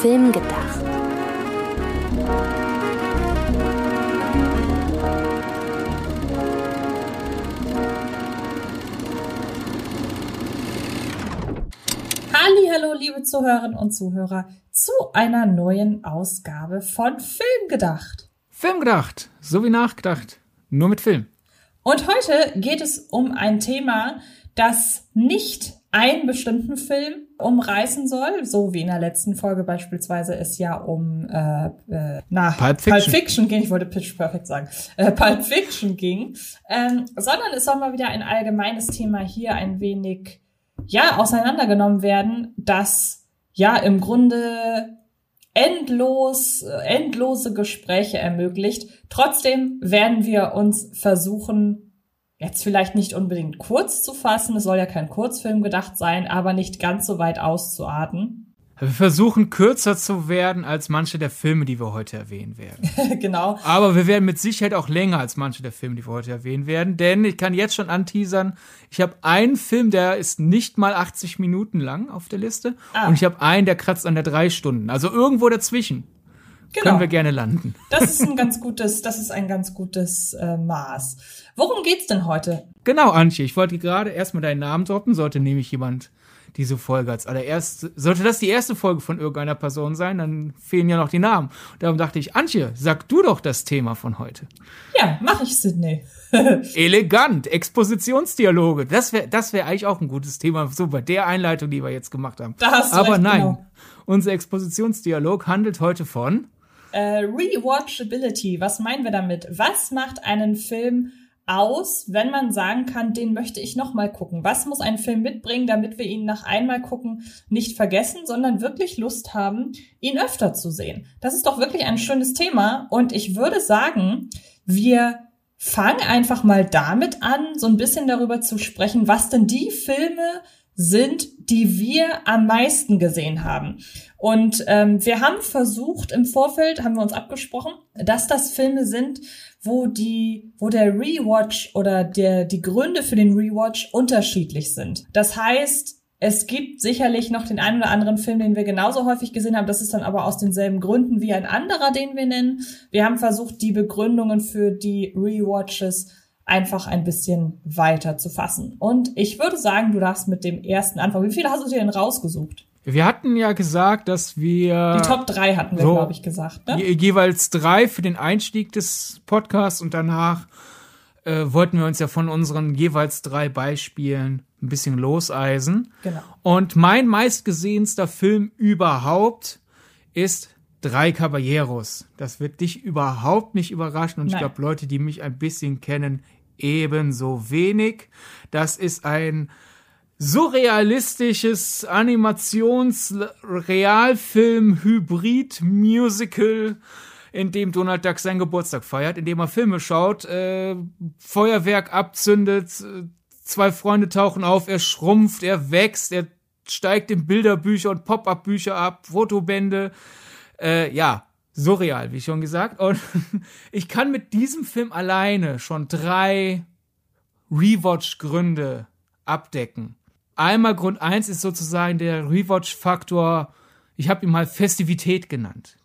Film gedacht. Hallo, liebe Zuhörerinnen und Zuhörer, zu einer neuen Ausgabe von Film gedacht. Film gedacht, so wie nachgedacht, nur mit Film. Und heute geht es um ein Thema, das nicht einen bestimmten Film umreißen soll, so wie in der letzten Folge beispielsweise es ja um äh, äh, na, Pulp Fiction. Pulp Fiction ging, ich wollte Pitch Perfect sagen, äh, Pulp Fiction ging, ähm, sondern es soll mal wieder ein allgemeines Thema hier ein wenig ja auseinandergenommen werden, das ja im Grunde endlos, endlose Gespräche ermöglicht. Trotzdem werden wir uns versuchen, jetzt vielleicht nicht unbedingt kurz zu fassen, es soll ja kein Kurzfilm gedacht sein, aber nicht ganz so weit auszuarten. Wir versuchen kürzer zu werden als manche der Filme, die wir heute erwähnen werden. genau. Aber wir werden mit Sicherheit auch länger als manche der Filme, die wir heute erwähnen werden, denn ich kann jetzt schon anteasern, ich habe einen Film, der ist nicht mal 80 Minuten lang auf der Liste ah. und ich habe einen, der kratzt an der drei Stunden. Also irgendwo dazwischen. Genau. Können wir gerne landen. Das ist ein ganz gutes, das ist ein ganz gutes äh, Maß. Worum geht's denn heute? Genau, Antje, ich wollte gerade erstmal deinen Namen droppen, sollte nämlich jemand diese Folge als allererste. Sollte das die erste Folge von irgendeiner Person sein, dann fehlen ja noch die Namen. darum dachte ich, Antje, sag du doch das Thema von heute. Ja, mach ich, Sydney. Elegant, Expositionsdialoge. Das wäre das wär eigentlich auch ein gutes Thema, so bei der Einleitung, die wir jetzt gemacht haben. Aber recht, nein, genau. unser Expositionsdialog handelt heute von äh, Rewatchability. Was meinen wir damit? Was macht einen Film aus, wenn man sagen kann, den möchte ich noch mal gucken? Was muss ein Film mitbringen, damit wir ihn nach einmal gucken nicht vergessen, sondern wirklich Lust haben, ihn öfter zu sehen? Das ist doch wirklich ein schönes Thema und ich würde sagen, wir fangen einfach mal damit an, so ein bisschen darüber zu sprechen, was denn die Filme sind, die wir am meisten gesehen haben. Und ähm, wir haben versucht, im Vorfeld haben wir uns abgesprochen, dass das Filme sind, wo die, wo der Rewatch oder der, die Gründe für den Rewatch unterschiedlich sind. Das heißt, es gibt sicherlich noch den einen oder anderen Film, den wir genauso häufig gesehen haben. Das ist dann aber aus denselben Gründen wie ein anderer, den wir nennen. Wir haben versucht, die Begründungen für die Rewatches einfach ein bisschen weiter zu fassen. Und ich würde sagen, du darfst mit dem ersten anfangen. Wie viele hast du dir denn rausgesucht? Wir hatten ja gesagt, dass wir. Die Top 3 hatten wir, so glaube ich, gesagt. Ne? Je, jeweils drei für den Einstieg des Podcasts und danach äh, wollten wir uns ja von unseren jeweils drei Beispielen ein bisschen loseisen. Genau. Und mein meistgesehenster Film überhaupt ist Drei Caballeros. Das wird dich überhaupt nicht überraschen und Nein. ich glaube, Leute, die mich ein bisschen kennen, ebenso wenig. Das ist ein surrealistisches Animations-Realfilm-Hybrid-Musical, in dem Donald Duck seinen Geburtstag feiert, in dem er Filme schaut, äh, Feuerwerk abzündet, zwei Freunde tauchen auf, er schrumpft, er wächst, er steigt in Bilderbücher und Pop-up-Bücher ab, Fotobände, äh, ja, surreal, wie schon gesagt. Und ich kann mit diesem Film alleine schon drei Rewatch-Gründe abdecken. Einmal Grund eins ist sozusagen der Rewatch-Faktor, ich habe ihn mal Festivität genannt.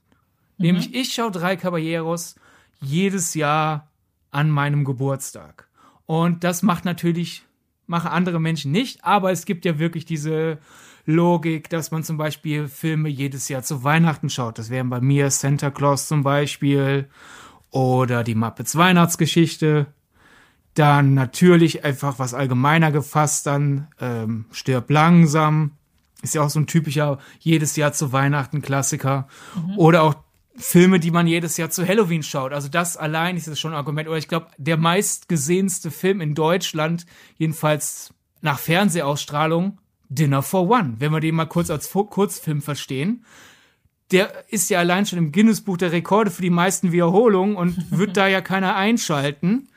Mhm. Nämlich ich schaue drei Caballeros jedes Jahr an meinem Geburtstag. Und das macht natürlich, machen andere Menschen nicht, aber es gibt ja wirklich diese Logik, dass man zum Beispiel Filme jedes Jahr zu Weihnachten schaut. Das wären bei mir Santa Claus zum Beispiel oder die Muppets Weihnachtsgeschichte. Dann natürlich einfach was allgemeiner gefasst, dann ähm, stirb langsam. Ist ja auch so ein typischer jedes Jahr zu Weihnachten Klassiker. Mhm. Oder auch Filme, die man jedes Jahr zu Halloween schaut. Also das allein ist schon ein Argument. Oder ich glaube, der meistgesehenste Film in Deutschland, jedenfalls nach Fernsehausstrahlung, Dinner for One. Wenn wir den mal kurz als Kurzfilm verstehen. Der ist ja allein schon im Guinness-Buch der Rekorde für die meisten Wiederholungen und wird da ja keiner einschalten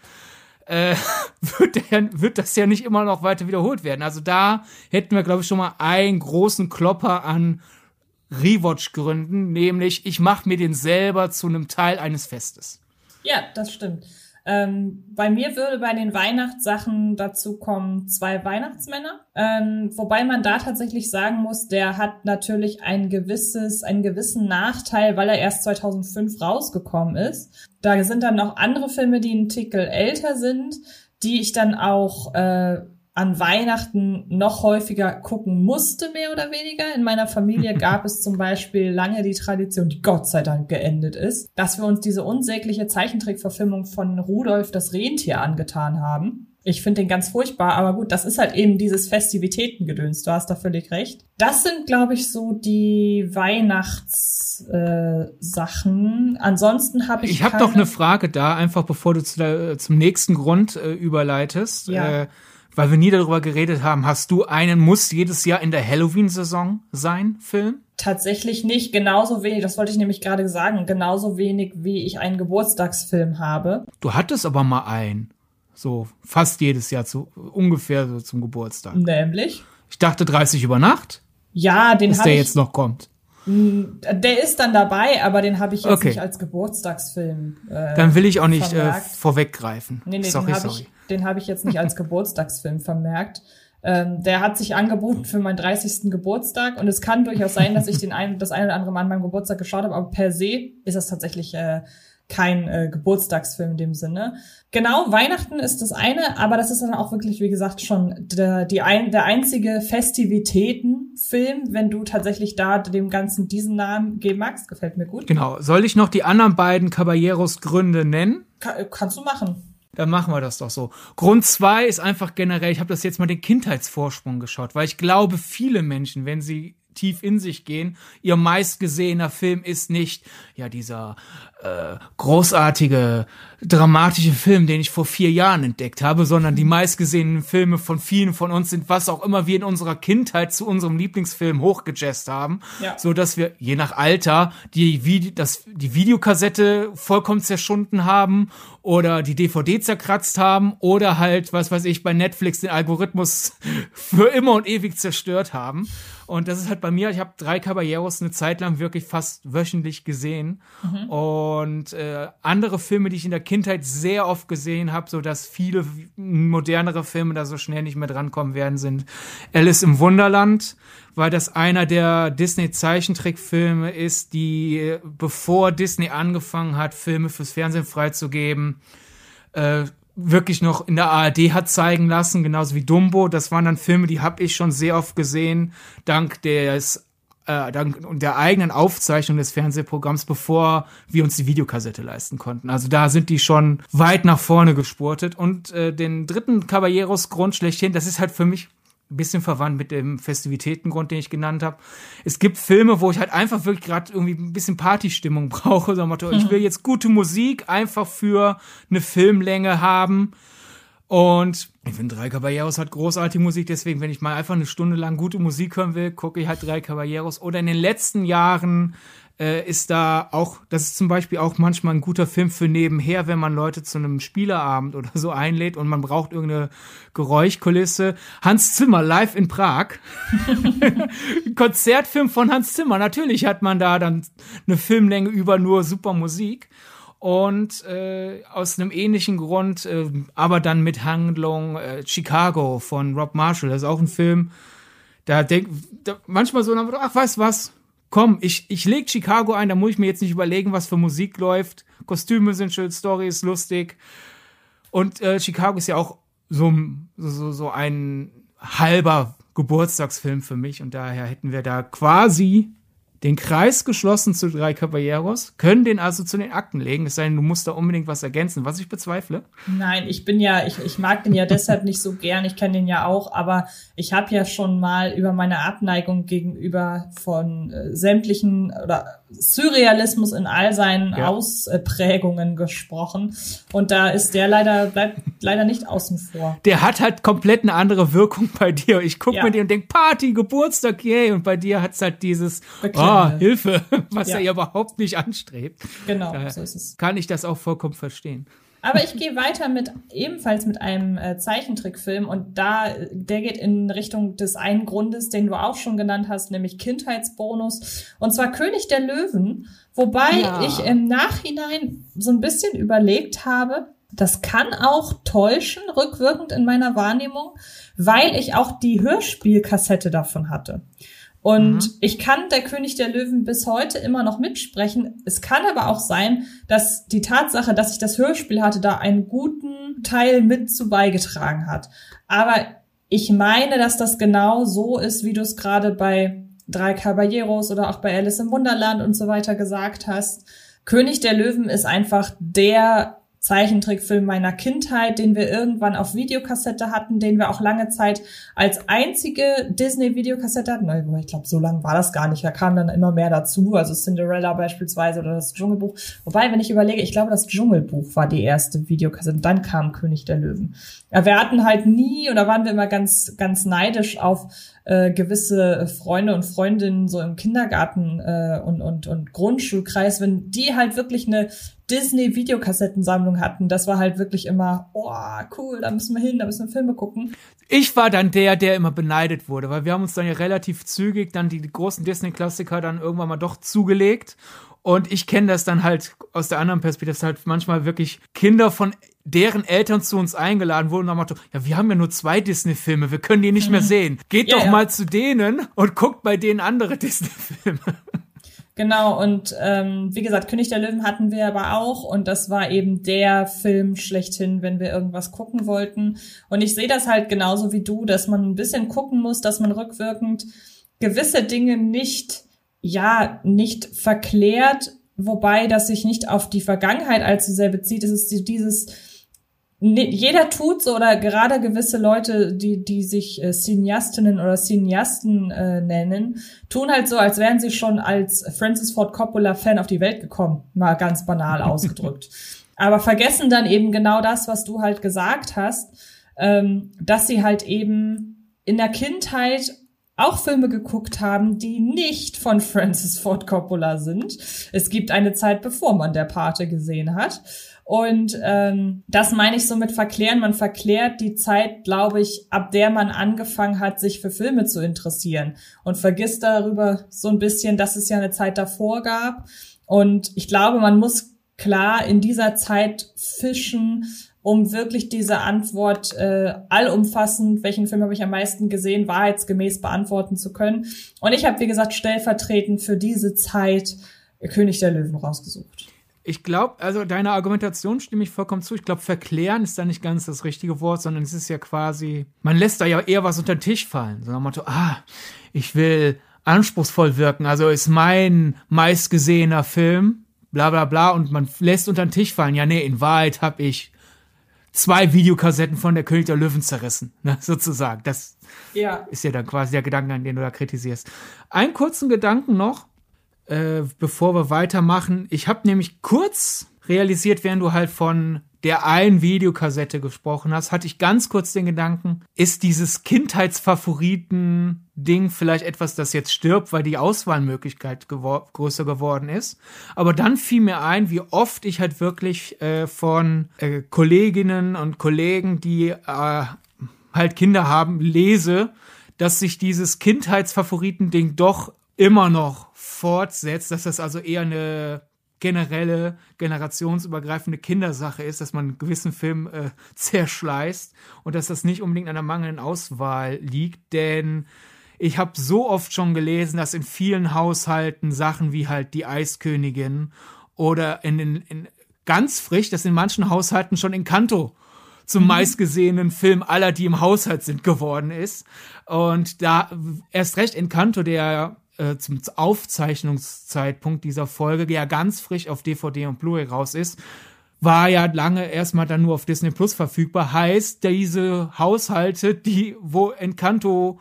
äh, wird, der, wird das ja nicht immer noch weiter wiederholt werden. Also da hätten wir, glaube ich, schon mal einen großen Klopper an Rewatch-Gründen, nämlich ich mache mir den selber zu einem Teil eines Festes. Ja, das stimmt. Ähm, bei mir würde bei den Weihnachtssachen dazu kommen zwei Weihnachtsmänner, ähm, wobei man da tatsächlich sagen muss, der hat natürlich ein gewisses, einen gewissen Nachteil, weil er erst 2005 rausgekommen ist. Da sind dann noch andere Filme, die einen Tickel älter sind, die ich dann auch äh, an Weihnachten noch häufiger gucken musste, mehr oder weniger. In meiner Familie gab es zum Beispiel lange die Tradition, die Gott sei Dank geendet ist, dass wir uns diese unsägliche Zeichentrickverfilmung von Rudolf das Rentier angetan haben. Ich finde den ganz furchtbar, aber gut, das ist halt eben dieses Festivitätengedöns. Du hast da völlig recht. Das sind, glaube ich, so die Weihnachtssachen. Äh, Ansonsten habe ich. Ich habe doch eine Frage da, einfach bevor du zu der, zum nächsten Grund äh, überleitest. Ja. Äh, weil wir nie darüber geredet haben, hast du einen Muss jedes Jahr in der Halloween-Saison sein Film? Tatsächlich nicht. Genauso wenig, das wollte ich nämlich gerade sagen, genauso wenig wie ich einen Geburtstagsfilm habe. Du hattest aber mal einen. So fast jedes Jahr zu ungefähr so zum Geburtstag. Nämlich? Ich dachte 30 über Nacht. Ja, den habe der ich. jetzt noch kommt. Der ist dann dabei, aber den habe ich jetzt Okay. nicht als Geburtstagsfilm. Äh, Dann will ich auch nicht äh, vorweggreifen. Nee, nee, sorry, den habe sorry. ich, den hab ich jetzt nicht als Geburtstagsfilm vermerkt. Ähm, der hat sich angeboten für meinen 30. Geburtstag und es kann durchaus sein, dass ich den ein, das eine oder andere Mal an meinem Geburtstag geschaut habe, aber per se ist das tatsächlich äh, kein äh, Geburtstagsfilm in dem Sinne. Genau, Weihnachten ist das eine, aber das ist dann auch wirklich, wie gesagt, schon der, die ein, der einzige Festivitätenfilm, wenn du tatsächlich da dem Ganzen diesen Namen geben magst. Gefällt mir gut. Genau. Soll ich noch die anderen beiden Caballeros Gründe nennen? Ka kannst du machen. Dann machen wir das doch so. Grund zwei ist einfach generell, ich habe das jetzt mal den Kindheitsvorsprung geschaut, weil ich glaube, viele Menschen, wenn sie tief in sich gehen, ihr meistgesehener Film ist nicht, ja, dieser äh, großartige, dramatische Film, den ich vor vier Jahren entdeckt habe, sondern die meistgesehenen Filme von vielen von uns sind, was auch immer wir in unserer Kindheit zu unserem Lieblingsfilm hochgejazzt haben, Ja. so dass wir je nach Alter die, Vide das, die Videokassette vollkommen zerschunden haben oder die DVD zerkratzt haben oder halt, was weiß ich, bei Netflix den Algorithmus für immer und ewig zerstört haben. Und das ist halt bei mir, ich habe drei Caballeros eine Zeit lang wirklich fast wöchentlich gesehen. Und äh, andere Filme, die ich in der Kindheit sehr oft gesehen habe, so dass viele modernere Filme da so schnell nicht mehr drankommen werden, sind Alice im Wunderland, weil das einer der Disney-Zeichentrickfilme ist, die, bevor Disney angefangen hat, Filme fürs Fernsehen freizugeben, äh, wirklich noch in der ARD hat zeigen lassen, genauso wie Dumbo. Das waren dann Filme, die habe ich schon sehr oft gesehen, dank des äh, der eigenen Aufzeichnung des Fernsehprogramms, bevor wir uns die Videokassette leisten konnten. Also da sind die schon weit nach vorne gespurtet. Und äh, den dritten Caballeros-Grund schlechthin, das ist halt für mich ein bisschen verwandt mit dem Festivitätengrund, den ich genannt habe. Es gibt Filme, wo ich halt einfach wirklich gerade irgendwie ein bisschen Partystimmung brauche. So, Motto, ich will jetzt gute Musik einfach für eine Filmlänge haben. Und ich finde, Drei Caballeros hat großartige Musik, deswegen, wenn ich mal einfach eine Stunde lang gute Musik hören will, gucke ich halt Drei Caballeros. Oder in den letzten Jahren äh, ist da auch, das ist zum Beispiel auch manchmal ein guter Film für nebenher, wenn man Leute zu einem Spieleabend oder so einlädt und man braucht irgendeine Geräuschkulisse. Hans Zimmer live in Prag. Konzertfilm von Hans Zimmer. Natürlich hat man da dann eine Filmlänge über nur super Musik. Und äh, aus einem ähnlichen Grund, äh, aber dann mit Handlung äh, Chicago von Rob Marshall. Das ist auch ein Film, da denk da manchmal so, ach, weißt was? Komm, ich, ich leg Chicago ein, da muss ich mir jetzt nicht überlegen, was für Musik läuft. Kostüme sind schön, Story ist lustig. Und äh, Chicago ist ja auch so, so, so ein halber Geburtstagsfilm für mich. Und daher hätten wir da quasi den Kreis geschlossen zu drei Caballeros, können den also zu den Akten legen, es sei denn, du musst da unbedingt was ergänzen, was ich bezweifle. Nein, ich bin ja, ich, ich mag den ja deshalb nicht so gern, ich kenne den ja auch, aber ich habe ja schon mal über meine Abneigung gegenüber von äh, sämtlichen oder Surrealismus in all seinen Ja. Ausprägungen gesprochen. Und da ist der leider, bleibt leider nicht außen vor. Der hat halt komplett eine andere Wirkung bei dir. Ich guck Ja. mir den und denk, Party, Geburtstag, yay. Und bei dir hat's halt dieses, oh, Beklemmende. Hilfe, was Ja. er ja überhaupt nicht anstrebt. Genau, Daher so ist es. Kann ich das auch vollkommen verstehen. Aber ich gehe weiter mit ebenfalls mit einem äh, Zeichentrickfilm und da der geht in Richtung des einen Grundes, den du auch schon genannt hast, nämlich Kindheitsbonus und zwar König der Löwen, wobei Ja. ich im Nachhinein so ein bisschen überlegt habe, Das kann auch täuschen, rückwirkend in meiner Wahrnehmung, weil ich auch die Hörspielkassette davon hatte. Und mhm. ich kann der König der Löwen bis heute immer noch mitsprechen. Es kann aber auch sein, dass die Tatsache, dass ich das Hörspiel hatte, da einen guten Teil mit zu beigetragen hat. Aber ich meine, dass das genau so ist, wie du es gerade bei Drei Caballeros oder auch bei Alice im Wunderland und so weiter gesagt hast. König der Löwen ist einfach der Zeichentrickfilm meiner Kindheit, den wir irgendwann auf Videokassette hatten, den wir auch lange Zeit als einzige Disney-Videokassette hatten. Ich glaube, so lange war das gar nicht. Da kam dann immer mehr dazu, also Cinderella beispielsweise oder das Dschungelbuch. Wobei, wenn ich überlege, ich glaube, das Dschungelbuch war die erste Videokassette dann kam König der Löwen. Ja, wir hatten halt nie, oder waren wir immer ganz, ganz neidisch auf äh, gewisse Freunde und Freundinnen so im Kindergarten äh, und, und, und Grundschulkreis, wenn die halt wirklich eine Disney-Videokassettensammlung hatten, das war halt wirklich immer, oh, cool, da müssen wir hin, da müssen wir Filme gucken. Ich war dann der, der immer beneidet wurde, weil wir haben uns dann ja relativ zügig dann die großen Disney-Klassiker dann irgendwann mal doch zugelegt. Und ich kenne das dann halt aus der anderen Perspektive, dass halt manchmal wirklich Kinder von deren Eltern zu uns eingeladen wurden und dann Motto, ja, wir haben ja nur zwei Disney-Filme, wir können die nicht mehr mhm. sehen. Geht ja, doch ja. mal zu denen und guckt bei denen andere Disney-Filme. Genau, und ähm, wie gesagt, König der Löwen hatten wir aber auch und das war eben der Film schlechthin, wenn wir irgendwas gucken wollten. Und ich sehe das halt genauso wie du, dass man ein bisschen gucken muss, dass man rückwirkend gewisse Dinge nicht, ja, nicht verklärt, wobei das sich nicht auf die Vergangenheit allzu sehr bezieht. Es ist dieses jeder tut so oder gerade gewisse Leute, die die sich äh, Cineastinnen oder Cineasten äh, nennen, tun halt so, als wären sie schon als Francis Ford Coppola Fan auf die Welt gekommen, mal ganz banal ausgedrückt. Aber vergessen dann eben genau das, was du halt gesagt hast, ähm, dass sie halt eben in der Kindheit auch Filme geguckt haben, die nicht von Francis Ford Coppola sind. Es gibt eine Zeit, bevor man der Pate gesehen hat. Und ähm, das meine ich so mit verklären. Man verklärt die Zeit, glaube ich, ab der man angefangen hat, sich für Filme zu interessieren. Und vergisst darüber so ein bisschen, dass es ja eine Zeit davor gab. Und ich glaube, man muss klar in dieser Zeit fischen, um wirklich diese Antwort äh, allumfassend, welchen Film habe ich am meisten gesehen, wahrheitsgemäß beantworten zu können. Und ich habe, wie gesagt, stellvertretend für diese Zeit König der Löwen rausgesucht. Ich glaube, also deiner Argumentation stimme ich vollkommen zu. Ich glaube, verklären ist da nicht ganz das richtige Wort, sondern es ist ja quasi, man lässt da ja eher was unter den Tisch fallen. So nach Motto, ah, ich will anspruchsvoll wirken. Also ist mein meistgesehener Film, bla bla bla, und man lässt unter den Tisch fallen. Ja, nee, in Wahrheit habe ich zwei Videokassetten von der König der Löwen zerrissen, ne, sozusagen. Das ja. ist ja dann quasi der Gedanke, an den du da kritisierst. Einen kurzen Gedanken noch äh, bevor wir weitermachen. Ich habe nämlich kurz realisiert, während du halt von der einen Videokassette gesprochen hast, hatte ich ganz kurz den Gedanken, ist dieses Kindheitsfavoriten-Ding vielleicht etwas, das jetzt stirbt, weil die Auswahlmöglichkeit gewor größer geworden ist. Aber dann fiel mir ein, wie oft ich halt wirklich äh, von äh, Kolleginnen und Kollegen, die äh, halt Kinder haben, lese, dass sich dieses Kindheitsfavoriten-Ding doch immer noch fortsetzt, dass das also eher eine generelle, generationsübergreifende Kindersache ist, dass man einen gewissen Film äh, zerschleißt und dass das nicht unbedingt an der mangelnden Auswahl liegt, denn ich habe so oft schon gelesen, dass in vielen Haushalten Sachen wie halt die Eiskönigin oder in den in, ganz frisch, dass in manchen Haushalten schon in Kanto zum mhm. meistgesehenen Film aller, die im Haushalt sind, geworden ist. Und da erst recht Encanto, der äh, zum Aufzeichnungszeitpunkt dieser Folge ja ganz frisch auf DVD und Blu-ray raus ist, war ja lange erstmal dann nur auf Disney Plus verfügbar. Heißt, diese Haushalte, die, wo Encanto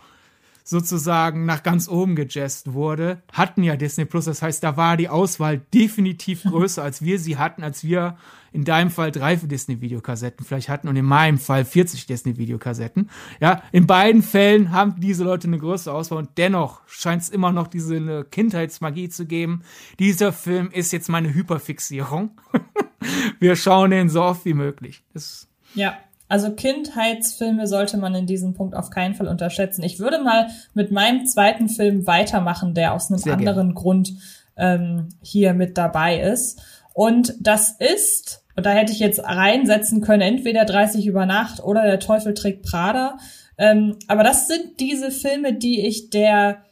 sozusagen nach ganz oben gejazzt wurde, hatten ja Disney Plus. Das heißt, da war die Auswahl definitiv größer, als wir sie hatten, als wir in deinem Fall drei Disney-Videokassetten vielleicht hatten und in meinem Fall 40 Disney-Videokassetten. Ja, in beiden Fällen haben diese Leute eine größere Auswahl und dennoch scheint es immer noch diese Kindheitsmagie zu geben. Dieser Film ist jetzt meine Hyperfixierung. wir schauen den so oft wie möglich. Das ja, also Kindheitsfilme sollte man in diesem Punkt auf keinen Fall unterschätzen. Ich würde mal mit meinem zweiten Film weitermachen, der aus einem Sehr anderen gerne. Grund ähm, hier mit dabei ist. Und das ist Und da hätte ich jetzt reinsetzen können, entweder 30 über Nacht oder Der Teufel trägt Prada. Ähm, aber das sind diese Filme, die ich der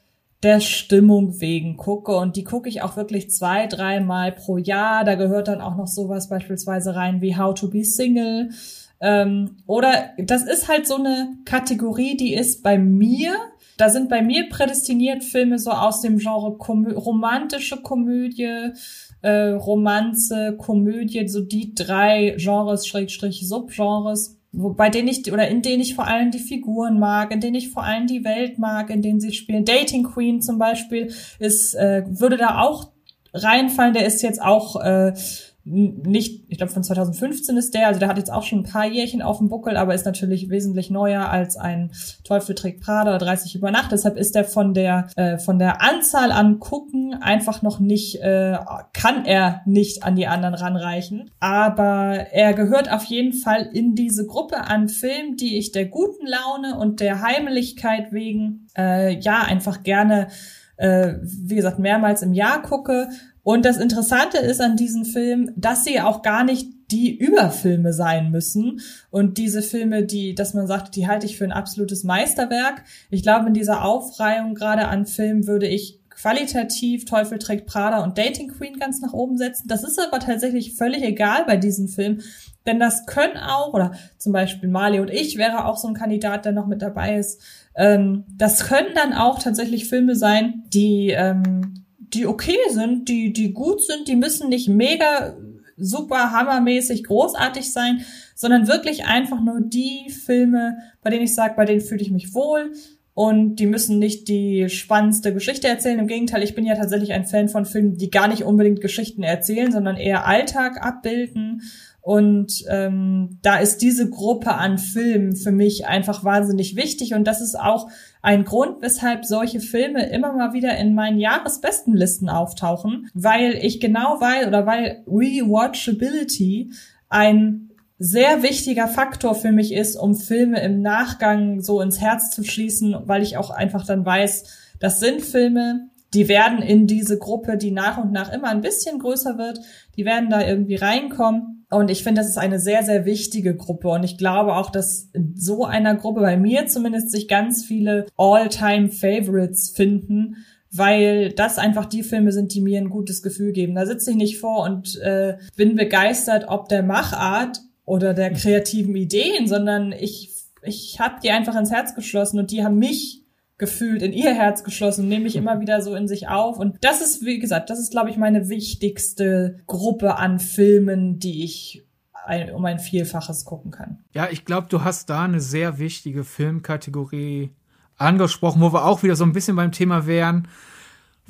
der Stimmung wegen gucke und die gucke ich auch wirklich zwei, dreimal pro Jahr. Da gehört dann auch noch sowas beispielsweise rein wie How to be Single. Ähm, oder das ist halt so eine Kategorie, die ist bei mir da sind bei mir prädestiniert Filme so aus dem Genre Komö romantische Komödie, äh, Romanze, Komödie, so die drei Genres, Schrägstrich, Subgenres, wo, bei denen ich, oder in denen ich vor allem die Figuren mag, in denen ich vor allem die Welt mag, in denen sie spielen. Dating Queen zum Beispiel ist, äh, würde da auch reinfallen, der ist jetzt auch äh, nicht, ich glaube von 2015 ist der, also der hat jetzt auch schon ein paar Jährchen auf dem Buckel, aber ist natürlich wesentlich neuer als ein Teufel trägt Prada 30 über Nacht. Deshalb ist der von der äh, von der Anzahl an gucken einfach noch nicht, äh, kann er nicht an die anderen ranreichen. Aber er gehört auf jeden Fall in diese Gruppe an Filmen, die ich der guten Laune und der Heimlichkeit wegen äh, ja einfach gerne äh, wie gesagt, mehrmals im Jahr gucke und das Interessante ist an diesem Film, dass sie auch gar nicht die Überfilme sein müssen. Und diese Filme, die, dass man sagt, die halte ich für ein absolutes Meisterwerk. Ich glaube, in dieser Aufreihung gerade an Filmen würde ich qualitativ Teufel trägt Prada und Dating Queen ganz nach oben setzen. Das ist aber tatsächlich völlig egal bei diesen Filmen, denn das können auch, oder zum Beispiel Mali und ich wäre auch so ein Kandidat, der noch mit dabei ist. Ähm, das können dann auch tatsächlich Filme sein, die ähm, die okay sind, die, die gut sind, die müssen nicht mega super hammermäßig großartig sein, sondern wirklich einfach nur die Filme, bei denen ich sage, bei denen fühle ich mich wohl und die müssen nicht die spannendste Geschichte erzählen. Im Gegenteil, ich bin ja tatsächlich ein Fan von Filmen, die gar nicht unbedingt Geschichten erzählen, sondern eher Alltag abbilden und ähm, da ist diese Gruppe an Filmen für mich einfach wahnsinnig wichtig. Und das ist auch ein Grund, weshalb solche Filme immer mal wieder in meinen Jahresbestenlisten auftauchen, weil ich genau weiß oder weil Rewatchability ein sehr wichtiger Faktor für mich ist, um Filme im Nachgang so ins Herz zu schließen, weil ich auch einfach dann weiß, das sind Filme, die werden in diese Gruppe, die nach und nach immer ein bisschen größer wird, die werden da irgendwie reinkommen. Und ich finde, das ist eine sehr, sehr wichtige Gruppe. Und ich glaube auch, dass in so einer Gruppe bei mir zumindest sich ganz viele All-Time-Favorites finden, weil das einfach die Filme sind, die mir ein gutes Gefühl geben. Da sitze ich nicht vor und äh, bin begeistert, ob der Machart oder der kreativen Ideen, sondern ich, ich habe die einfach ins Herz geschlossen und die haben mich gefühlt in ihr Herz geschlossen, nehme ich immer wieder so in sich auf. Und das ist, wie gesagt, das ist, glaube ich, meine wichtigste Gruppe an Filmen, die ich ein, um ein Vielfaches gucken kann. Ja, ich glaube, du hast da eine sehr wichtige Filmkategorie angesprochen, wo wir auch wieder so ein bisschen beim Thema wären.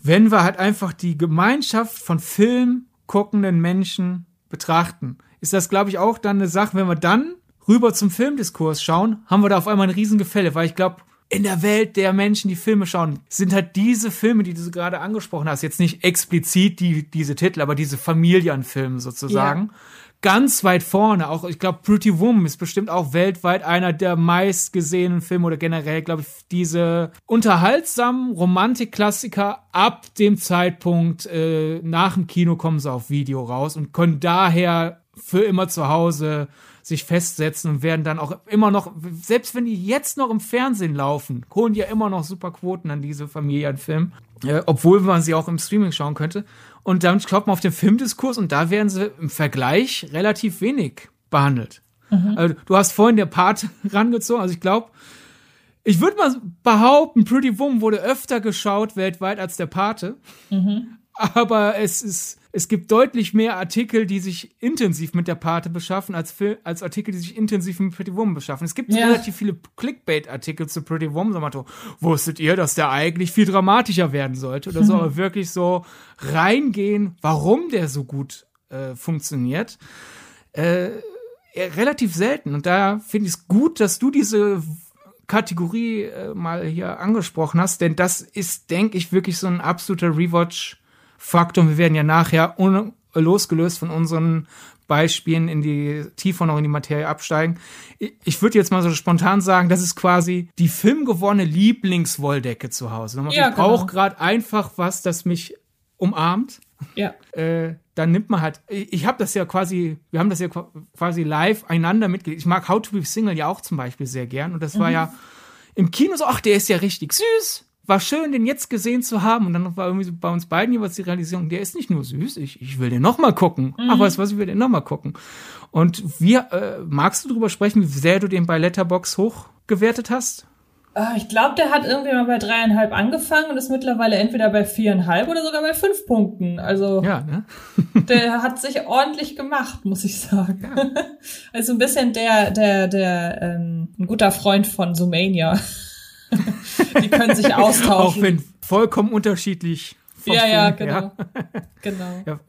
Wenn wir halt einfach die Gemeinschaft von Film guckenden Menschen betrachten, ist das, glaube ich, auch dann eine Sache, wenn wir dann rüber zum Filmdiskurs schauen, haben wir da auf einmal ein Riesengefälle, weil ich glaube, in der Welt der Menschen, die Filme schauen, sind halt diese Filme, die du gerade angesprochen hast, jetzt nicht explizit die, diese Titel, aber diese Familienfilme sozusagen. Ja. Ganz weit vorne, auch ich glaube, Pretty Woman ist bestimmt auch weltweit einer der meistgesehenen Filme oder generell, glaube ich, diese unterhaltsamen Romantikklassiker ab dem Zeitpunkt äh, nach dem Kino kommen sie auf Video raus und können daher für immer zu Hause sich festsetzen und werden dann auch immer noch, selbst wenn die jetzt noch im Fernsehen laufen, holen die ja immer noch super Quoten an diese Familienfilme, äh, obwohl man sie auch im Streaming schauen könnte. Und dann schaut man auf den Filmdiskurs und da werden sie im Vergleich relativ wenig behandelt. Mhm. Also, du hast vorhin der Part rangezogen, also ich glaube, ich würde mal behaupten, Pretty Woman wurde öfter geschaut weltweit als der Pate. Mhm. Aber es ist, es gibt deutlich mehr Artikel, die sich intensiv mit der Pate beschaffen, als, für, als Artikel, die sich intensiv mit Pretty Woman beschaffen. Es gibt ja. relativ viele Clickbait-Artikel zu Pretty Woman, so Motto, wusstet ihr, dass der eigentlich viel dramatischer werden sollte? Oder so, aber wirklich so reingehen, warum der so gut äh, funktioniert. Äh, relativ selten. Und da finde ich es gut, dass du diese Kategorie äh, mal hier angesprochen hast, denn das ist, denke ich, wirklich so ein absoluter Rewatch Faktor. Wir werden ja nachher losgelöst von unseren Beispielen in die tiefer noch in die Materie absteigen. Ich würde jetzt mal so spontan sagen, das ist quasi die filmgewonnene Lieblingswolldecke zu Hause. Ja, ich brauche genau. gerade einfach was, das mich umarmt. Ja. Äh, dann nimmt man halt, ich habe das ja quasi, wir haben das ja quasi live einander mitgelegt. Ich mag How to Be Single ja auch zum Beispiel sehr gern und das war mhm. ja im Kino so, ach, der ist ja richtig süß. War schön, den jetzt gesehen zu haben und dann war irgendwie so bei uns beiden jeweils die Realisierung, der ist nicht nur süß, ich, ich will den noch mal gucken. Mhm. Ach, weißt du was, ich will den noch mal gucken. Und wir, äh, magst du darüber sprechen, wie sehr du den bei Letterbox hochgewertet hast? Ah, ich glaube, der hat irgendwie mal bei dreieinhalb angefangen und ist mittlerweile entweder bei viereinhalb oder sogar bei fünf Punkten. Also ja, ne? der hat sich ordentlich gemacht, muss ich sagen. Ja. Also ein bisschen der, der, der, ähm, ein guter Freund von Sumania. Die können sich austauschen. Auch wenn vollkommen unterschiedlich. Ja, Film, ja, genau. Ja. genau. Ja,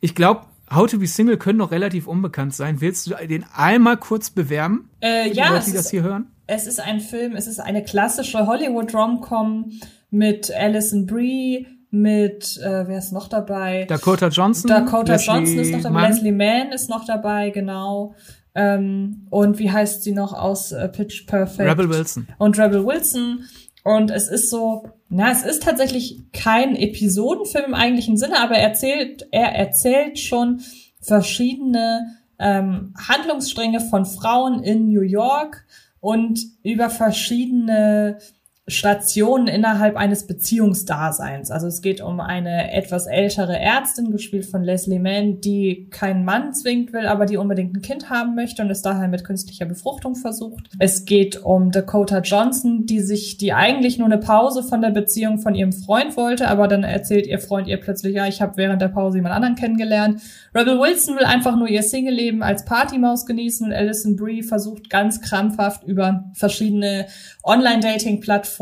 ich glaube, How to be Single können noch relativ unbekannt sein. Willst du den einmal kurz bewerben? Äh, ja, Leute, die das hier hören? es ist ein Film, es ist eine klassische Hollywood-Rom-Com mit Alison Brie, mit, äh, wer ist noch dabei? Dakota Johnson. Dakota Leslie Johnson ist noch dabei. Mann. Leslie Mann ist noch dabei, genau. Ähm, und wie heißt sie noch aus äh, Pitch Perfect? Rebel Wilson. Und Rebel Wilson. Und es ist so, na, es ist tatsächlich kein Episodenfilm im eigentlichen Sinne, aber er erzählt, er erzählt schon verschiedene ähm, Handlungsstränge von Frauen in New York und über verschiedene Stationen innerhalb eines Beziehungsdaseins. Also es geht um eine etwas ältere Ärztin, gespielt von Leslie Mann, die keinen Mann zwingt will, aber die unbedingt ein Kind haben möchte und es daher mit künstlicher Befruchtung versucht. Es geht um Dakota Johnson, die sich, die eigentlich nur eine Pause von der Beziehung von ihrem Freund wollte, aber dann erzählt ihr Freund ihr plötzlich, ja, ich habe während der Pause jemand anderen kennengelernt. Rebel Wilson will einfach nur ihr Single-Leben als Partymaus genießen und Alison Brie versucht ganz krampfhaft über verschiedene Online-Dating-Plattformen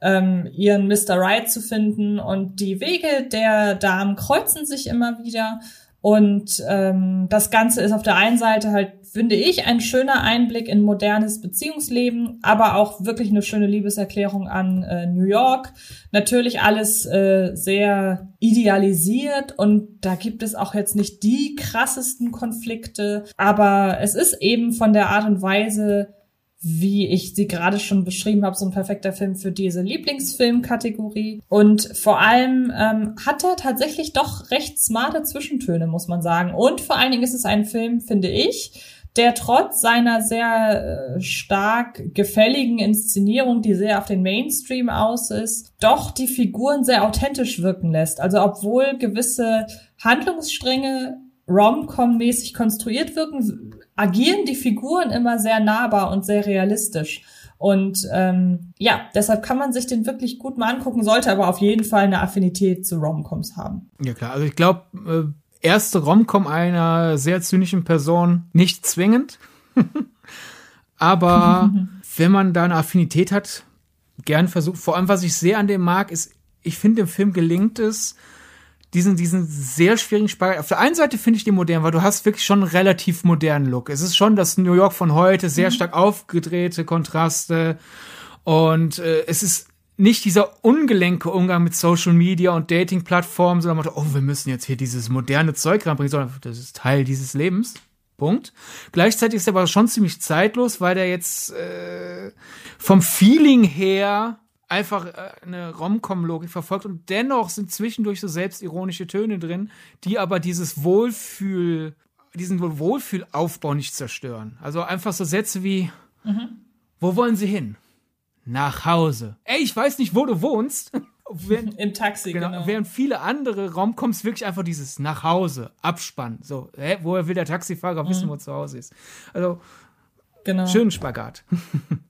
ähm, ihren Mr. Right zu finden. Und die Wege der Damen kreuzen sich immer wieder. Und ähm, das Ganze ist auf der einen Seite halt, finde ich, ein schöner Einblick in modernes Beziehungsleben, aber auch wirklich eine schöne Liebeserklärung an äh, New York. Natürlich alles äh, sehr idealisiert und da gibt es auch jetzt nicht die krassesten Konflikte, aber es ist eben von der Art und Weise, wie ich sie gerade schon beschrieben habe, so ein perfekter Film für diese Lieblingsfilmkategorie. Und vor allem ähm, hat er tatsächlich doch recht smarte Zwischentöne, muss man sagen. Und vor allen Dingen ist es ein Film, finde ich, der trotz seiner sehr äh, stark gefälligen Inszenierung, die sehr auf den Mainstream aus ist, doch die Figuren sehr authentisch wirken lässt. Also obwohl gewisse Handlungsstränge Rom-Com-mäßig konstruiert wirken, agieren die Figuren immer sehr nahbar und sehr realistisch. Und ähm, ja, deshalb kann man sich den wirklich gut mal angucken, sollte aber auf jeden Fall eine Affinität zu Romcoms haben. Ja klar, also ich glaube, äh, erste Romcom einer sehr zynischen Person nicht zwingend. aber wenn man da eine Affinität hat, gern versucht. Vor allem, was ich sehr an dem mag, ist, ich finde, im Film gelingt es, diesen, diesen sehr schwierigen Spagat. Auf der einen Seite finde ich den modern, weil du hast wirklich schon einen relativ modernen Look. Es ist schon das New York von heute, sehr mhm. stark aufgedrehte Kontraste. Und äh, es ist nicht dieser ungelenke Umgang mit Social Media und Dating-Plattformen, sondern man, oh, wir müssen jetzt hier dieses moderne Zeug reinbringen, sondern das ist Teil dieses Lebens. Punkt. Gleichzeitig ist er aber schon ziemlich zeitlos, weil der jetzt äh, vom Feeling her einfach äh, eine Rom-Com-Logik verfolgt und dennoch sind zwischendurch so selbstironische Töne drin, die aber dieses Wohlfühl, diesen Wohlfühlaufbau nicht zerstören. Also einfach so Sätze wie, mhm. wo wollen Sie hin? Nach Hause. Ey, ich weiß nicht, wo du wohnst. Während, Im Taxi, genau, genau. Während viele andere Romcoms wirklich einfach dieses nach Hause, Abspann. So, hä, woher will der Taxifahrer mhm. wissen, wo zu Hause ist? Also, genau. schönen Spagat.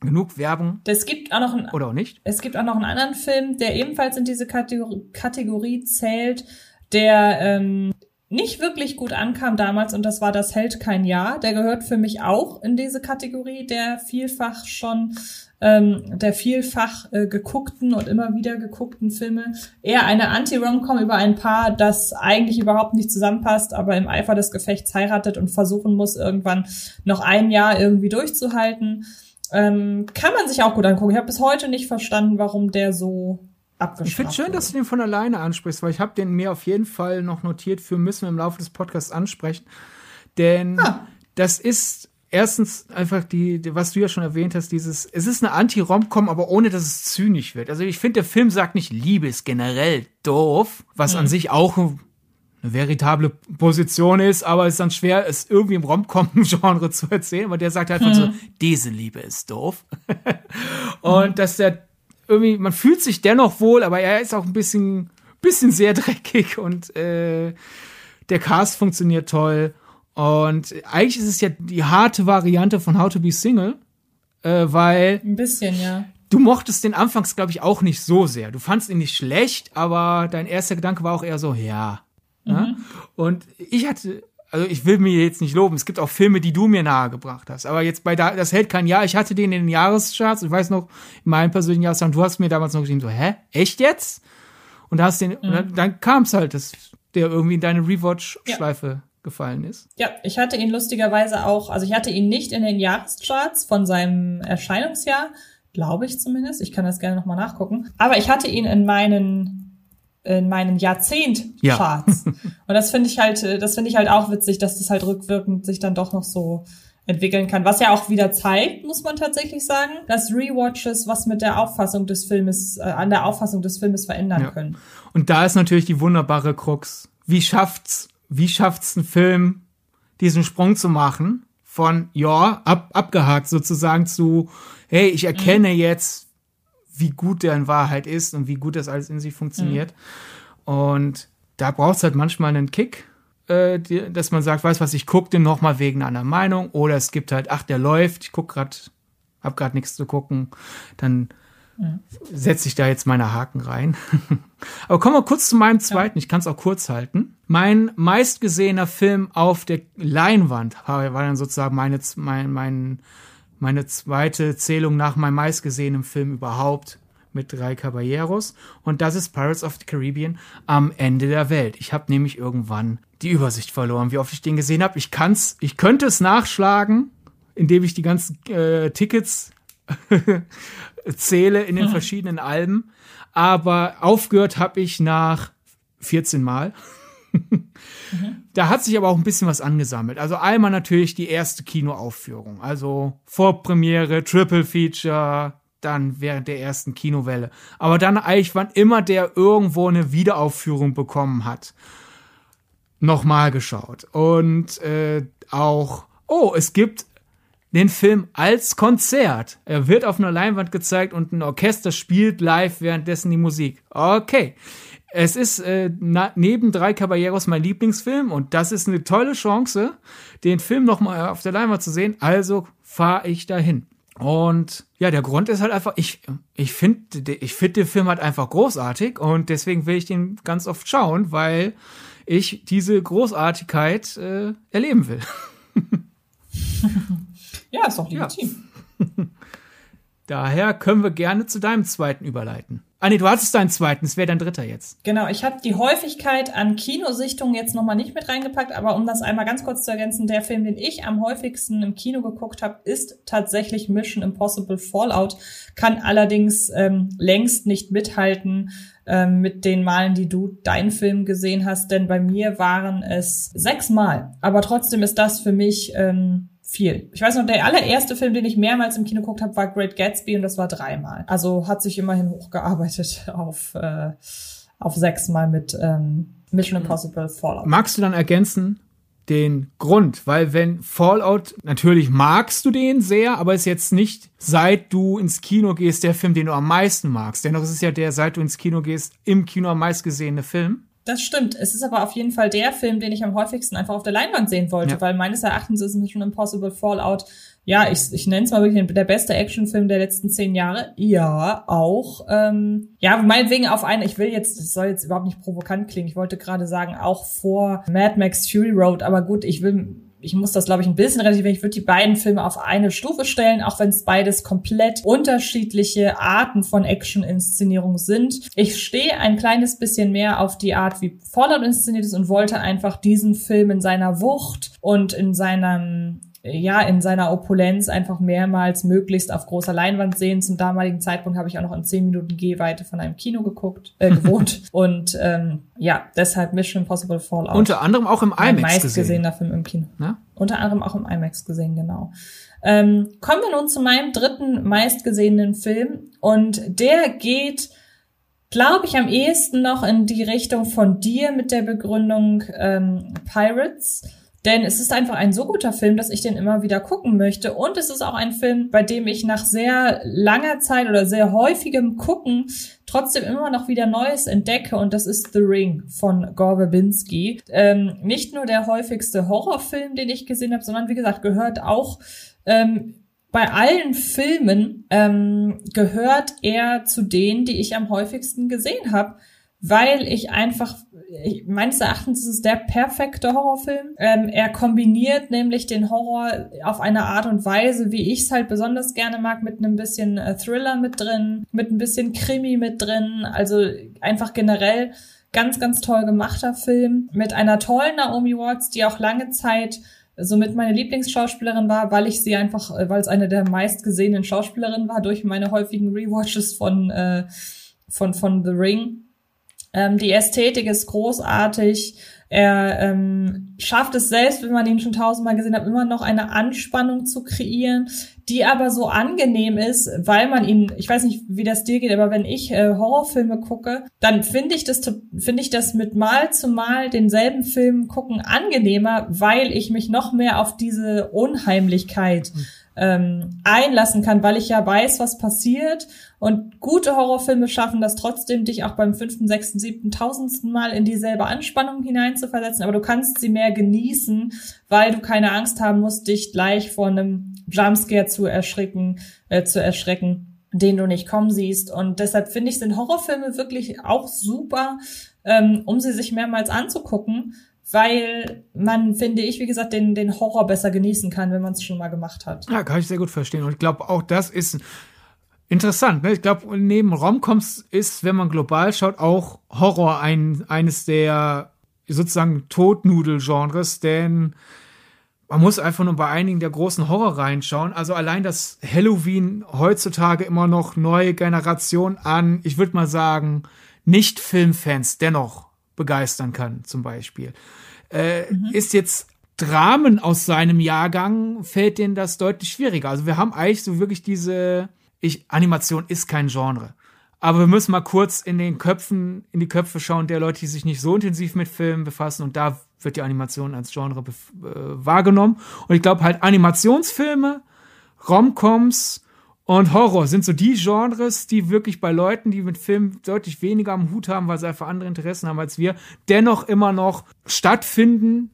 genug Werbung. Es gibt auch noch einen, oder auch nicht. Es gibt auch noch einen anderen Film, der ebenfalls in diese Kategorie, Kategorie zählt, der ähm, nicht wirklich gut ankam damals und das war Das hält kein Jahr. Der gehört für mich auch in diese Kategorie der vielfach schon ähm, der vielfach äh, geguckten und immer wieder geguckten Filme. Eher eine Anti-Rom-Com über ein Paar, das eigentlich überhaupt nicht zusammenpasst, aber im Eifer des Gefechts heiratet und versuchen muss, irgendwann noch ein Jahr irgendwie durchzuhalten. Ähm, kann man sich auch gut angucken. Ich habe bis heute nicht verstanden, warum der so abgeschafft Ich finde schön, dass du den von alleine ansprichst, weil ich habe den mir auf jeden Fall noch notiert für müssen wir im Laufe des Podcasts ansprechen. Denn ah. das ist erstens einfach die, was du ja schon erwähnt hast, dieses, es ist eine Anti-Rom-Com, aber ohne dass es zynisch wird. Also ich finde, der Film sagt nicht, Liebe ist generell doof, was mhm. an sich auch eine veritable Position ist, aber es ist dann schwer, es irgendwie im Rom-Com-Genre zu erzählen, weil der sagt halt hm. so, diese Liebe ist doof. und hm. dass der irgendwie, man fühlt sich dennoch wohl, aber er ist auch ein bisschen, bisschen sehr dreckig und äh, der Cast funktioniert toll. Und eigentlich ist es ja die harte Variante von How to Be Single, äh, weil. Ein bisschen, ja. Du mochtest den anfangs, glaube ich, auch nicht so sehr. Du fandst ihn nicht schlecht, aber dein erster Gedanke war auch eher so, ja. Mhm. ja? Und ich hatte, also ich will mir jetzt nicht loben, es gibt auch Filme, die du mir nahegebracht hast. Aber jetzt bei da, das hält kein Jahr. Ich hatte den in den Jahrescharts. Ich weiß noch, in meinem persönlichen Jahreschart, du hast mir damals noch geschrieben, so, hä? Echt jetzt? Und hast den, mhm. dann, dann kam es halt, dass der irgendwie in deine Rewatch-Schleife ja. gefallen ist. Ja, ich hatte ihn lustigerweise auch, also ich hatte ihn nicht in den Jahrescharts von seinem Erscheinungsjahr, glaube ich zumindest. Ich kann das gerne nochmal nachgucken. Aber ich hatte ihn in meinen in meinen Jahrzehnt-Charts. Ja. und das finde ich halt, das finde ich halt auch witzig, dass das halt rückwirkend sich dann doch noch so entwickeln kann. Was ja auch wieder zeigt, muss man tatsächlich sagen, dass Rewatches was mit der Auffassung des Filmes, äh, an der Auffassung des Filmes verändern ja. können. Und da ist natürlich die wunderbare Krux. Wie schafft's, wie schafft's ein Film, diesen Sprung zu machen? Von, ja, ab, abgehakt sozusagen zu, hey, ich erkenne mhm. jetzt, wie gut der in Wahrheit ist und wie gut das alles in sich funktioniert. Mhm. Und da braucht es halt manchmal einen Kick, äh, die, dass man sagt, weiß was, ich gucke den noch mal wegen einer Meinung. Oder es gibt halt, ach, der läuft, ich guck grad, hab grad nichts zu gucken. Dann mhm. setze ich da jetzt meine Haken rein. Aber kommen wir kurz zu meinem zweiten. Ja. Ich kann es auch kurz halten. Mein meistgesehener Film auf der Leinwand war dann sozusagen meine, mein, mein meine zweite Zählung nach meinem meistgesehenen Film überhaupt mit drei Caballeros. Und das ist Pirates of the Caribbean am Ende der Welt. Ich habe nämlich irgendwann die Übersicht verloren, wie oft ich den gesehen habe. Ich kann's, ich könnte es nachschlagen, indem ich die ganzen äh, Tickets zähle in den verschiedenen Alben. Aber aufgehört habe ich nach 14 Mal. Da hat sich aber auch ein bisschen was angesammelt. Also einmal natürlich die erste Kinoaufführung. Also Vorpremiere, Triple Feature, dann während der ersten Kinowelle. Aber dann eigentlich, wann immer der irgendwo eine Wiederaufführung bekommen hat, nochmal geschaut. Und äh, auch, oh, es gibt den Film als Konzert. Er wird auf einer Leinwand gezeigt und ein Orchester spielt live währenddessen die Musik. Okay. Es ist äh, na, neben Drei Caballeros mein Lieblingsfilm und das ist eine tolle Chance, den Film nochmal auf der Leinwand zu sehen. Also fahre ich dahin. Und ja, der Grund ist halt einfach, ich, ich finde ich find den Film halt einfach großartig und deswegen will ich den ganz oft schauen, weil ich diese Großartigkeit äh, erleben will. ja, ist doch legitim. Ja. Daher können wir gerne zu deinem zweiten überleiten. Ah nee, du hattest deinen zweiten, es wäre dein dritter jetzt. Genau, ich habe die Häufigkeit an Kinosichtungen jetzt nochmal nicht mit reingepackt, aber um das einmal ganz kurz zu ergänzen, der Film, den ich am häufigsten im Kino geguckt habe, ist tatsächlich Mission Impossible Fallout, kann allerdings ähm, längst nicht mithalten ähm, mit den Malen, die du deinen Film gesehen hast, denn bei mir waren es sechs Mal. Aber trotzdem ist das für mich ähm, viel. Ich weiß noch, der allererste Film, den ich mehrmals im Kino geguckt habe, war Great Gatsby und das war dreimal. Also hat sich immerhin hochgearbeitet auf, äh, auf sechsmal mit ähm, Mission Impossible Fallout. Magst du dann ergänzen, den Grund, weil wenn Fallout, natürlich magst du den sehr, aber ist jetzt nicht, seit du ins Kino gehst, der Film, den du am meisten magst. Dennoch ist es ja der, seit du ins Kino gehst, im Kino am meist gesehene Film. Das stimmt. Es ist aber auf jeden Fall der Film, den ich am häufigsten einfach auf der Leinwand sehen wollte, ja. weil meines Erachtens ist Mission Impossible Fallout, ja, ich, ich nenne es mal wirklich der beste Actionfilm der letzten zehn Jahre. Ja, auch. Ähm, ja, meinetwegen auf einen, ich will jetzt, das soll jetzt überhaupt nicht provokant klingen, ich wollte gerade sagen, auch vor Mad Max Fury Road, aber gut, ich will ich muss das, glaube ich, ein bisschen relativieren. Ich würde die beiden Filme auf eine Stufe stellen, auch wenn es beides komplett unterschiedliche Arten von Action-Inszenierung sind. Ich stehe ein kleines bisschen mehr auf die Art, wie Fallout inszeniert ist und wollte einfach diesen Film in seiner Wucht und in seinem ja, in seiner Opulenz einfach mehrmals möglichst auf großer Leinwand sehen. Zum damaligen Zeitpunkt habe ich auch noch in zehn Minuten Gehweite von einem Kino geguckt, äh, gewohnt. und ähm, ja, deshalb Mission Impossible Fallout. Unter anderem auch im IMAX meistgesehener Film im Kino. Ja? Unter anderem auch im IMAX gesehen, genau. Ähm, kommen wir nun zu meinem dritten meistgesehenen Film und der geht glaube ich, am ehesten noch in die Richtung von dir mit der Begründung ähm, Pirates. Denn es ist einfach ein so guter Film, dass ich den immer wieder gucken möchte. Und es ist auch ein Film, bei dem ich nach sehr langer Zeit oder sehr häufigem Gucken trotzdem immer noch wieder Neues entdecke. Und das ist The Ring von Gore Verbinski. Ähm, nicht nur der häufigste Horrorfilm, den ich gesehen habe, sondern wie gesagt, gehört auch ähm, bei allen Filmen ähm, gehört er zu denen, die ich am häufigsten gesehen habe, weil ich einfach, meines Erachtens ist es der perfekte Horrorfilm. Ähm, er kombiniert nämlich den Horror auf eine Art und Weise, wie ich es halt besonders gerne mag, mit einem bisschen äh, Thriller mit drin, mit ein bisschen Krimi mit drin, also einfach generell ganz, ganz toll gemachter Film mit einer tollen Naomi Watts, die auch lange Zeit somit meine Lieblingsschauspielerin war, weil ich sie einfach, äh, weil es eine der meistgesehenen Schauspielerinnen war durch meine häufigen Rewatches von äh, von von The Ring. Ähm, die Ästhetik ist großartig. Er ähm, schafft es selbst, wenn man ihn schon tausendmal gesehen hat, immer noch eine Anspannung zu kreieren, die aber so angenehm ist, weil man ihn, ich weiß nicht, wie das dir geht, aber wenn ich äh, Horrorfilme gucke, dann finde ich das finde ich das mit Mal zu Mal denselben Film gucken angenehmer, weil ich mich noch mehr auf diese Unheimlichkeit mhm ähm, einlassen kann, weil ich ja weiß, was passiert. Und gute Horrorfilme schaffen das trotzdem, dich auch beim fünften, sechsten, siebten, tausendsten Mal in dieselbe Anspannung hineinzuversetzen. Aber du kannst sie mehr genießen, weil du keine Angst haben musst, dich gleich vor einem Jumpscare zu erschrecken, äh, zu erschrecken, den du nicht kommen siehst. Und deshalb finde ich, sind Horrorfilme wirklich auch super, ähm, um sie sich mehrmals anzugucken weil man, finde ich, wie gesagt, den, den Horror besser genießen kann, wenn man es schon mal gemacht hat. Ja, kann ich sehr gut verstehen. Und ich glaube, auch das ist interessant. Ne? Ich glaube, neben Romcoms ist, wenn man global schaut, auch Horror ein, eines der sozusagen Totnudel-Genres, denn man muss einfach nur bei einigen der großen Horror reinschauen. Also allein, dass Halloween heutzutage immer noch neue Generation an, ich würde mal sagen, Nicht-Filmfans dennoch begeistern kann, zum Beispiel. Äh, mhm. Ist jetzt Dramen aus seinem Jahrgang, fällt denen das deutlich schwieriger. Also wir haben eigentlich so wirklich diese, ich, Animation ist kein Genre. Aber wir müssen mal kurz in den Köpfen, in die Köpfe schauen der Leute, die sich nicht so intensiv mit Filmen befassen. Und da wird die Animation als Genre äh, wahrgenommen. Und ich glaube halt Animationsfilme, Romcoms und Horror sind so die Genres, die wirklich bei Leuten, die mit Filmen deutlich weniger am Hut haben, weil sie einfach andere Interessen haben als wir, dennoch immer noch stattfinden.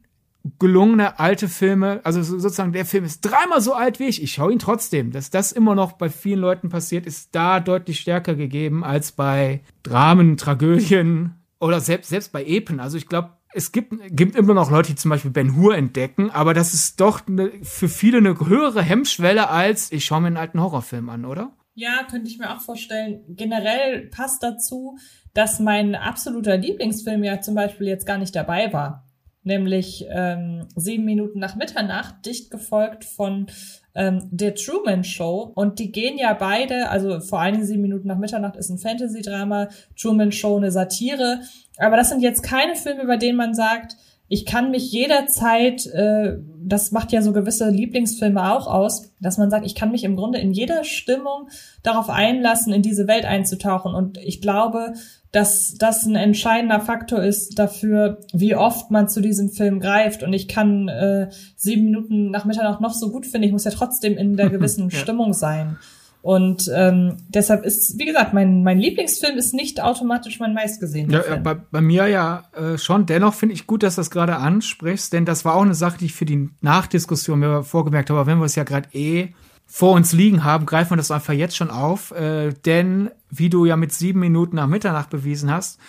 Gelungene alte Filme, also sozusagen der Film ist dreimal so alt wie ich. Ich schaue ihn trotzdem. Dass das immer noch bei vielen Leuten passiert, ist da deutlich stärker gegeben als bei Dramen, Tragödien oder selbst, selbst bei Epen. Also ich glaube, es gibt, gibt immer noch Leute, die zum Beispiel Ben Hur entdecken, aber das ist doch ne, für viele eine höhere Hemmschwelle als ich schaue mir einen alten Horrorfilm an, oder? Ja, könnte ich mir auch vorstellen. Generell passt dazu, dass mein absoluter Lieblingsfilm ja zum Beispiel jetzt gar nicht dabei war. Nämlich ähm, sieben Minuten nach Mitternacht, dicht gefolgt von ähm, der Truman Show. Und die gehen ja beide, also vor allen Dingen sieben Minuten nach Mitternacht ist ein Fantasy-Drama, Truman Show eine Satire. Aber das sind jetzt keine Filme, bei denen man sagt, ich kann mich jederzeit, äh, das macht ja so gewisse Lieblingsfilme auch aus, dass man sagt, ich kann mich im Grunde in jeder Stimmung darauf einlassen, in diese Welt einzutauchen. Und ich glaube, dass das ein entscheidender Faktor ist dafür, wie oft man zu diesem Film greift. Und ich kann äh, sieben Minuten nach Mitternacht noch so gut finden, ich muss ja trotzdem in der gewissen. Stimmung sein. Und ähm, deshalb ist, wie gesagt, mein, mein Lieblingsfilm ist nicht automatisch mein meistgesehener ja, Film. Bei, bei mir ja äh, schon. Dennoch finde ich gut, dass du das gerade ansprichst, denn das war auch eine Sache, die ich für die Nachdiskussion mir vorgemerkt habe. Aber wenn wir es ja gerade eh vor uns liegen haben, greifen wir das einfach jetzt schon auf. Äh, denn, wie du ja mit sieben Minuten nach Mitternacht bewiesen hast,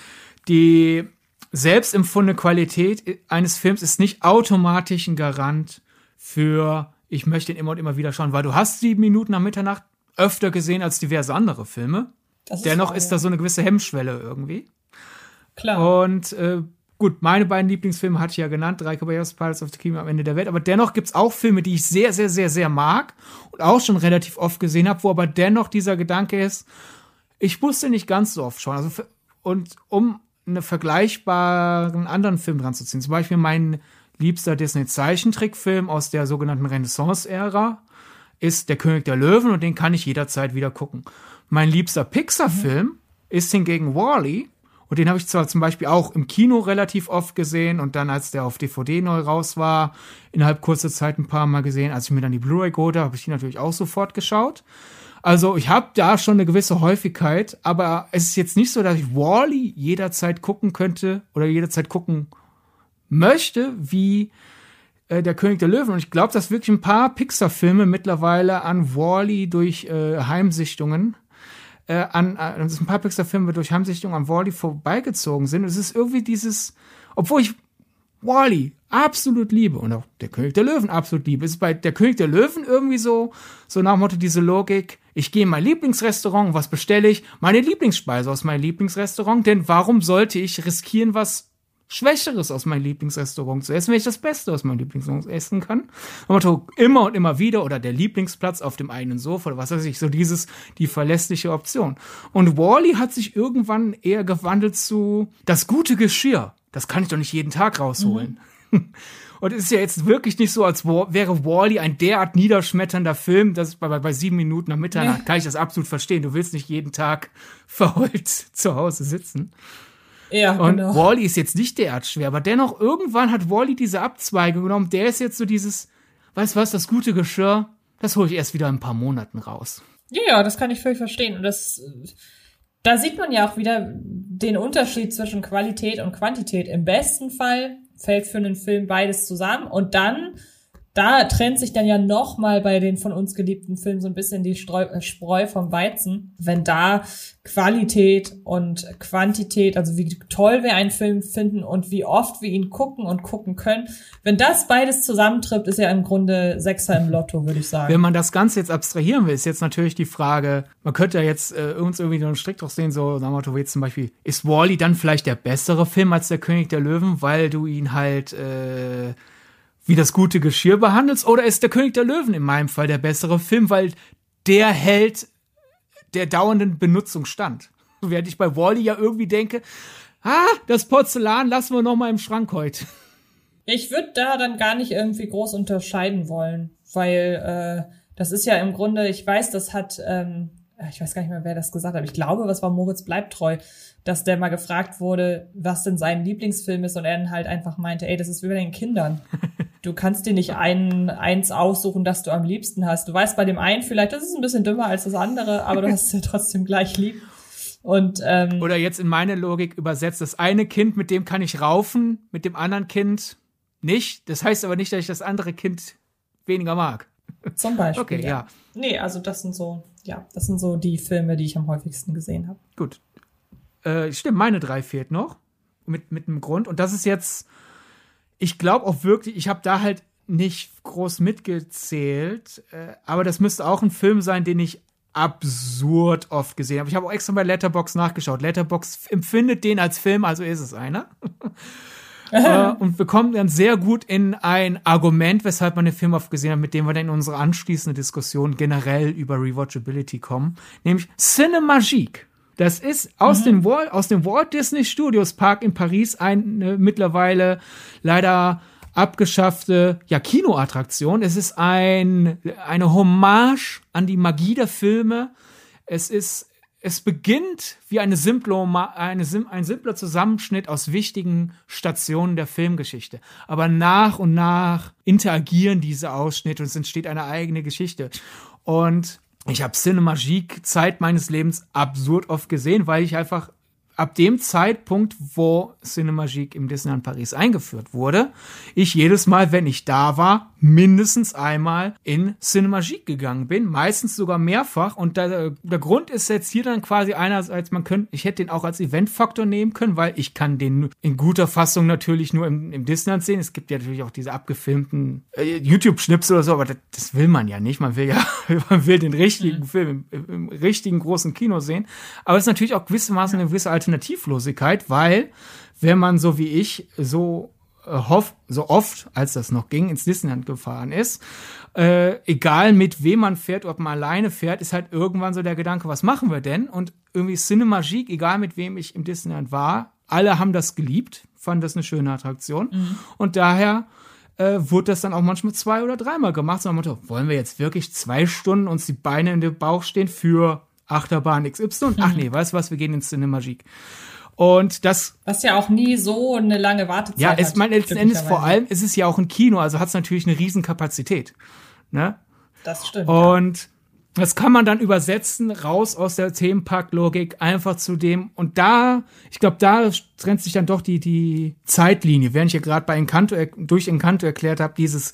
die selbstempfundene Qualität eines Films ist nicht automatisch ein Garant für ich möchte ihn immer und immer wieder schauen, weil du hast sieben Minuten nach Mitternacht öfter gesehen als diverse andere Filme. Ist Dennoch wahr, ist da so eine gewisse Hemmschwelle irgendwie. Klar. Und äh, gut, meine beiden Lieblingsfilme hatte ich ja genannt, Drei Caballeros, Pirates of the Kingdom am Ende der Welt. Aber dennoch gibt's auch Filme, die ich sehr, sehr, sehr, sehr mag und auch schon relativ oft gesehen habe, wo aber dennoch dieser Gedanke ist, ich musste nicht ganz so oft schauen. Also, und um einen vergleichbaren anderen Film dran zu ziehen, zum Beispiel mein liebster Disney-Zeichentrickfilm aus der sogenannten Renaissance-Ära, ist Der König der Löwen und den kann ich jederzeit wieder gucken. Mein liebster Pixar-Film mhm. ist hingegen Wally. Und den habe ich zwar zum Beispiel auch im Kino relativ oft gesehen und dann, als der auf DVD neu raus war, innerhalb kurzer Zeit ein paar Mal gesehen. Als ich mir dann die Blu-ray geholt habe, habe ich die natürlich auch sofort geschaut. Also ich habe da schon eine gewisse Häufigkeit, aber es ist jetzt nicht so, dass ich Wally jederzeit gucken könnte oder jederzeit gucken möchte, wie äh, der König der Löwen. Und ich glaube, dass wirklich ein paar Pixar-Filme mittlerweile an Wally durch äh, Heimsichtungen äh, an, äh, dass ein paar Pixar-Filme durch Heimsichtungen an Wally vorbeigezogen sind. Und es ist irgendwie dieses, obwohl ich Wally absolut liebe und auch der König der Löwen absolut liebe, ist bei der König der Löwen irgendwie so, so nach Motto diese Logik, ich gehe in mein Lieblingsrestaurant, was bestelle ich? Meine Lieblingsspeise aus meinem Lieblingsrestaurant, denn warum sollte ich riskieren, was Schwächeres aus meinem Lieblingsrestaurant zu essen, wenn ich das Beste aus meinem Lieblingsrestaurant essen kann. Motto immer und immer wieder oder der Lieblingsplatz auf dem eigenen Sofa oder was weiß ich, so dieses, die verlässliche Option. Und Wally hat sich irgendwann eher gewandelt zu das gute Geschirr. Das kann ich doch nicht jeden Tag rausholen. Mhm. Und es ist ja jetzt wirklich nicht so, als wäre Wally ein derart niederschmetternder Film, dass bei, bei sieben Minuten am Mitternacht nee. kann ich das absolut verstehen. Du willst nicht jeden Tag verheult zu Hause sitzen. Ja, und genau. Wally ist jetzt nicht derart schwer, aber dennoch irgendwann hat Wally diese Abzweigung genommen. Der ist jetzt so dieses, weißt was, das gute Geschirr, das hole ich erst wieder in ein paar Monaten raus. Ja, das kann ich völlig verstehen. Und das, da sieht man ja auch wieder den Unterschied zwischen Qualität und Quantität. Im besten Fall fällt für einen Film beides zusammen und dann da trennt sich dann ja noch mal bei den von uns geliebten Filmen so ein bisschen die Streu, äh, Spreu vom Weizen. Wenn da Qualität und Quantität, also wie toll wir einen Film finden und wie oft wir ihn gucken und gucken können, wenn das beides zusammentrifft, ist ja im Grunde Sechser im Lotto, würde ich sagen. Wenn man das Ganze jetzt abstrahieren will, ist jetzt natürlich die Frage, man könnte ja jetzt äh, uns irgendwie so einen Strick drauf sehen, so nach Motto jetzt zum Beispiel, ist Wally dann vielleicht der bessere Film als der König der Löwen, weil du ihn halt äh, wie das gute Geschirr behandelst, oder ist der König der Löwen in meinem Fall der bessere Film, weil der hält der dauernden Benutzung stand. Während ich bei Wally ja irgendwie denke, ah, das Porzellan lassen wir noch mal im Schrank heute. Ich würde da dann gar nicht irgendwie groß unterscheiden wollen, weil äh, das ist ja im Grunde, ich weiß, das hat, ähm, ich weiß gar nicht mehr, wer das gesagt hat, ich glaube, was war Moritz bleibt treu, dass der mal gefragt wurde, was denn sein Lieblingsfilm ist und er dann halt einfach meinte, ey, das ist wie bei den Kindern. Du kannst dir nicht einen, eins aussuchen, das du am liebsten hast. Du weißt bei dem einen vielleicht, das ist ein bisschen dümmer als das andere, aber du hast es ja trotzdem gleich lieb. Und, ähm, Oder jetzt in meine Logik übersetzt, das eine Kind, mit dem kann ich raufen, mit dem anderen Kind nicht. Das heißt aber nicht, dass ich das andere Kind weniger mag. Zum Beispiel. Okay, ja. ja. Nee, also das sind so, ja, das sind so die Filme, die ich am häufigsten gesehen habe. Gut. Äh, stimmt, meine drei fehlt noch. Mit, mit einem Grund. Und das ist jetzt ich glaube auch wirklich, ich habe da halt nicht groß mitgezählt, äh, aber das müsste auch ein Film sein, den ich absurd oft gesehen habe. Ich habe auch extra bei Letterbox nachgeschaut. Letterbox empfindet den als Film, also ist es einer. äh, und wir kommen dann sehr gut in ein Argument, weshalb man den Film oft gesehen hat, mit dem wir dann in unsere anschließende Diskussion generell über Rewatchability kommen, nämlich Cinemagique. Das ist aus, mhm. dem Walt, aus dem Walt Disney Studios Park in Paris eine mittlerweile leider abgeschaffte ja, Kinoattraktion. Es ist ein, eine Hommage an die Magie der Filme. Es ist, es beginnt wie eine simple, eine, ein simpler Zusammenschnitt aus wichtigen Stationen der Filmgeschichte. Aber nach und nach interagieren diese Ausschnitte und es entsteht eine eigene Geschichte. Und ich habe Cinemagique Zeit meines Lebens absurd oft gesehen, weil ich einfach ab dem Zeitpunkt, wo Cinemagique im Disneyland Paris eingeführt wurde, ich jedes Mal, wenn ich da war, mindestens einmal in Cinemagique gegangen bin, meistens sogar mehrfach. Und der, der Grund ist jetzt hier dann quasi einerseits, man könnte, ich hätte den auch als Eventfaktor nehmen können, weil ich kann den in guter Fassung natürlich nur im, im Disneyland sehen. Es gibt ja natürlich auch diese abgefilmten äh, YouTube-Schnipsel oder so, aber das, das, will man ja nicht. Man will ja, man will den richtigen. Film im, im, richtigen großen Kino sehen. Aber es ist natürlich auch gewissermaßen eine gewisse Alternativlosigkeit, weil wenn man so wie ich so äh, hoff, so oft, als das noch ging, ins Disneyland gefahren ist. Äh, egal mit wem man fährt, ob man alleine fährt, ist halt irgendwann so der Gedanke, was machen wir denn? Und irgendwie Cinemagique, egal mit wem ich im Disneyland war, alle haben das geliebt, fanden das eine schöne Attraktion. Mhm. Und daher äh, wurde das dann auch manchmal zwei oder dreimal gemacht. So, Motto, wollen wir jetzt wirklich zwei Stunden uns die Beine in den Bauch stehen für Achterbahn XY. Ach nee, weißt du was, wir gehen ins Cinemagique. Und das. Was ja auch nie so eine lange Wartezeit ja, es. Ja, letzten Endes vor allem, es ist ja auch ein Kino, also hat es natürlich eine Riesenkapazität. Ne? Das stimmt. Und ja. das kann man dann übersetzen, raus aus der Themenpark-Logik, einfach zu dem. Und da, ich glaube, da trennt sich dann doch die, die Zeitlinie, während ich ja gerade bei Encanto, durch Encanto erklärt habe, dieses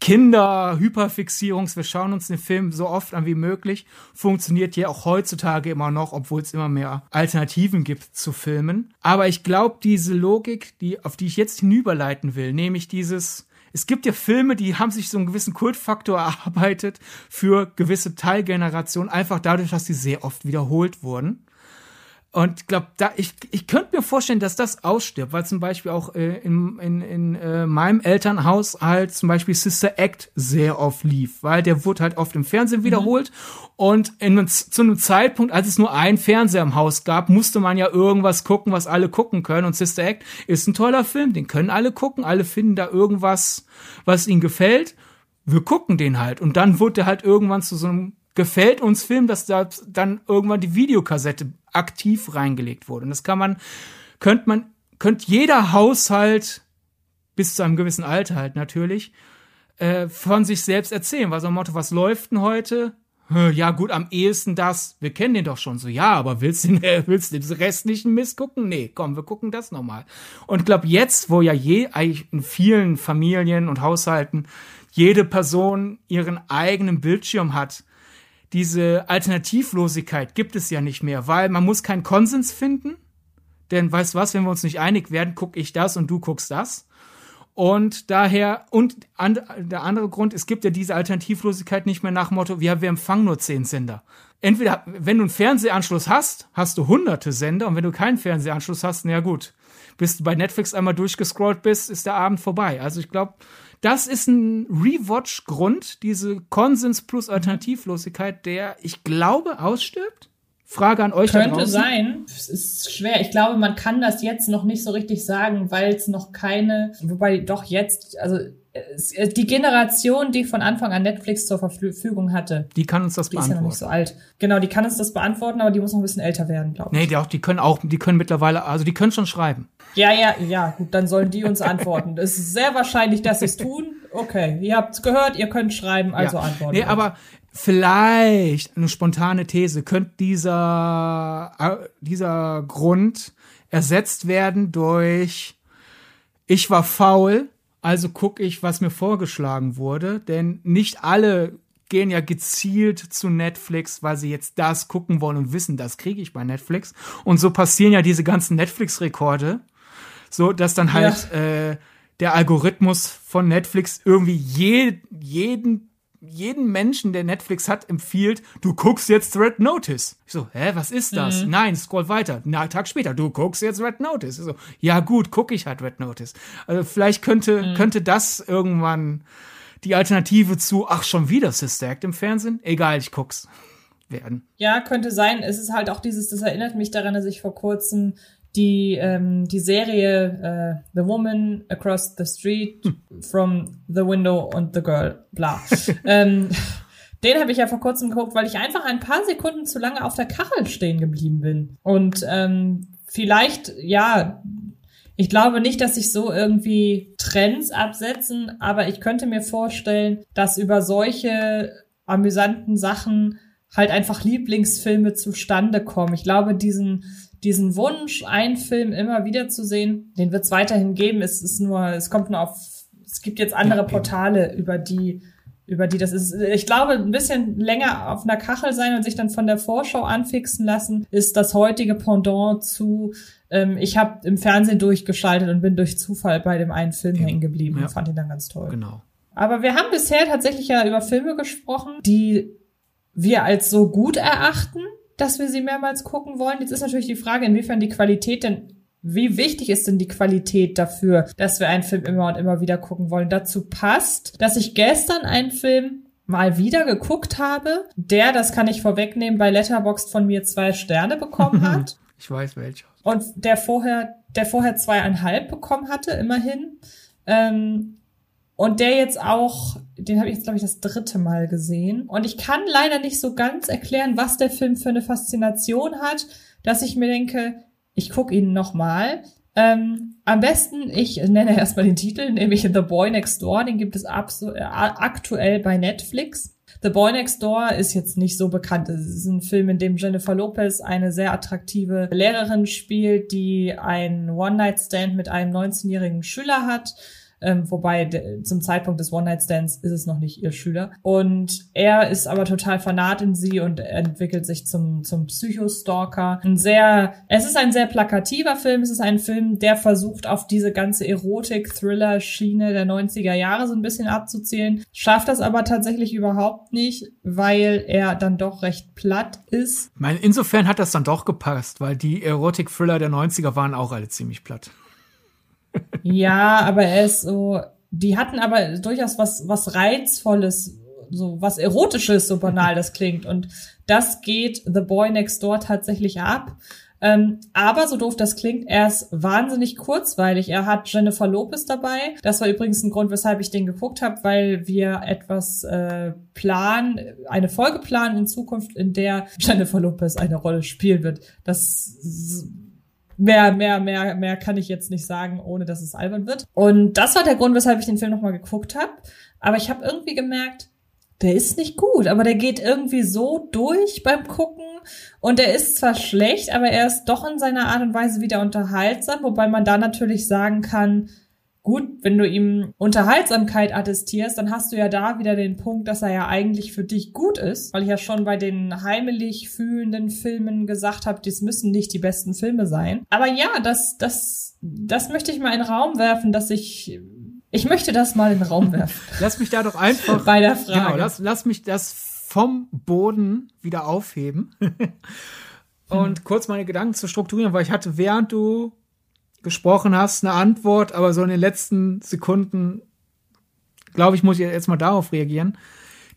Kinder-Hyperfixierungs, wir schauen uns den Film so oft an wie möglich, funktioniert ja auch heutzutage immer noch, obwohl es immer mehr Alternativen gibt zu Filmen. Aber ich glaube, diese Logik, die, auf die ich jetzt hinüberleiten will, nämlich dieses, es gibt ja Filme, die haben sich so einen gewissen Kultfaktor erarbeitet für gewisse Teilgenerationen, einfach dadurch, dass sie sehr oft wiederholt wurden. Und ich glaube, da ich, ich könnte mir vorstellen, dass das ausstirbt, weil zum Beispiel auch äh, in, in, in äh, meinem Elternhaus halt zum Beispiel Sister Act sehr oft lief, weil der wurde halt oft im Fernsehen mhm. wiederholt. Und in, zu einem Zeitpunkt, als es nur ein Fernseher im Haus gab, musste man ja irgendwas gucken, was alle gucken können. Und Sister Act ist ein toller Film, den können alle gucken, alle finden da irgendwas, was ihnen gefällt. Wir gucken den halt. Und dann wurde der halt irgendwann zu so einem gefällt uns Film, dass da dann irgendwann die Videokassette aktiv reingelegt wurde. Und das kann man, könnte man, könnte jeder Haushalt bis zu einem gewissen Alter halt natürlich äh, von sich selbst erzählen. Weil so ein Motto, was läuft denn heute? Ja, gut, am ehesten das. Wir kennen den doch schon so. Ja, aber willst du, willst du den restlichen Mist gucken? Nee, komm, wir gucken das nochmal. Und ich glaube, jetzt, wo ja je, eigentlich in vielen Familien und Haushalten jede Person ihren eigenen Bildschirm hat, diese Alternativlosigkeit gibt es ja nicht mehr, weil man muss keinen Konsens finden. Denn weißt was, wenn wir uns nicht einig werden, guck ich das und du guckst das. Und daher, und an, der andere Grund, es gibt ja diese Alternativlosigkeit nicht mehr nach Motto, ja, wir empfangen nur zehn Sender. Entweder, wenn du einen Fernsehanschluss hast, hast du hunderte Sender und wenn du keinen Fernsehanschluss hast, na ja gut, bis du bei Netflix einmal durchgescrollt bist, ist der Abend vorbei. Also ich glaube, das ist ein Rewatch-Grund, diese Konsens plus Alternativlosigkeit, der, ich glaube, ausstirbt. Frage an euch Könnte sein. Es ist schwer. Ich glaube, man kann das jetzt noch nicht so richtig sagen, weil es noch keine, wobei doch jetzt, also die Generation, die von Anfang an Netflix zur Verfügung hatte. Die kann uns das die beantworten. Ist ja noch nicht so alt. Genau, die kann uns das beantworten, aber die muss noch ein bisschen älter werden, glaube ich. Nee, die, auch, die können auch, die können mittlerweile, also die können schon schreiben. Ja, ja, ja, gut, dann sollen die uns antworten. Es ist sehr wahrscheinlich, dass sie es tun. Okay, ihr habt's gehört, ihr könnt schreiben, also ja. antworten. Nee, aber vielleicht eine spontane These, könnte dieser, äh, dieser Grund ersetzt werden durch ich war faul, also gucke ich, was mir vorgeschlagen wurde, denn nicht alle gehen ja gezielt zu Netflix, weil sie jetzt das gucken wollen und wissen, das kriege ich bei Netflix. Und so passieren ja diese ganzen Netflix-Rekorde, so dass dann halt ja. äh, der Algorithmus von Netflix irgendwie je, jeden jeden Menschen, der Netflix hat, empfiehlt, du guckst jetzt Red Notice. Ich so, hä, was ist das? Mhm. Nein, scroll weiter. Na, Tag später, du guckst jetzt Red Notice. Ich so, ja gut, gucke ich halt Red Notice. Also vielleicht könnte, mhm. könnte das irgendwann die Alternative zu, ach, schon wieder Sister Act im Fernsehen? Egal, ich guck's werden. Ja, könnte sein. Es ist halt auch dieses, das erinnert mich daran, dass ich vor kurzem die, ähm, die Serie äh, The Woman Across the Street from the Window und the Girl, bla. ähm, den habe ich ja vor kurzem geguckt, weil ich einfach ein paar Sekunden zu lange auf der Kachel stehen geblieben bin. Und ähm, vielleicht, ja, ich glaube nicht, dass sich so irgendwie Trends absetzen, aber ich könnte mir vorstellen, dass über solche amüsanten Sachen halt einfach Lieblingsfilme zustande kommen. Ich glaube, diesen diesen Wunsch, einen Film immer wieder zu sehen, den wird es weiterhin geben. Es ist nur, es kommt nur auf, es gibt jetzt andere Portale, über die, über die das ist. Ich glaube, ein bisschen länger auf einer Kachel sein und sich dann von der Vorschau anfixen lassen, ist das heutige Pendant zu, ähm, ich habe im Fernsehen durchgeschaltet und bin durch Zufall bei dem einen Film ja. hängen geblieben ja. und fand ihn dann ganz toll. Genau. Aber wir haben bisher tatsächlich ja über Filme gesprochen, die wir als so gut erachten, dass wir sie mehrmals gucken wollen. Jetzt ist natürlich die Frage, inwiefern die Qualität denn wie wichtig ist denn die Qualität dafür, dass wir einen Film immer und immer wieder gucken wollen? Dazu passt, dass ich gestern einen Film mal wieder geguckt habe, der, das kann ich vorwegnehmen, bei Letterboxd von mir zwei Sterne bekommen hat. Ich weiß welcher. Und der vorher, der vorher zweieinhalb bekommen hatte, immerhin. Ähm, Und der jetzt auch, den habe ich jetzt, glaube ich, das dritte Mal gesehen. Und ich kann leider nicht so ganz erklären, was der Film für eine Faszination hat, dass ich mir denke, ich gucke ihn nochmal. Ähm, am besten, ich nenne erstmal den Titel, nämlich The Boy Next Door. Den gibt es äh, aktuell bei Netflix. The Boy Next Door ist jetzt nicht so bekannt. Es ist ein Film, in dem Jennifer Lopez eine sehr attraktive Lehrerin spielt, die einen One-Night-Stand mit einem 19-jährigen Schüler hat ähm, wobei zum Zeitpunkt des One-Night-Stands ist es noch nicht ihr Schüler. Und er ist aber total fanat in sie und entwickelt sich zum, zum Psychostalker. Ein sehr, es ist ein sehr plakativer Film. Es ist ein Film, der versucht, auf diese ganze Erotik-Thriller-Schiene der 90er Jahre so ein bisschen abzuzählen. Schafft das aber tatsächlich überhaupt nicht, weil er dann doch recht platt ist. Ich meine, insofern hat das dann doch gepasst, weil die Erotik-Thriller der 90er waren auch alle ziemlich platt ja, aber er ist so, die hatten aber durchaus was, was Reizvolles, so was Erotisches, so banal das klingt. Und das geht The Boy Next Door tatsächlich ab. Ähm, aber so doof das klingt, er ist wahnsinnig kurzweilig. Er hat Jennifer Lopez dabei. Das war übrigens ein Grund, weshalb ich den geguckt habe, weil wir etwas äh, planen, eine Folge planen in Zukunft, in der Jennifer Lopez eine Rolle spielen wird. Das Mehr, mehr, mehr, mehr kann ich jetzt nicht sagen, ohne dass es albern wird. Und das war der Grund, weshalb ich den Film nochmal geguckt habe. Aber ich habe irgendwie gemerkt, der ist nicht gut, aber der geht irgendwie so durch beim Gucken. Und der ist zwar schlecht, aber er ist doch in seiner Art und Weise wieder unterhaltsam, wobei man da natürlich sagen kann, Gut, wenn du ihm Unterhaltsamkeit attestierst, dann hast du ja da wieder den Punkt, dass er ja eigentlich für dich gut ist, weil ich ja schon bei den heimelig fühlenden Filmen gesagt habe, dies müssen nicht die besten Filme sein. Aber ja, das, das, das möchte ich mal in den Raum werfen, dass ich ich möchte das mal in den Raum werfen. lass mich da doch einfach bei der Frage. Genau, lass, lass mich das vom Boden wieder aufheben und hm. kurz meine Gedanken zu strukturieren, weil ich hatte, während du gesprochen hast, eine Antwort, aber so in den letzten Sekunden, glaube ich, muss ich jetzt mal darauf reagieren.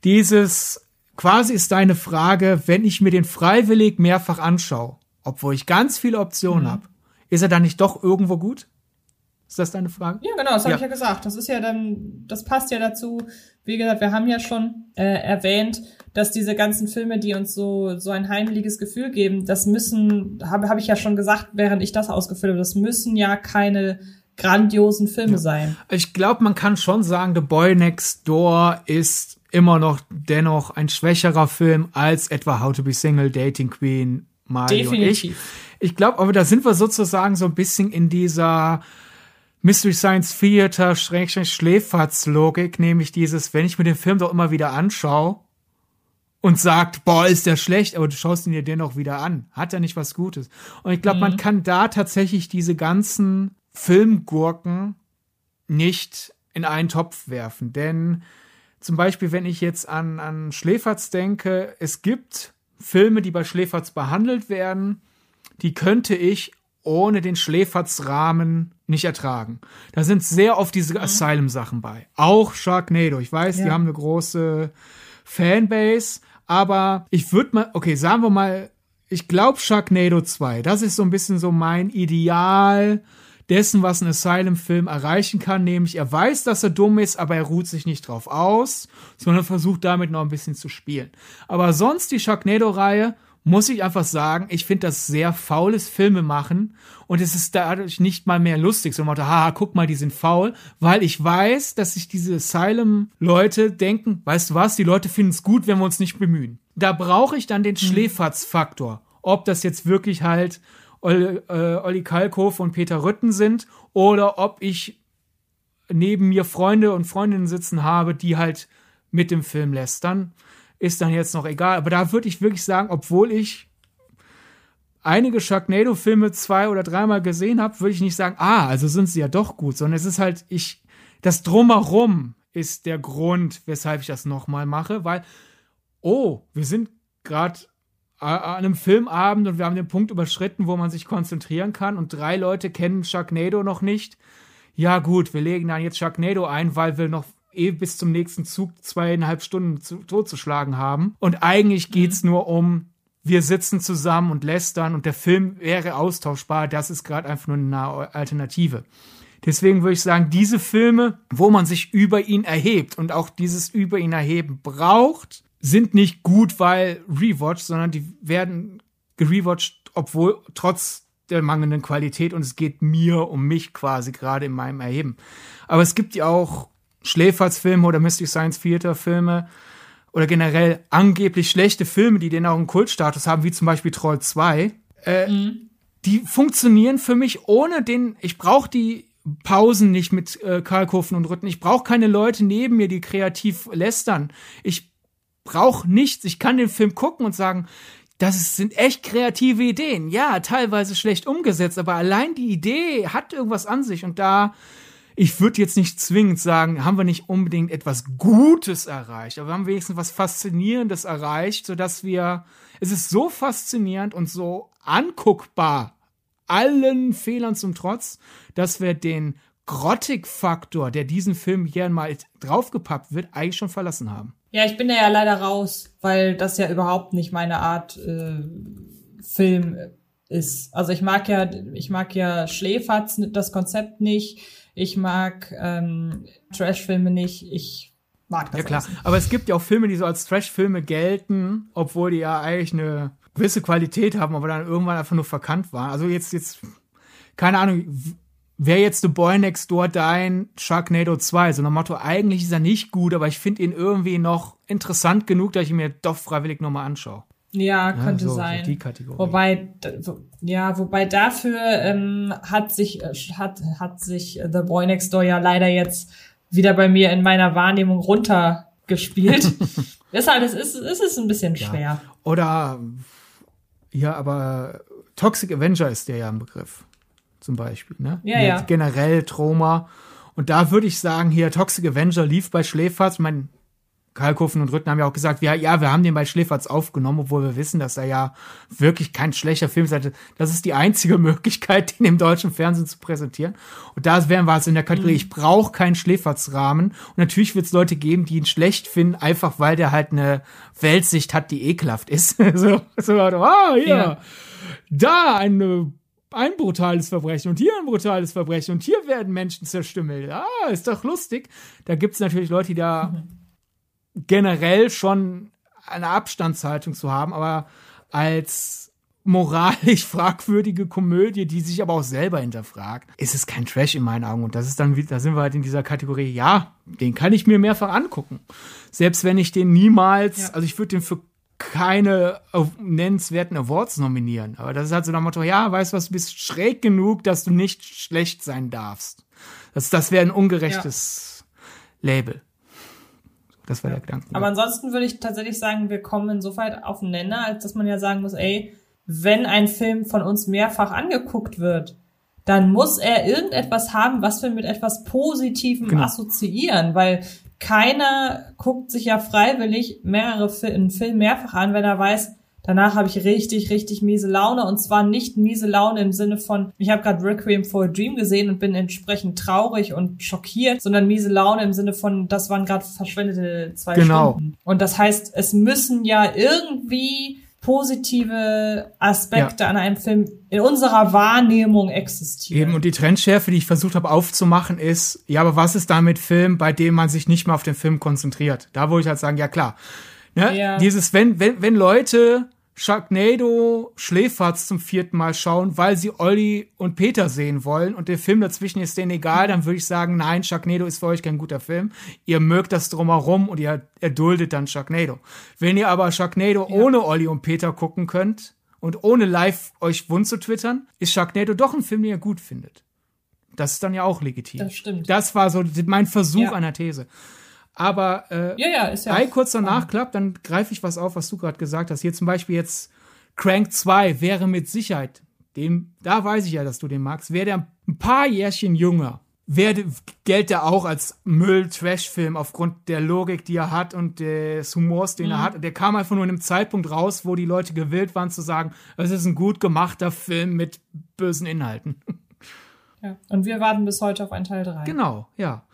Dieses quasi ist deine Frage, wenn ich mir den freiwillig mehrfach anschaue, obwohl ich ganz viele Optionen mhm. habe, ist er dann nicht doch irgendwo gut? Ist das deine Frage? Ja, genau, das habe ja. ich ja gesagt. Das ist ja dann, das passt ja dazu. Wie gesagt, wir haben ja schon äh, erwähnt, dass diese ganzen Filme, die uns so so ein heimliches Gefühl geben, das müssen, habe hab ich ja schon gesagt, während ich das ausgefüllt habe, das müssen ja keine grandiosen Filme ja. sein. Ich glaube, man kann schon sagen, The Boy Next Door ist immer noch dennoch ein schwächerer Film als etwa How to Be Single, Dating Queen, Mario Definitiv. ich. Ich glaube, aber da sind wir sozusagen so ein bisschen in dieser Mystery Science Theater Schläferzlogik, nämlich dieses, wenn ich mir den Film doch immer wieder anschaue und sagt, boah, ist der schlecht, aber du schaust ihn dir dennoch wieder an. Hat er nicht was Gutes? Und ich glaube, mhm. man kann da tatsächlich diese ganzen Filmgurken nicht in einen Topf werfen. Denn zum Beispiel, wenn ich jetzt an, an Schläferz denke, es gibt Filme, die bei Schläferz behandelt werden, die könnte ich ohne den Schläferzrahmen nicht ertragen. Da sind sehr oft diese mhm. Asylum-Sachen bei. Auch Sharknado. Ich weiß, ja. die haben eine große Fanbase, aber ich würde mal, okay, sagen wir mal, ich glaube Sharknado 2, das ist so ein bisschen so mein Ideal dessen, was ein Asylum-Film erreichen kann, nämlich er weiß, dass er dumm ist, aber er ruht sich nicht drauf aus, sondern versucht damit noch ein bisschen zu spielen. Aber sonst die Sharknado-Reihe muss ich einfach sagen, ich finde das sehr faules Filme machen und es ist dadurch nicht mal mehr lustig, so Motto, haha, guck mal, die sind faul, weil ich weiß, dass sich diese Asylum-Leute denken, weißt du was, die Leute finden es gut, wenn wir uns nicht bemühen. Da brauche ich dann den mhm. Schläferz-Faktor. Ob das jetzt wirklich halt Olli, äh, Olli Kalkofe und Peter Rütten sind oder ob ich neben mir Freunde und Freundinnen sitzen habe, die halt mit dem Film lästern ist dann jetzt noch egal. Aber da würde ich wirklich sagen, obwohl ich einige Sharknado-Filme zwei oder dreimal gesehen habe, würde ich nicht sagen, ah, also sind sie ja doch gut, sondern es ist halt, ich, das Drumherum ist der Grund, weshalb ich das nochmal mache, weil, oh, wir sind gerade an einem Filmabend und wir haben den Punkt überschritten, wo man sich konzentrieren kann und drei Leute kennen Sharknado noch nicht. Ja gut, wir legen dann jetzt Sharknado ein, weil wir noch eh bis zum nächsten Zug zweieinhalb Stunden zu, totzuschlagen haben. Und eigentlich geht's mhm. nur um, wir sitzen zusammen und lästern und der Film wäre austauschbar. Das ist gerade einfach nur eine Alternative. Deswegen würde ich sagen, diese Filme, wo man sich über ihn erhebt und auch dieses über ihn erheben braucht, sind nicht gut, weil Rewatch, sondern die werden gerewatcht, obwohl trotz der mangelnden Qualität und es geht mir um mich quasi gerade in meinem Erheben. Aber es gibt ja auch Schläferzfilme oder Mystery Science Theater Filme oder generell angeblich schlechte Filme, die den auch einen Kultstatus haben, wie zum Beispiel Troll 2. Äh, mhm. Die funktionieren für mich ohne den, ich brauche die Pausen nicht mit äh, Kalkofen und Rütten. Ich brauche keine Leute neben mir, die kreativ lästern. Ich brauche nichts. Ich kann den Film gucken und sagen, das sind echt kreative Ideen. Ja, teilweise schlecht umgesetzt, aber allein die Idee hat irgendwas an sich und da ich würde jetzt nicht zwingend sagen, haben wir nicht unbedingt etwas Gutes erreicht, aber wir haben wenigstens was Faszinierendes erreicht, sodass wir, es ist so faszinierend und so anguckbar, allen Fehlern zum Trotz, dass wir den Grottig-Faktor, der diesen Film hier mal draufgepappt wird, eigentlich schon verlassen haben. Ja, ich bin da ja leider raus, weil das ja überhaupt nicht meine Art äh, Film ist. Also ich mag ja, ich mag ja Schläferz, das Konzept nicht. Ich mag ähm, Trash-Filme nicht. Ich mag das. Ja klar, nicht. aber es gibt ja auch Filme, die so als Trash-Filme gelten, obwohl die ja eigentlich eine gewisse Qualität haben, aber dann irgendwann einfach nur verkannt waren. Also jetzt, jetzt, keine Ahnung, wäre jetzt The Boy Next Door dein Sharknado 2? So nach Motto, eigentlich ist er nicht gut, aber ich finde ihn irgendwie noch interessant genug, dass ich mir doch freiwillig nochmal anschaue. Ja, könnte ja, so, sein. Die Kategorie. Wobei, ja, wobei dafür ähm, hat sich äh, hat hat sich The Boy Next Door ja leider jetzt wieder bei mir in meiner Wahrnehmung runtergespielt. Deshalb ist es ist es ein bisschen schwer. Ja. Oder ja, aber Toxic Avenger ist der ja ein Begriff zum Beispiel. Ne? Ja, ja. Generell Trauma. Und da würde ich sagen, hier Toxic Avenger lief bei Schläferz. Mein Kalkofen und Rütten haben ja auch gesagt, ja, ja, wir haben den bei Schläferz aufgenommen, obwohl wir wissen, dass er ja wirklich kein schlechter Film ist. Das ist die einzige Möglichkeit, den im deutschen Fernsehen zu präsentieren. Und da wären wir es in der Kategorie, mhm. ich brauche keinen Schläferz-Rahmen. Und natürlich wird es Leute geben, die ihn schlecht finden, einfach weil der halt eine Weltsicht hat, die ekelhaft ist. so, so, ah, hier, ja. da eine ein brutales Verbrechen und hier ein brutales Verbrechen und hier werden Menschen zerstümmelt. Ah, ist doch lustig. Da gibt es natürlich Leute, die da mhm. Generell schon eine Abstandshaltung zu haben, aber als moralisch fragwürdige Komödie, die sich aber auch selber hinterfragt, ist es kein Trash in meinen Augen. Und das ist dann, da sind wir halt in dieser Kategorie, ja, den kann ich mir mehrfach angucken. Selbst wenn ich den niemals, ja. also ich würde den für keine nennenswerten Awards nominieren. Aber das ist halt so nach Motto, ja, weißt du was, du bist schräg genug, dass du nicht schlecht sein darfst. Das, das wäre ein ungerechtes ja. Label. Das war der Gedanke. Aber ansonsten würde ich tatsächlich sagen, wir kommen insofern auf den Nenner, als dass man ja sagen muss, ey, wenn ein Film von uns mehrfach angeguckt wird, dann muss er irgendetwas haben, was wir mit etwas Positivem genau. assoziieren, weil keiner guckt sich ja freiwillig mehrere Fil einen Film mehrfach an, wenn er weiß, danach habe ich richtig, richtig miese Laune. Und zwar nicht miese Laune im Sinne von, ich habe gerade Requiem for a Dream gesehen und bin entsprechend traurig und schockiert, sondern miese Laune im Sinne von, das waren gerade verschwendete zwei genau. Stunden. Und das heißt, es müssen ja irgendwie positive Aspekte ja. an einem Film in unserer Wahrnehmung existieren. Eben, und die Trendschärfe, die ich versucht habe aufzumachen, ist, ja, aber was ist da mit Film, bei dem man sich nicht mehr auf den Film konzentriert? Da würde ich halt sagen, ja klar. Ne? Ja. Dieses, wenn, wenn, wenn Leute Sharknado Schläferz zum vierten Mal schauen, weil sie Olli und Peter sehen wollen und der Film dazwischen ist denen egal, dann würde ich sagen, nein, Sharknado ist für euch kein guter Film. Ihr mögt das drumherum und ihr erduldet dann Sharknado. Wenn ihr aber Sharknado ja. ohne Olli und Peter gucken könnt und ohne live euch wund zu twittern, ist Sharknado doch ein Film, den ihr gut findet. Das ist dann ja auch legitim. Das stimmt. Das war so mein Versuch ja. einer These. Aber äh, ja, ja, ist ja bei kurzer Nachklapp, dann greife ich was auf, was du gerade gesagt hast. Hier zum Beispiel jetzt Crank 2 wäre mit Sicherheit, dem, da weiß ich ja, dass du den magst, wäre der ein paar Jährchen jünger. Wäre, gilt er auch als Müll-Trash-Film aufgrund der Logik, die er hat und des Humors, den mhm. er hat. Der kam einfach nur in einem Zeitpunkt raus, wo die Leute gewillt waren zu sagen, es ist ein gut gemachter Film mit bösen Inhalten. Ja, und wir warten bis heute auf einen Teil 3. Genau, ja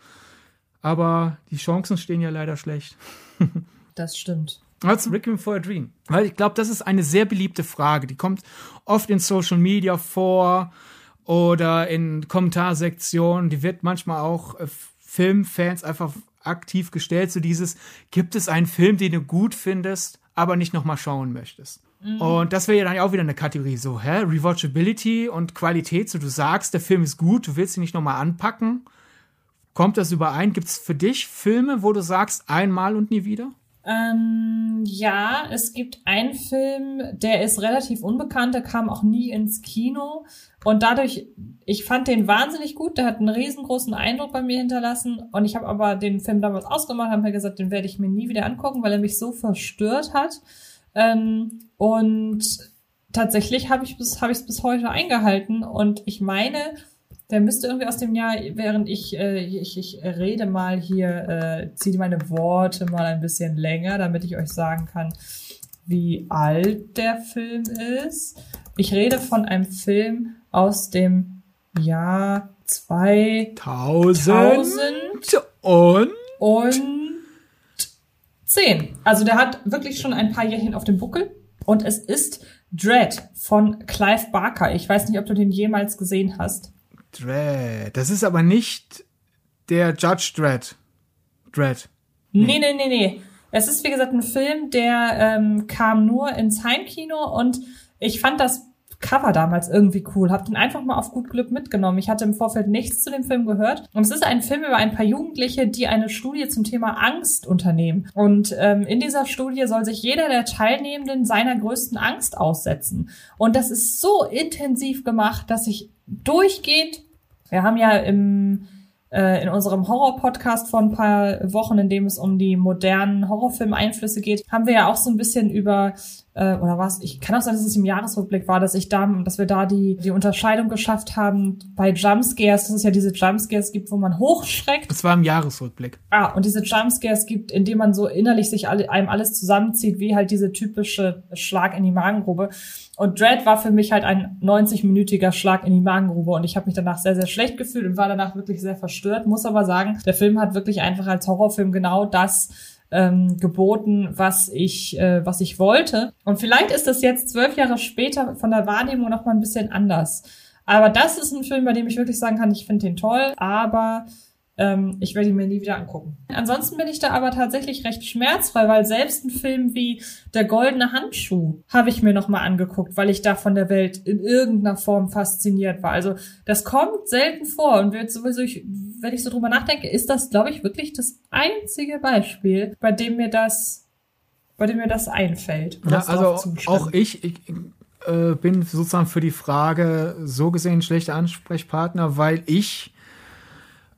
aber die Chancen stehen ja leider schlecht. das stimmt. Als Requiem for a Dream. Weil ich glaube, das ist eine sehr beliebte Frage. Die kommt oft in Social Media vor. oder in Kommentarsektionen, die wird manchmal auch äh, Filmfans einfach aktiv gestellt, so dieses, gibt es einen Film, den du gut findest, aber nicht nochmal schauen möchtest? Mhm. Und das wäre ja dann auch wieder eine Kategorie, so, hä, Rewatchability und Qualität, so du sagst, der Film ist gut, du willst ihn nicht nochmal anpacken. Kommt das überein? Gibt es für dich Filme, wo du sagst, einmal und nie wieder? Ähm, ja, es gibt einen Film, der ist relativ unbekannt, der kam auch nie ins Kino. Und dadurch, ich fand den wahnsinnig gut, der hat einen riesengroßen Eindruck bei mir hinterlassen. Und ich habe aber den Film damals ausgemacht, habe mir gesagt, den werde ich mir nie wieder angucken, weil er mich so verstört hat. Ähm, und tatsächlich habe ich es hab bis heute eingehalten. Und ich meine, der müsste irgendwie aus dem Jahr, während ich, äh, ich, ich rede mal hier, äh, ziehe meine Worte mal ein bisschen länger, damit ich euch sagen kann, wie alt der Film ist. Ich rede von einem Film aus dem Jahr 2000 und, und 10. Also der hat wirklich schon ein paar Jährchen auf dem Buckel. Und es ist Dread von Clive Barker. Ich weiß nicht, ob du den jemals gesehen hast. Dread. Das ist aber nicht der Judge Dread. Dread. Nee, nee, nee, nee. Es ist, wie gesagt, ein Film, der ähm, kam nur ins Heimkino und ich fand das Cover damals irgendwie cool. Hab den einfach mal auf gut Glück mitgenommen. Ich hatte im Vorfeld nichts zu dem Film gehört. Und es ist ein Film über ein paar Jugendliche, die eine Studie zum Thema Angst unternehmen. Und ähm, in dieser Studie soll sich jeder der Teilnehmenden seiner größten Angst aussetzen. Und das ist so intensiv gemacht, dass ich durchgehend wir haben ja im, äh, in unserem Horror-Podcast vor ein paar Wochen, in dem es um die modernen Horrorfilm-Einflüsse geht, haben wir ja auch so ein bisschen über äh, oder was, ich kann auch sagen, dass es im Jahresrückblick war, dass ich da, dass wir da die, die Unterscheidung geschafft haben bei Jumpscares, dass es ja diese Jumpscares gibt, wo man hochschreckt. Das war im Jahresrückblick. Ah, und diese Jumpscares gibt, indem man so innerlich sich alle, einem alles zusammenzieht, wie halt diese typische Schlag in die Magengrube. Und Dread war für mich halt ein 90-minütiger Schlag in die Magengrube und ich habe mich danach sehr, sehr schlecht gefühlt und war danach wirklich sehr verstört. Muss aber sagen, der Film hat wirklich einfach als Horrorfilm genau das ähm, geboten, was ich, äh, was ich wollte. Und vielleicht ist das jetzt zwölf Jahre später von der Wahrnehmung noch mal ein bisschen anders. Aber das ist ein Film, bei dem ich wirklich sagen kann, ich finde den toll, aber ähm, ich werde ihn mir nie wieder angucken. Ansonsten bin ich da aber tatsächlich recht schmerzfrei, weil selbst ein Film wie Der goldene Handschuh habe ich mir nochmal angeguckt, weil ich da von der Welt in irgendeiner Form fasziniert war. Also das kommt selten vor und wird sowieso, ich, wenn ich so drüber nachdenke, ist das, glaube ich, wirklich das einzige Beispiel, bei dem mir das, bei dem mir das einfällt. Ja, also auch ich, ich äh, bin sozusagen für die Frage so gesehen schlechter Ansprechpartner, weil ich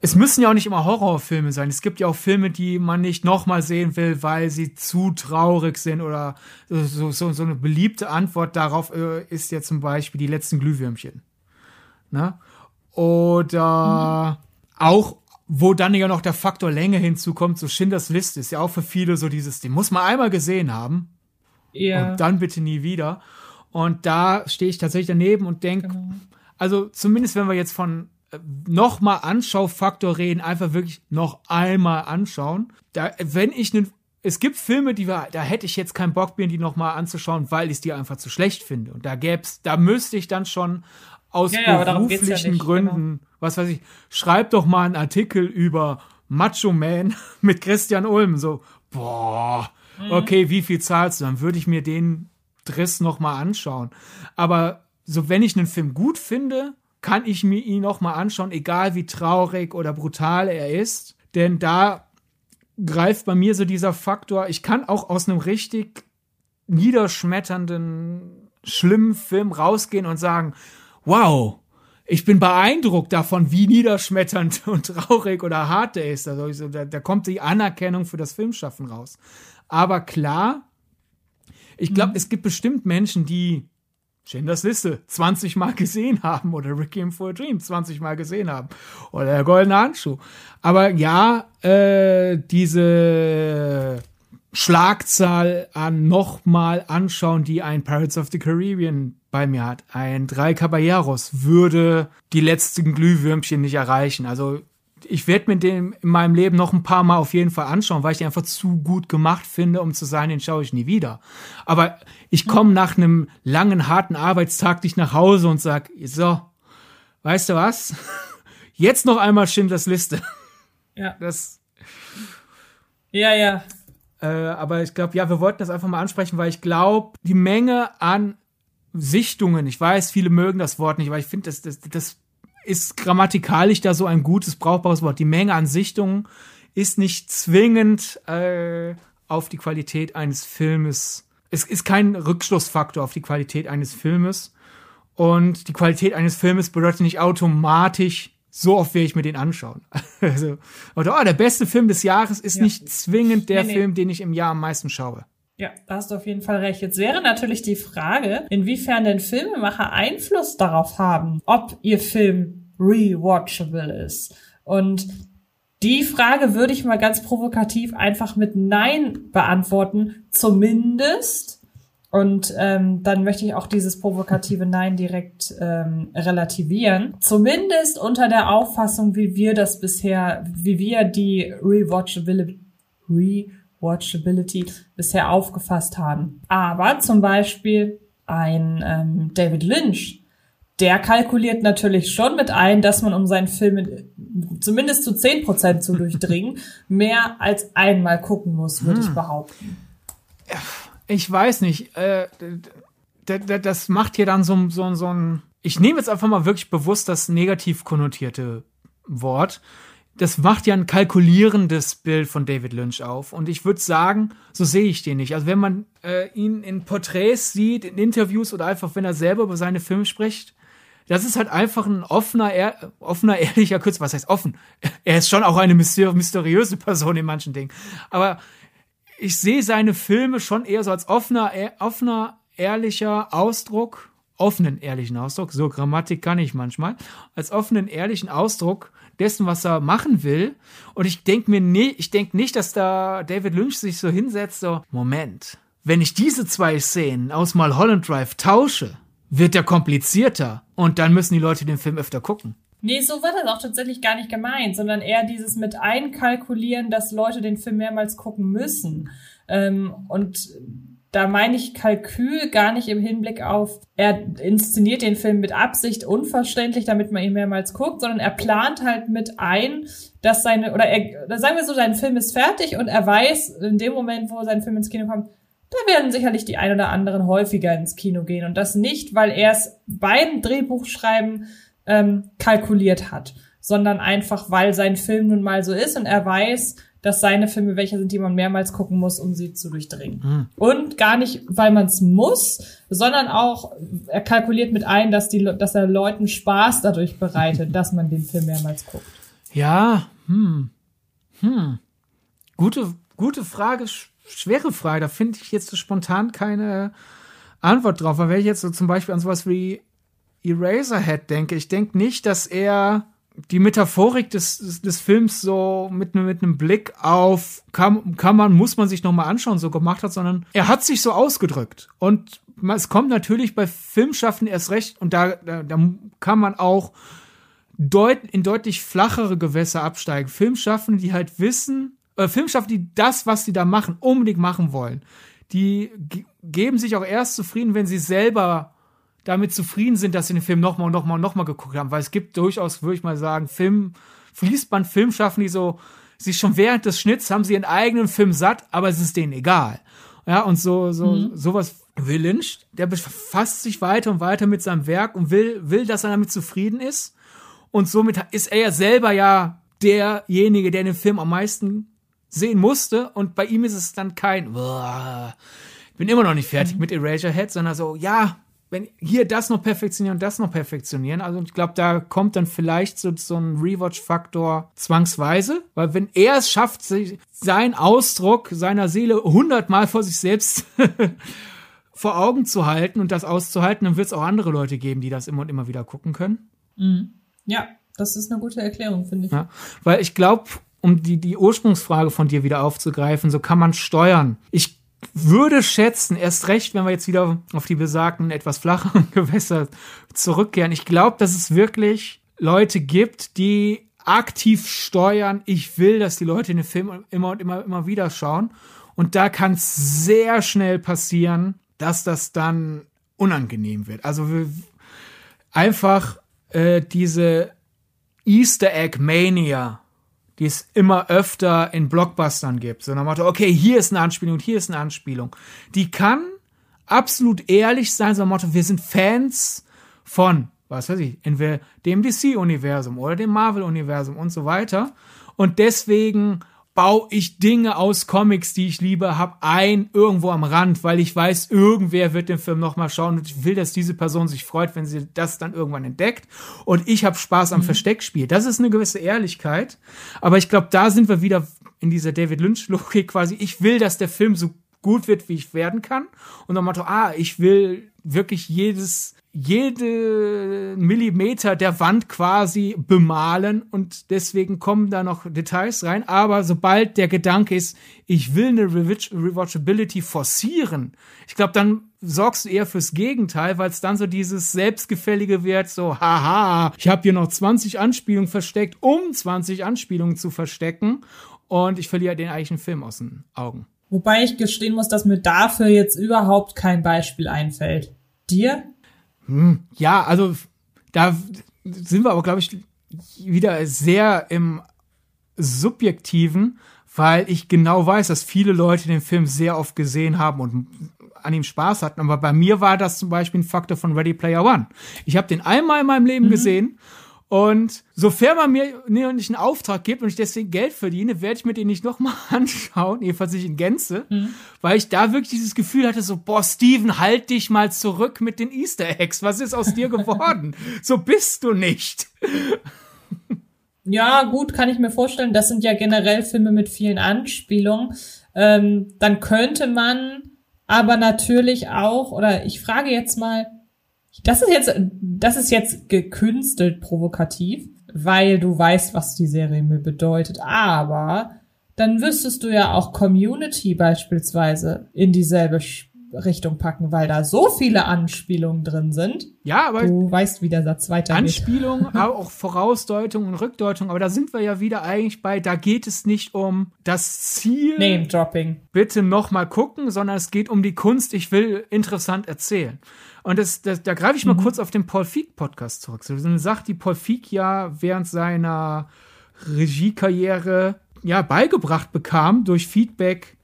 es müssen ja auch nicht immer Horrorfilme sein. Es gibt ja auch Filme, die man nicht nochmal sehen will, weil sie zu traurig sind oder so, so, so eine beliebte Antwort darauf äh, ist ja zum Beispiel die letzten Glühwürmchen. Ne? Oder mhm. auch, wo dann ja noch der Faktor Länge hinzukommt, so Schindlers List ist ja auch für viele so dieses, den muss man einmal gesehen haben. Ja. Und dann bitte nie wieder. Und da stehe ich tatsächlich daneben und denke, genau. also zumindest wenn wir jetzt von nochmal Anschaufaktor reden, einfach wirklich noch einmal anschauen. Da, wenn ich einen es gibt Filme, die wir, da hätte ich jetzt keinen Bock mir die nochmal anzuschauen, weil ich die einfach zu schlecht finde. Und da gäb's, da müsste ich dann schon aus ja, beruflichen ja Gründen, genau. was weiß ich, schreib doch mal einen Artikel über Macho Man mit Christian Ulm. So, boah, mhm. okay, wie viel zahlst du? Dann würde ich mir den Driss nochmal anschauen. Aber so, wenn ich einen Film gut finde, kann ich mir ihn noch mal anschauen, egal wie traurig oder brutal er ist. Denn da greift bei mir so dieser Faktor, ich kann auch aus einem richtig niederschmetternden, schlimmen Film rausgehen und sagen, wow, ich bin beeindruckt davon, wie niederschmetternd und traurig oder hart der ist. Also da, da kommt die Anerkennung für das Filmschaffen raus. Aber klar, ich glaube, mhm. es gibt bestimmt Menschen, die Schindlers Liste. 20 Mal gesehen haben. Oder Requiem for a Dream. 20 Mal gesehen haben. Oder der goldene Handschuh. Aber ja, äh, diese Schlagzahl an nochmal anschauen, die ein Pirates of the Caribbean bei mir hat, ein Drei Caballeros, würde die letzten Glühwürmchen nicht erreichen. Also ich werde mir den in meinem Leben noch ein paar Mal auf jeden Fall anschauen, weil ich den einfach zu gut gemacht finde, um zu sagen, den schaue ich nie wieder. Aber ich komme nach einem langen, harten Arbeitstag nicht nach Hause und sag, so, weißt du was? Jetzt noch einmal Schindlers Liste. Ja. Das, Ja, ja. äh, aber ich glaube, ja, wir wollten das einfach mal ansprechen, weil ich glaube, die Menge an Sichtungen, ich weiß, viele mögen das Wort nicht, aber ich finde, das, das, das ist grammatikalisch da so ein gutes, brauchbares Wort. Die Menge an Sichtungen ist nicht zwingend äh, auf die Qualität eines Filmes. Es ist kein Rückschlussfaktor auf die Qualität eines Filmes. Und die Qualität eines Filmes bedeutet nicht automatisch, so oft werde ich mir den anschauen. Also, oder oh, der beste Film des Jahres ist Ja. nicht zwingend der Nee, nee. Film, den ich im Jahr am meisten schaue. Ja, da hast du auf jeden Fall recht. Jetzt wäre natürlich die Frage, inwiefern denn Filmemacher Einfluss darauf haben, ob ihr Film rewatchable ist. Und die Frage würde ich mal ganz provokativ einfach mit Nein beantworten, zumindest. Und ähm, dann möchte ich auch dieses provokative Nein direkt ähm, relativieren. Zumindest unter der Auffassung, wie wir das bisher, wie wir die Rewatchability, Rewatchability bisher aufgefasst haben. Aber zum Beispiel ein ähm, David Lynch, der kalkuliert natürlich schon mit ein, dass man, um seinen Film in, zumindest zu 10% zu durchdringen, mehr als einmal gucken muss, würde ich behaupten. Ich weiß nicht. Äh, das macht hier dann so, so, so ein. Ich nehme jetzt einfach mal wirklich bewusst das negativ konnotierte Wort. Das macht ja ein kalkulierendes Bild von David Lynch auf. Und ich würde sagen, so sehe ich den nicht. Also wenn man äh, ihn in Porträts sieht, in Interviews oder einfach, wenn er selber über seine Filme spricht, das ist halt einfach ein offener, ehr, offener, ehrlicher Künstler. Was heißt offen? Er ist schon auch eine mysteri mysteriöse Person in manchen Dingen. Aber ich sehe seine Filme schon eher so als offener, ehr, offener, ehrlicher Ausdruck, offenen, ehrlichen Ausdruck, so Grammatik kann ich manchmal, als offenen, ehrlichen Ausdruck dessen, was er machen will. Und ich denke mir nie, ich denke nicht, dass da David Lynch sich so hinsetzt, so, Moment, wenn ich diese zwei Szenen aus Mulholland Drive tausche, wird der komplizierter. Und dann müssen die Leute den Film öfter gucken. Nee, so war das auch tatsächlich gar nicht gemeint, sondern eher dieses mit einkalkulieren, dass Leute den Film mehrmals gucken müssen. Ähm, und da meine ich Kalkül gar nicht im Hinblick auf, er inszeniert den Film mit Absicht unverständlich, damit man ihn mehrmals guckt, sondern er plant halt mit ein, dass seine, oder er, sagen wir so, sein Film ist fertig und er weiß, in dem Moment, wo sein Film ins Kino kommt, da werden sicherlich die ein oder anderen häufiger ins Kino gehen. Und das nicht, weil er es beim Drehbuchschreiben ähm, kalkuliert hat, sondern einfach, weil sein Film nun mal so ist und er weiß, dass seine Filme welche sind, die man mehrmals gucken muss, um sie zu durchdringen. Und gar nicht, weil man es muss, sondern auch, er kalkuliert mit ein, dass, die, dass er Leuten Spaß dadurch bereitet, dass man den Film mehrmals guckt. Ja, hm, hm. Gute, gute Frage, sch- schwere Frage. Da finde ich jetzt so spontan keine Antwort drauf. Weil wenn ich jetzt so zum Beispiel an sowas wie Eraserhead denke, ich denke nicht, dass er die Metaphorik des, des, des Films so mit, mit einem Blick auf kann, kann man, muss man sich nochmal anschauen, so gemacht hat, sondern er hat sich so ausgedrückt. Und es kommt natürlich bei Filmschaffen erst recht, und da, da, da kann man auch deut in deutlich flachere Gewässer absteigen. Filmschaffende, die halt wissen, äh, Filmschaffende, die das, was sie da machen, unbedingt machen wollen, die ge geben sich auch erst zufrieden, wenn sie selber damit zufrieden sind, dass sie den Film nochmal und nochmal und nochmal geguckt haben. Weil es gibt durchaus, würde ich mal sagen, Film, Fließband Filmschaffen, die so, sich schon während des Schnitts haben sie ihren eigenen Film satt, aber es ist denen egal. Ja, und so, so, sowas will Lynch, der befasst sich weiter und weiter mit seinem Werk und will, will, dass er damit zufrieden ist. Und somit ist er ja selber ja derjenige, der den Film am meisten sehen musste. Und bei ihm ist es dann kein, "Boah, ich bin immer noch nicht fertig mit Eraserhead, sondern so, ja, wenn hier das noch perfektionieren und das noch perfektionieren. Also ich glaube, da kommt dann vielleicht so, so ein Rewatch-Faktor zwangsweise, weil wenn er es schafft, sich, seinen Ausdruck seiner Seele hundertmal vor sich selbst vor Augen zu halten und das auszuhalten, dann wird es auch andere Leute geben, die das immer und immer wieder gucken können. Ja, das ist eine gute Erklärung, finde ich. Ja, weil ich glaube, um die, die Ursprungsfrage von dir wieder aufzugreifen, so kann man steuern. Ich würde schätzen, erst recht, wenn wir jetzt wieder auf die besagten, etwas flacheren Gewässer zurückkehren. Ich glaube, dass es wirklich Leute gibt, die aktiv steuern. Ich will, dass die Leute den Film immer und immer, immer wieder schauen. Und da kann es sehr schnell passieren, dass das dann unangenehm wird. Also wir, einfach äh, diese Easter Egg Mania, die es immer öfter in Blockbustern gibt. So nach dem Motto, okay, hier ist eine Anspielung und hier ist eine Anspielung. Die kann absolut ehrlich sein, so nach dem Motto, wir sind Fans von, was weiß ich, entweder dem DC-Universum oder dem Marvel-Universum und so weiter. Und deswegen baue ich Dinge aus Comics, die ich liebe, hab ein irgendwo am Rand, weil ich weiß, irgendwer wird den Film nochmal schauen und ich will, dass diese Person sich freut, wenn sie das dann irgendwann entdeckt. Und ich habe Spaß am mhm. Versteckspiel. Das ist eine gewisse Ehrlichkeit. Aber ich glaube, da sind wir wieder in dieser David Lynch-Logik quasi. Ich will, dass der Film so gut wird, wie ich werden kann. Und dann Motto, ah, ich will wirklich jedes jede Millimeter der Wand quasi bemalen und deswegen kommen da noch Details rein. Aber sobald der Gedanke ist, ich will eine Rewatchability forcieren, ich glaube, dann sorgst du eher fürs Gegenteil, weil es dann so dieses Selbstgefällige wird, so, haha, ich habe hier noch 20 Anspielungen versteckt, um 20 Anspielungen zu verstecken und ich verliere den eigentlichen Film aus den Augen. Wobei ich gestehen muss, dass mir dafür jetzt überhaupt kein Beispiel einfällt. Dir? Hm, ja, also da sind wir aber, glaube ich, wieder sehr im Subjektiven, weil ich genau weiß, dass viele Leute den Film sehr oft gesehen haben und an ihm Spaß hatten. Aber bei mir war das zum Beispiel ein Faktor von Ready Player One. Ich habe den einmal in meinem Leben mhm. gesehen und sofern man mir nicht einen Auftrag gibt und ich deswegen Geld verdiene, werde ich mir den nicht nochmal anschauen, jedenfalls nicht in Gänze, mhm. weil ich da wirklich dieses Gefühl hatte, so, boah, Steven, halt dich mal zurück mit den Easter Eggs. Was ist aus dir geworden? so bist du nicht. ja, gut, kann ich mir vorstellen. Das sind ja generell Filme mit vielen Anspielungen. Ähm, dann könnte man aber natürlich auch, oder ich frage jetzt mal, das ist jetzt, das ist jetzt gekünstelt provokativ, weil du weißt, was die Serie mir bedeutet. Aber dann wüsstest du ja auch Community beispielsweise in dieselbe Richtung packen, weil da so viele Anspielungen drin sind. Ja, aber du weißt, wie der Satz weitergeht. Anspielungen, auch Vorausdeutung und Rückdeutung, aber da sind wir ja wieder eigentlich bei, da geht es nicht um das Ziel. Name Dropping. Bitte noch mal gucken, sondern es geht um die Kunst, ich will interessant erzählen. Und das, das, da greife ich mal mhm. kurz auf den Paul Feig Podcast zurück. So eine Sache, die Paul Feig ja während seiner Regiekarriere ja beigebracht bekam durch Feedback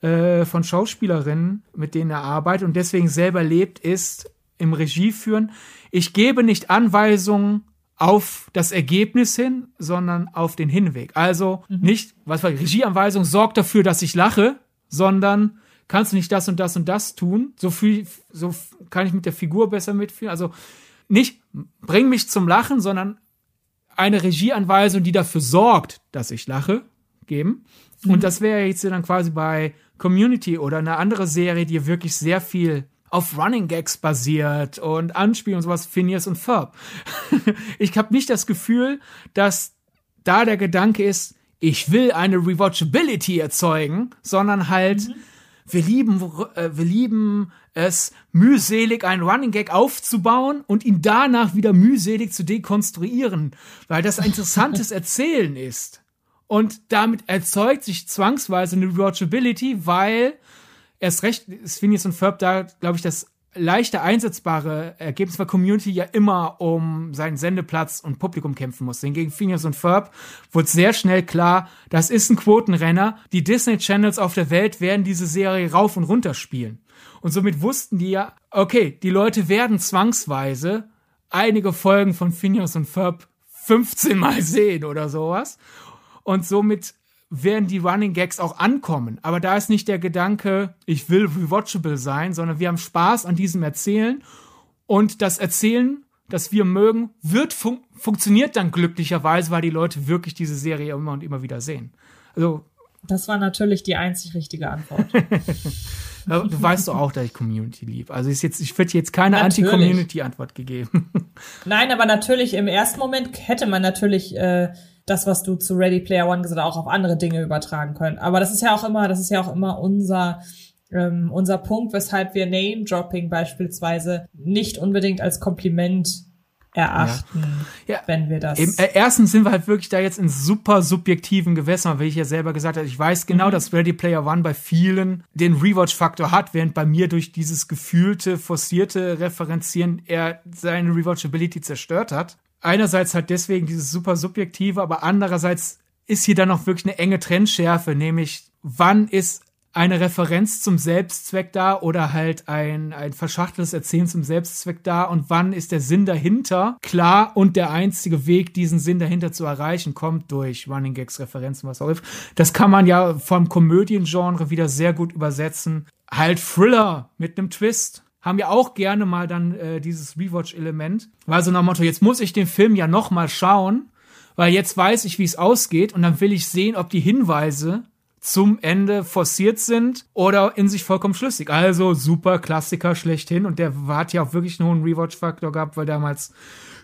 äh, von Schauspielerinnen, mit denen er arbeitet und deswegen selber lebt, ist im Regieführen. Ich gebe nicht Anweisungen auf das Ergebnis hin, sondern auf den Hinweg. Also mhm. nicht, was war Regieanweisung, sorgt dafür, dass ich lache, sondern kannst du nicht das und das und das tun? So viel, so kann ich mit der Figur besser mitfühlen. Also nicht bring mich zum Lachen, sondern eine Regieanweisung, die dafür sorgt, dass ich lache, geben. Mhm. Und das wäre jetzt dann quasi bei Community oder eine andere Serie, die wirklich sehr viel auf Running Gags basiert und Anspiel und sowas, Phineas und Ferb. ich habe nicht das Gefühl, dass da der Gedanke ist, ich will eine Rewatchability erzeugen, sondern halt, mhm wir lieben, äh, wir lieben es, mühselig einen Running Gag aufzubauen und ihn danach wieder mühselig zu dekonstruieren, weil das ein interessantes Erzählen ist. Und damit erzeugt sich zwangsweise eine Rewatchability, weil erst recht, Phineas und Ferb da, glaube ich, das leichter einsetzbare Ergebnis, weil Community ja immer um seinen Sendeplatz und Publikum kämpfen muss. Hingegen Phineas und Ferb wurde sehr schnell klar, das ist ein Quotenrenner. Die Disney Channels auf der Welt werden diese Serie rauf und runter spielen. Und somit wussten die ja, okay, die Leute werden zwangsweise einige Folgen von Phineas und Ferb 15 Mal sehen oder sowas. Und somit werden die Running Gags auch ankommen. Aber da ist nicht der Gedanke, ich will rewatchable sein, sondern wir haben Spaß an diesem Erzählen und das Erzählen, das wir mögen, wird fun funktioniert dann glücklicherweise, weil die Leute wirklich diese Serie immer und immer wieder sehen. Also das war natürlich die einzig richtige Antwort. du weißt doch auch, dass ich Community liebe. Also ist jetzt, ich würde jetzt keine Anti-Community-Antwort gegeben. Nein, aber natürlich im ersten Moment hätte man natürlich äh, das, was du zu Ready Player One gesagt hast, auch auf andere Dinge übertragen können. Aber das ist ja auch immer, das ist ja auch immer unser ähm, unser Punkt, weshalb wir Name-Dropping beispielsweise nicht unbedingt als Kompliment erachten, ja. Ja. wenn wir das. Eben, äh, erstens sind wir halt wirklich da jetzt in super subjektiven Gewässern, weil ich ja selber gesagt habe, ich weiß genau, mhm. dass Ready Player One bei vielen den Rewatch-Faktor hat, während bei mir durch dieses gefühlte, forcierte Referenzieren er seine Rewatchability zerstört hat. Einerseits halt deswegen dieses super subjektive, aber andererseits ist hier dann noch wirklich eine enge Trennschärfe, nämlich wann ist eine Referenz zum Selbstzweck da oder halt ein, ein verschachteltes Erzählen zum Selbstzweck da und wann ist der Sinn dahinter klar und der einzige Weg, diesen Sinn dahinter zu erreichen, kommt durch Running Gags, Referenzen, was auch immer. Das kann man ja vom Komödiengenre wieder sehr gut übersetzen. Halt Thriller mit einem Twist haben ja auch gerne mal dann äh, dieses Rewatch-Element. Weil so nach dem Motto, jetzt muss ich den Film ja noch mal schauen, weil jetzt weiß ich, wie es ausgeht und dann will ich sehen, ob die Hinweise zum Ende forciert sind oder in sich vollkommen schlüssig. Also super Klassiker schlechthin und der hat ja auch wirklich einen Rewatch-Faktor gehabt, weil damals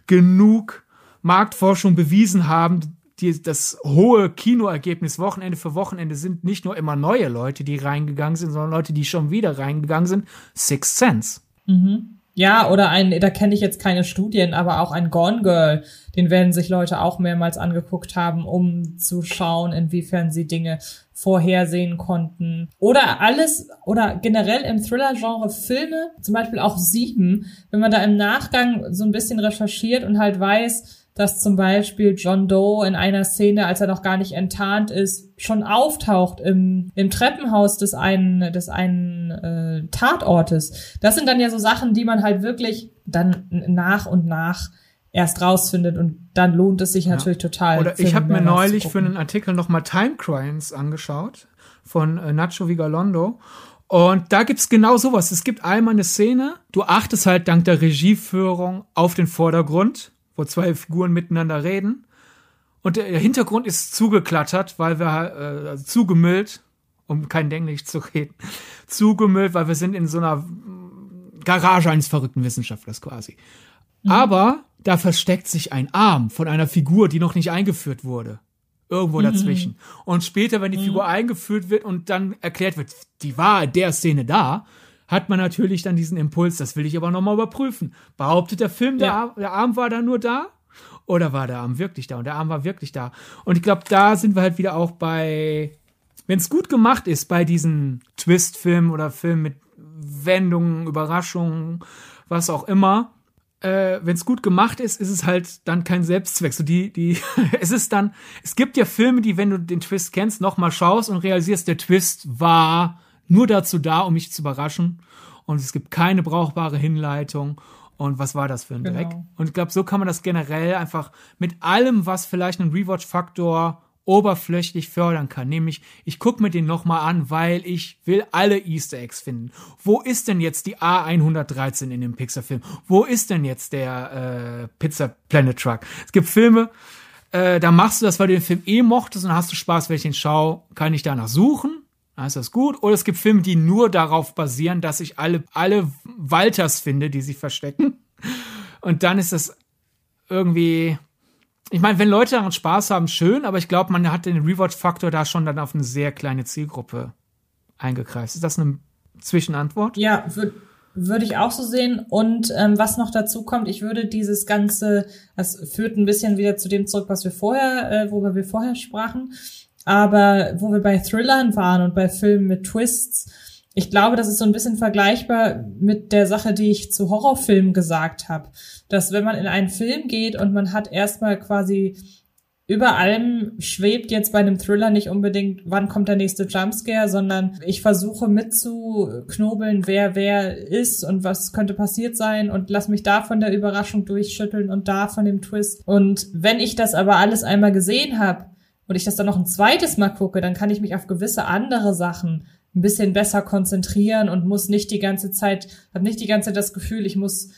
genug Marktforschung bewiesen haben, die, das hohe Kinoergebnis Wochenende für Wochenende sind nicht nur immer neue Leute, die reingegangen sind, sondern Leute, die schon wieder reingegangen sind. Six Sense. Mhm. Ja, oder ein, da kenne ich jetzt keine Studien, aber auch ein Gone Girl, den werden sich Leute auch mehrmals angeguckt haben, um zu schauen, inwiefern sie Dinge vorhersehen konnten. Oder alles, oder generell im Thriller-Genre Filme, zum Beispiel auch sieben, wenn man da im Nachgang so ein bisschen recherchiert und halt weiß, dass zum Beispiel John Doe in einer Szene, als er noch gar nicht enttarnt ist, schon auftaucht im, im Treppenhaus des einen, des einen äh, Tatortes. Das sind dann ja so Sachen, die man halt wirklich dann nach und nach erst rausfindet und dann lohnt es sich ja. natürlich total. Oder ich habe mir neulich für einen Artikel nochmal Time Crimes angeschaut von äh, Nacho Vigalondo und da gibt's genau sowas. Es gibt einmal eine Szene, du achtest halt dank der Regieführung auf den Vordergrund wo zwei Figuren miteinander reden. Und der Hintergrund ist zugeklattert, weil wir äh, also zugemüllt, um kein Englisch zu reden, zugemüllt, weil wir sind in so einer Garage eines verrückten Wissenschaftlers quasi. Mhm. Aber da versteckt sich ein Arm von einer Figur, die noch nicht eingeführt wurde. Irgendwo mhm. dazwischen. Und später, wenn die mhm. Figur eingeführt wird und dann erklärt wird, die war in der Szene da, hat man natürlich dann diesen Impuls, das will ich aber nochmal überprüfen. Behauptet der Film, der, ja. Arm, der Arm war da nur da? Oder war der Arm wirklich da? Und der Arm war wirklich da. Und ich glaube, da sind wir halt wieder auch bei, wenn es gut gemacht ist, bei diesen Twist-Filmen oder Filmen mit Wendungen, Überraschungen, was auch immer, äh, wenn es gut gemacht ist, ist es halt dann kein Selbstzweck. So die, die, es ist dann, es gibt ja Filme, die, wenn du den Twist kennst, nochmal schaust und realisierst, der Twist war nur dazu da, um mich zu überraschen. Und es gibt keine brauchbare Hinleitung. Und was war das für ein genau. Dreck? Und ich glaube, so kann man das generell einfach mit allem, was vielleicht einen Rewatch-Faktor oberflächlich fördern kann. Nämlich, ich gucke mir den nochmal an, weil ich will alle Easter Eggs finden. Wo ist denn jetzt die A113 in dem Pixar-Film? Wo ist denn jetzt der äh, Pizza Planet Truck? Es gibt Filme, äh, da machst du das, weil du den Film eh mochtest und hast du Spaß, wenn ich den schaue, kann ich danach suchen dann ist das gut. Oder es gibt Filme, die nur darauf basieren, dass ich alle, alle Walters finde, die sich verstecken. Und dann ist das irgendwie. Ich meine, wenn Leute daran Spaß haben, schön, aber ich glaube, man hat den Rewatch-Faktor da schon dann auf eine sehr kleine Zielgruppe eingekreist. Ist das eine Zwischenantwort? Ja, würde würd ich auch so sehen. Und ähm, was noch dazu kommt, ich würde dieses Ganze, das führt ein bisschen wieder zu dem zurück, was wir vorher, äh, worüber wir vorher sprachen aber wo wir bei Thrillern waren und bei Filmen mit Twists, ich glaube, das ist so ein bisschen vergleichbar mit der Sache, die ich zu Horrorfilmen gesagt habe. Dass wenn man in einen Film geht und man hat erstmal quasi über allem schwebt jetzt bei einem Thriller nicht unbedingt, wann kommt der nächste Jumpscare, sondern ich versuche mitzuknobeln, wer wer ist und was könnte passiert sein und lass mich da von der Überraschung durchschütteln und da von dem Twist. Und wenn ich das aber alles einmal gesehen habe, und ich das dann noch ein zweites Mal gucke, dann kann ich mich auf gewisse andere Sachen ein bisschen besser konzentrieren und muss nicht die ganze Zeit, habe nicht die ganze Zeit das Gefühl, ich muss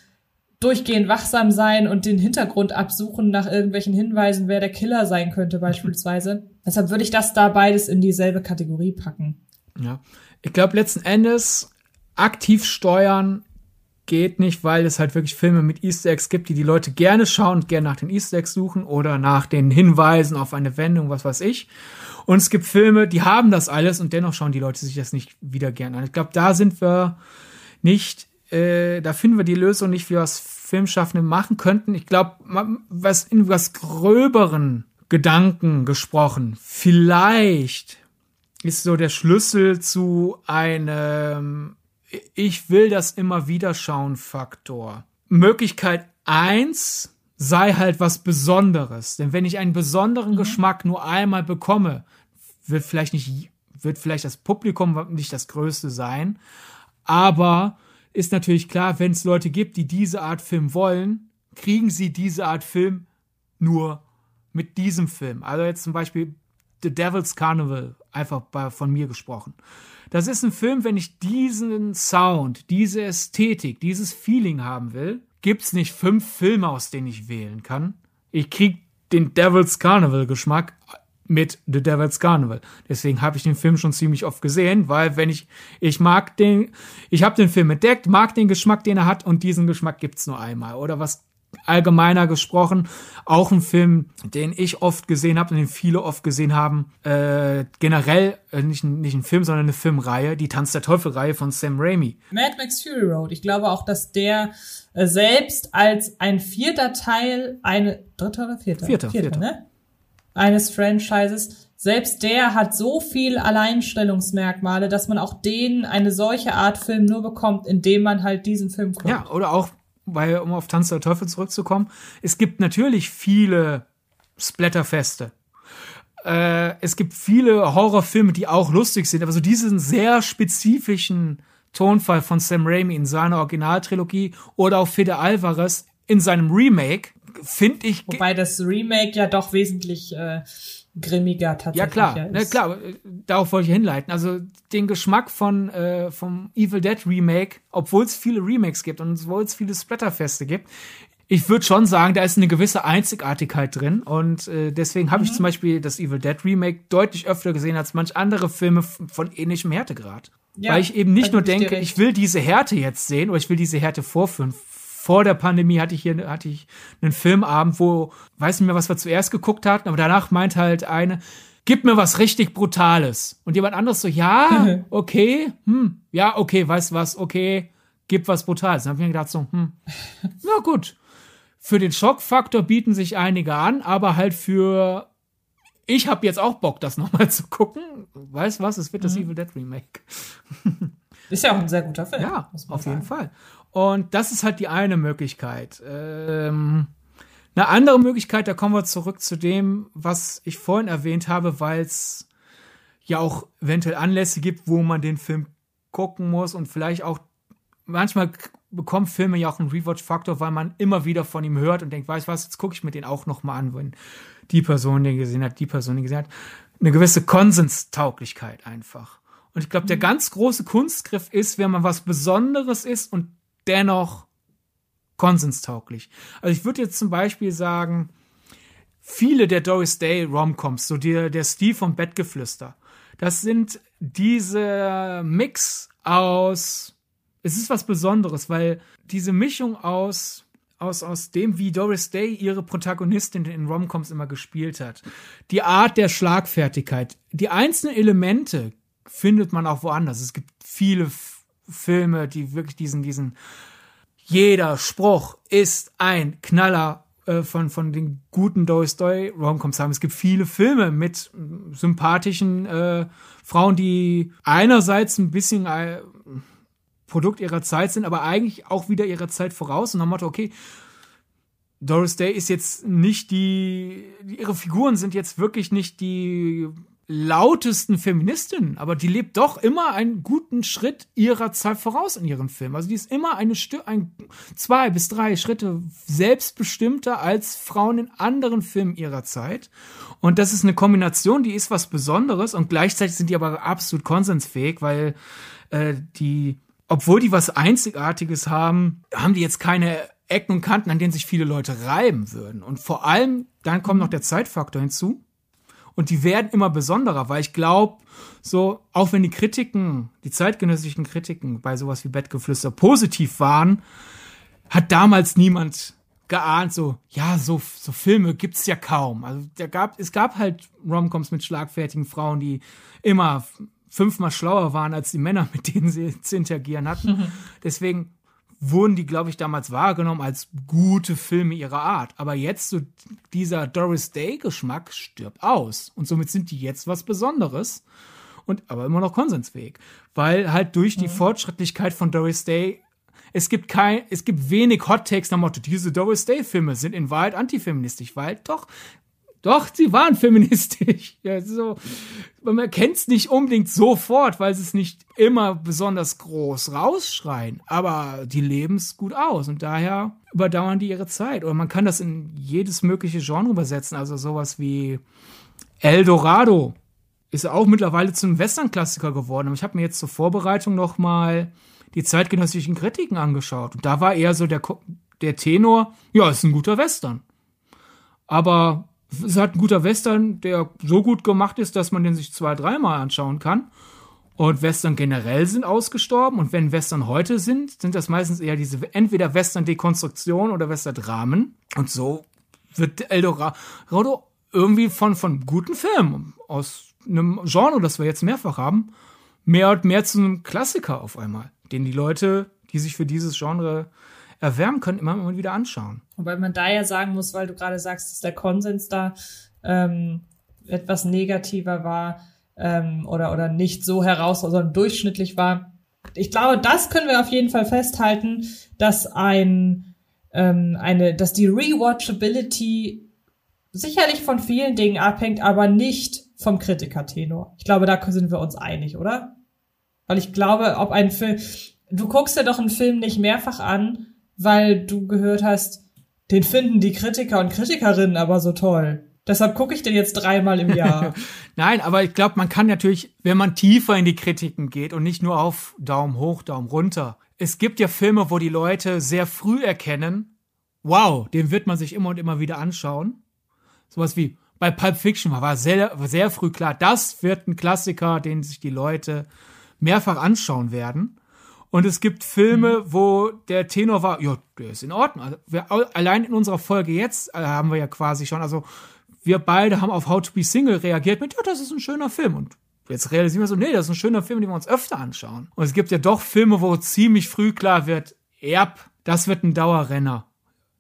durchgehend wachsam sein und den Hintergrund absuchen nach irgendwelchen Hinweisen, wer der Killer sein könnte beispielsweise. Deshalb würde ich das da beides in dieselbe Kategorie packen. Ja, ich glaube letzten Endes aktiv steuern geht nicht, weil es halt wirklich Filme mit Easter Eggs gibt, die die Leute gerne schauen und gerne nach den Easter Eggs suchen oder nach den Hinweisen auf eine Wendung, was weiß ich. Und es gibt Filme, die haben das alles und dennoch schauen die Leute sich das nicht wieder gerne an. Ich glaube, da sind wir nicht äh, da finden wir die Lösung nicht, wie wir es Filmschaffende machen könnten. Ich glaube, was in was gröberen Gedanken gesprochen, vielleicht ist so der Schlüssel zu einem ich will das immer wieder schauen Faktor. Möglichkeit eins sei halt was Besonderes. Denn wenn ich einen besonderen mhm. Geschmack nur einmal bekomme, wird vielleicht nicht, wird vielleicht das Publikum nicht das Größte sein. Aber ist natürlich klar, wenn es Leute gibt, die diese Art Film wollen, kriegen sie diese Art Film nur mit diesem Film. Also jetzt zum Beispiel The Devil's Carnival, einfach bei, von mir gesprochen. Das ist ein Film, wenn ich diesen Sound, diese Ästhetik, dieses Feeling haben will, gibt's nicht fünf Filme, aus denen ich wählen kann. Ich krieg den Devil's Carnival Geschmack mit The Devil's Carnival. Deswegen habe ich den Film schon ziemlich oft gesehen, weil wenn ich ich mag den ich habe den Film entdeckt, mag den Geschmack, den er hat und diesen Geschmack gibt's nur einmal oder was allgemeiner gesprochen, auch ein Film, den ich oft gesehen habe und den viele oft gesehen haben, äh, generell äh, nicht, nicht ein Film, sondern eine Filmreihe, die Tanz der Teufel-Reihe von Sam Raimi. Mad Max Fury Road. Ich glaube auch, dass der äh, selbst als ein vierter Teil, eine dritter oder vierter? Vierter, vierter, vierter. Ne? eines Franchises, selbst der hat so viel Alleinstellungsmerkmale, dass man auch den eine solche Art Film nur bekommt, indem man halt diesen Film guckt. Ja, oder auch weil, um auf Tanz der Teufel zurückzukommen, es gibt natürlich viele Splatterfeste. Äh, es gibt viele Horrorfilme, die auch lustig sind, aber so diesen sehr spezifischen Tonfall von Sam Raimi in seiner Originaltrilogie oder auch Fede Alvarez in seinem Remake, finde ich. Wobei das Remake ja doch wesentlich äh, grimmiger tatsächlich ja klar, ist. Ne, klar, darauf wollte ich hinleiten. Also den Geschmack von äh, vom Evil Dead Remake, obwohl es viele Remakes gibt und obwohl es viele Splatterfeste gibt, ich würde schon sagen, da ist eine gewisse Einzigartigkeit drin und äh, deswegen habe mhm. ich zum Beispiel das Evil Dead Remake deutlich öfter gesehen als manch andere Filme von ähnlichem Härtegrad. Ja, Weil ich eben nicht nur denke, ich will diese Härte jetzt sehen oder ich will diese Härte vorführen vor der Pandemie hatte ich hier hatte ich einen Filmabend, wo weiß nicht mehr, was wir zuerst geguckt hatten, aber danach meint halt eine, gib mir was richtig Brutales. Und jemand anderes so, ja, okay, hm, ja, okay, weißt was, okay, gib was Brutales. Dann habe ich mir gedacht so, hm, na gut. Für den Schockfaktor bieten sich einige an, aber halt für ich habe jetzt auch Bock, das nochmal zu gucken. Weißt was? Es wird das mhm. Evil Dead Remake. Ist ja auch ein sehr guter Film. Ja, auf sagen. jeden Fall. Und das ist halt die eine Möglichkeit. Ähm, eine andere Möglichkeit, da kommen wir zurück zu dem, was ich vorhin erwähnt habe, weil es ja auch eventuell Anlässe gibt, wo man den Film gucken muss und vielleicht auch manchmal bekommen Filme ja auch einen Rewatch-Faktor, weil man immer wieder von ihm hört und denkt, weißt was, jetzt gucke ich mir den auch noch mal an, wenn die Person den gesehen hat, die Person den gesehen hat. Eine gewisse Konsenstauglichkeit einfach. Und ich glaube, der mhm. ganz große Kunstgriff ist, wenn man was Besonderes ist und dennoch konsenstauglich. Also ich würde jetzt zum Beispiel sagen, viele der Doris Day Romcoms, so der, der Steve vom Bettgeflüster, das sind diese Mix aus, es ist was Besonderes, weil diese Mischung aus aus, aus dem, wie Doris Day ihre Protagonistin in Romcoms immer gespielt hat. Die Art der Schlagfertigkeit. Die einzelnen Elemente findet man auch woanders. Es gibt viele Filme, die wirklich diesen, diesen, jeder Spruch ist ein Knaller äh, von, von den guten Doris Day Romcoms haben. Es gibt viele Filme mit sympathischen äh, Frauen, die einerseits ein bisschen äh, Produkt ihrer Zeit sind, aber eigentlich auch wieder ihrer Zeit voraus und haben Motto, okay, Doris Day ist jetzt nicht die, ihre Figuren sind jetzt wirklich nicht die lautesten Feministinnen, aber die lebt doch immer einen guten Schritt ihrer Zeit voraus in ihren Filmen. Also die ist immer eine Stück, ein, zwei bis drei Schritte selbstbestimmter als Frauen in anderen Filmen ihrer Zeit. Und das ist eine Kombination, die ist was Besonderes und gleichzeitig sind die aber absolut konsensfähig, weil äh, die, obwohl die was Einzigartiges haben, haben die jetzt keine Ecken und Kanten, an denen sich viele Leute reiben würden. Und vor allem, dann kommt noch der Zeitfaktor hinzu und die werden immer besonderer, weil ich glaube, so, auch wenn die Kritiken, die zeitgenössischen Kritiken bei sowas wie Bettgeflüster positiv waren, hat damals niemand geahnt, so, ja, so, so Filme gibt's ja kaum. Also, der gab, es gab halt Romcoms mit schlagfertigen Frauen, die immer fünfmal schlauer waren als die Männer, mit denen sie zu interagieren hatten. Mhm. Deswegen wurden die, glaube ich, damals wahrgenommen als gute Filme ihrer Art. Aber jetzt so dieser Doris Day-Geschmack stirbt aus. Und somit sind die jetzt was Besonderes. Und aber immer noch konsensfähig. Weil halt durch die mhm. Fortschrittlichkeit von Doris Day es gibt kein, es gibt wenig Hot Takes nach Motto, diese Doris Day Filme sind in Wahrheit antifeministisch, weil doch, doch, sie waren feministisch. Ja, so, man erkennt es nicht unbedingt sofort, weil sie es nicht immer besonders groß rausschreien. Aber die leben es gut aus und daher überdauern die ihre Zeit. Oder man kann das in jedes mögliche Genre übersetzen. Also sowas wie El Dorado ist auch mittlerweile zum Western-Klassiker geworden. Aber ich habe mir jetzt zur Vorbereitung noch mal die zeitgenössischen Kritiken angeschaut. Und da war eher so der, der Tenor, ja, ist ein guter Western. Aber es hat ein guter Western, der so gut gemacht ist, dass man den sich zwei, dreimal anschauen kann. Und Western generell sind ausgestorben. Und wenn Western heute sind, sind das meistens eher diese entweder Western-Dekonstruktion oder Western-Dramen. Und so wird Eldorado irgendwie von, von guten Filmen aus einem Genre, das wir jetzt mehrfach haben, mehr und mehr zu einem Klassiker auf einmal, den die Leute, die sich für dieses Genre erwärmen können, immer mal wieder anschauen. Wobei man da ja sagen muss, weil du gerade sagst, dass der Konsens da ähm, etwas negativer war ähm, oder, oder nicht so heraus, sondern durchschnittlich war. Ich glaube, das können wir auf jeden Fall festhalten, dass ein ähm, eine, dass die Rewatchability sicherlich von vielen Dingen abhängt, aber nicht vom Kritikertenor. Ich glaube, da sind wir uns einig, oder? Weil ich glaube, ob ein Film, du guckst dir doch einen Film nicht mehrfach an, weil du gehört hast, den finden die Kritiker und Kritikerinnen aber so toll. Deshalb gucke ich den jetzt dreimal im Jahr. Nein, aber ich glaube, man kann natürlich, wenn man tiefer in die Kritiken geht und nicht nur auf Daumen hoch, Daumen runter. Es gibt ja Filme, wo die Leute sehr früh erkennen, wow, den wird man sich immer und immer wieder anschauen. Sowas wie bei Pulp Fiction war sehr, sehr früh klar, das wird ein Klassiker, den sich die Leute mehrfach anschauen werden. Und es gibt Filme, mhm. wo der Tenor war, ja, der ist in Ordnung. Also wir, allein in unserer Folge jetzt äh, haben wir ja quasi schon, also wir beide haben auf How to Be Single reagiert mit, ja, das ist ein schöner Film. Und jetzt realisieren wir so, nee, das ist ein schöner Film, den wir uns öfter anschauen. Und es gibt ja doch Filme, wo ziemlich früh klar wird, erb, das wird ein Dauerrenner.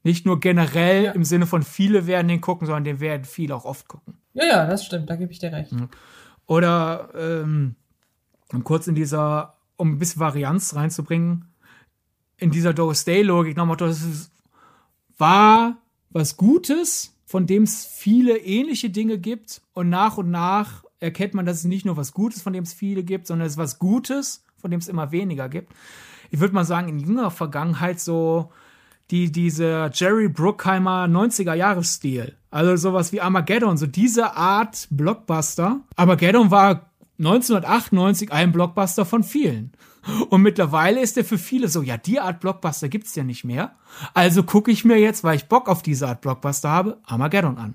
Nicht nur generell ja. im Sinne von viele werden den gucken, sondern den werden viele auch oft gucken. Ja, ja, das stimmt, da gebe ich dir recht. Oder ähm, kurz in dieser, um ein bisschen Varianz reinzubringen, in dieser Doris Day-Logik nochmal, das war was Gutes, von dem es viele ähnliche Dinge gibt und nach und nach erkennt man, dass es nicht nur was Gutes, von dem es viele gibt, sondern es ist was Gutes, von dem es immer weniger gibt. Ich würde mal sagen, in jüngerer Vergangenheit so die, diese Jerry Bruckheimer 90er-Jahres-Stil. Also sowas wie Armageddon, so diese Art Blockbuster. Armageddon war 1998 ein Blockbuster von vielen. Und mittlerweile ist er für viele so, ja, die Art Blockbuster gibt's ja nicht mehr. Also gucke ich mir jetzt, weil ich Bock auf diese Art Blockbuster habe, Armageddon an.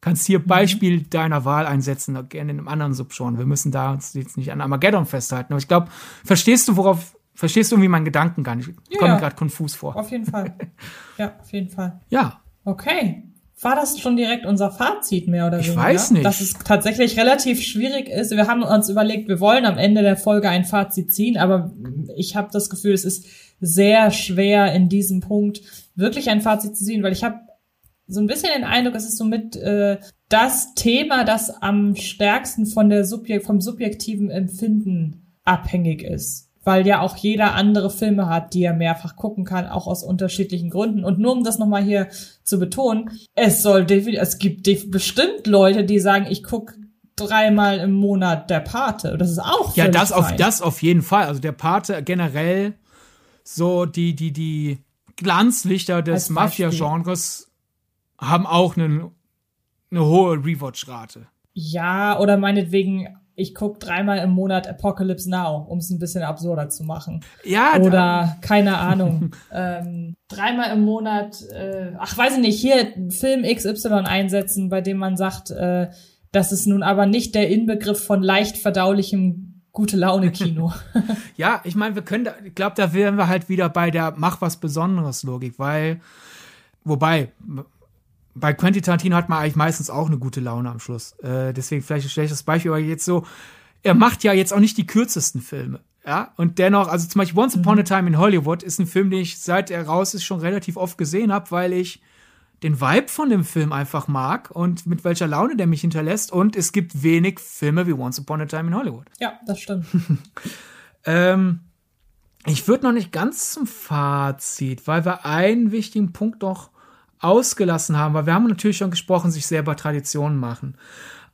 Kannst hier mhm. Beispiel deiner Wahl einsetzen, gerne in einem anderen Subgenre. Wir müssen da uns jetzt nicht an Armageddon festhalten. Aber ich glaube, verstehst du, worauf, verstehst du irgendwie meinen Gedanken gar nicht? Ich komme ja, gerade konfus vor. Auf jeden Fall. Ja, auf jeden Fall. Ja. Okay war das schon direkt unser Fazit mehr oder weniger? Ich weiß nicht. Dass es tatsächlich relativ schwierig ist. Wir haben uns überlegt, wir wollen am Ende der Folge ein Fazit ziehen, aber ich habe das Gefühl, es ist sehr schwer in diesem Punkt wirklich ein Fazit zu ziehen, weil ich habe so ein bisschen den Eindruck, es ist somit äh, das Thema, das am stärksten von der Subjekt vom subjektiven Empfinden abhängig ist weil ja auch jeder andere Filme hat, die er mehrfach gucken kann, auch aus unterschiedlichen Gründen. Und nur um das nochmal hier zu betonen, es soll es gibt bestimmt Leute, die sagen, ich gucke dreimal im Monat der Pate. Das ist auch Ja, das auf, das auf jeden Fall. Also der Pate generell so die, die, die Glanzlichter des Mafia-Genres haben auch eine, eine hohe Rewatch-Rate. Ja, oder meinetwegen ich guck dreimal im Monat Apocalypse Now, um es ein bisschen absurder zu machen. Ja. Oder keine Ahnung. ähm, dreimal im Monat, äh, ach weiß ich nicht, hier Film XY einsetzen, bei dem man sagt, äh, das ist nun aber nicht der Inbegriff von leicht verdaulichem gute Laune Kino. ja, ich meine, wir können, da, ich glaube, da wären wir halt wieder bei der Mach was Besonderes Logik, weil, wobei, bei Quentin Tarantino hat man eigentlich meistens auch eine gute Laune am Schluss. Äh, deswegen vielleicht ein schlechtes Beispiel, aber jetzt so, er macht ja jetzt auch nicht die kürzesten Filme. Ja, und dennoch, also zum Beispiel Once Upon a Time in Hollywood ist ein Film, den ich seit er raus ist schon relativ oft gesehen habe, weil ich den Vibe von dem Film einfach mag und mit welcher Laune der mich hinterlässt. Und es gibt wenig Filme wie Once Upon a Time in Hollywood. Ja, das stimmt. ähm, ich würde noch nicht ganz zum Fazit, weil wir einen wichtigen Punkt noch ausgelassen haben, weil wir haben natürlich schon gesprochen, sich selber Traditionen machen.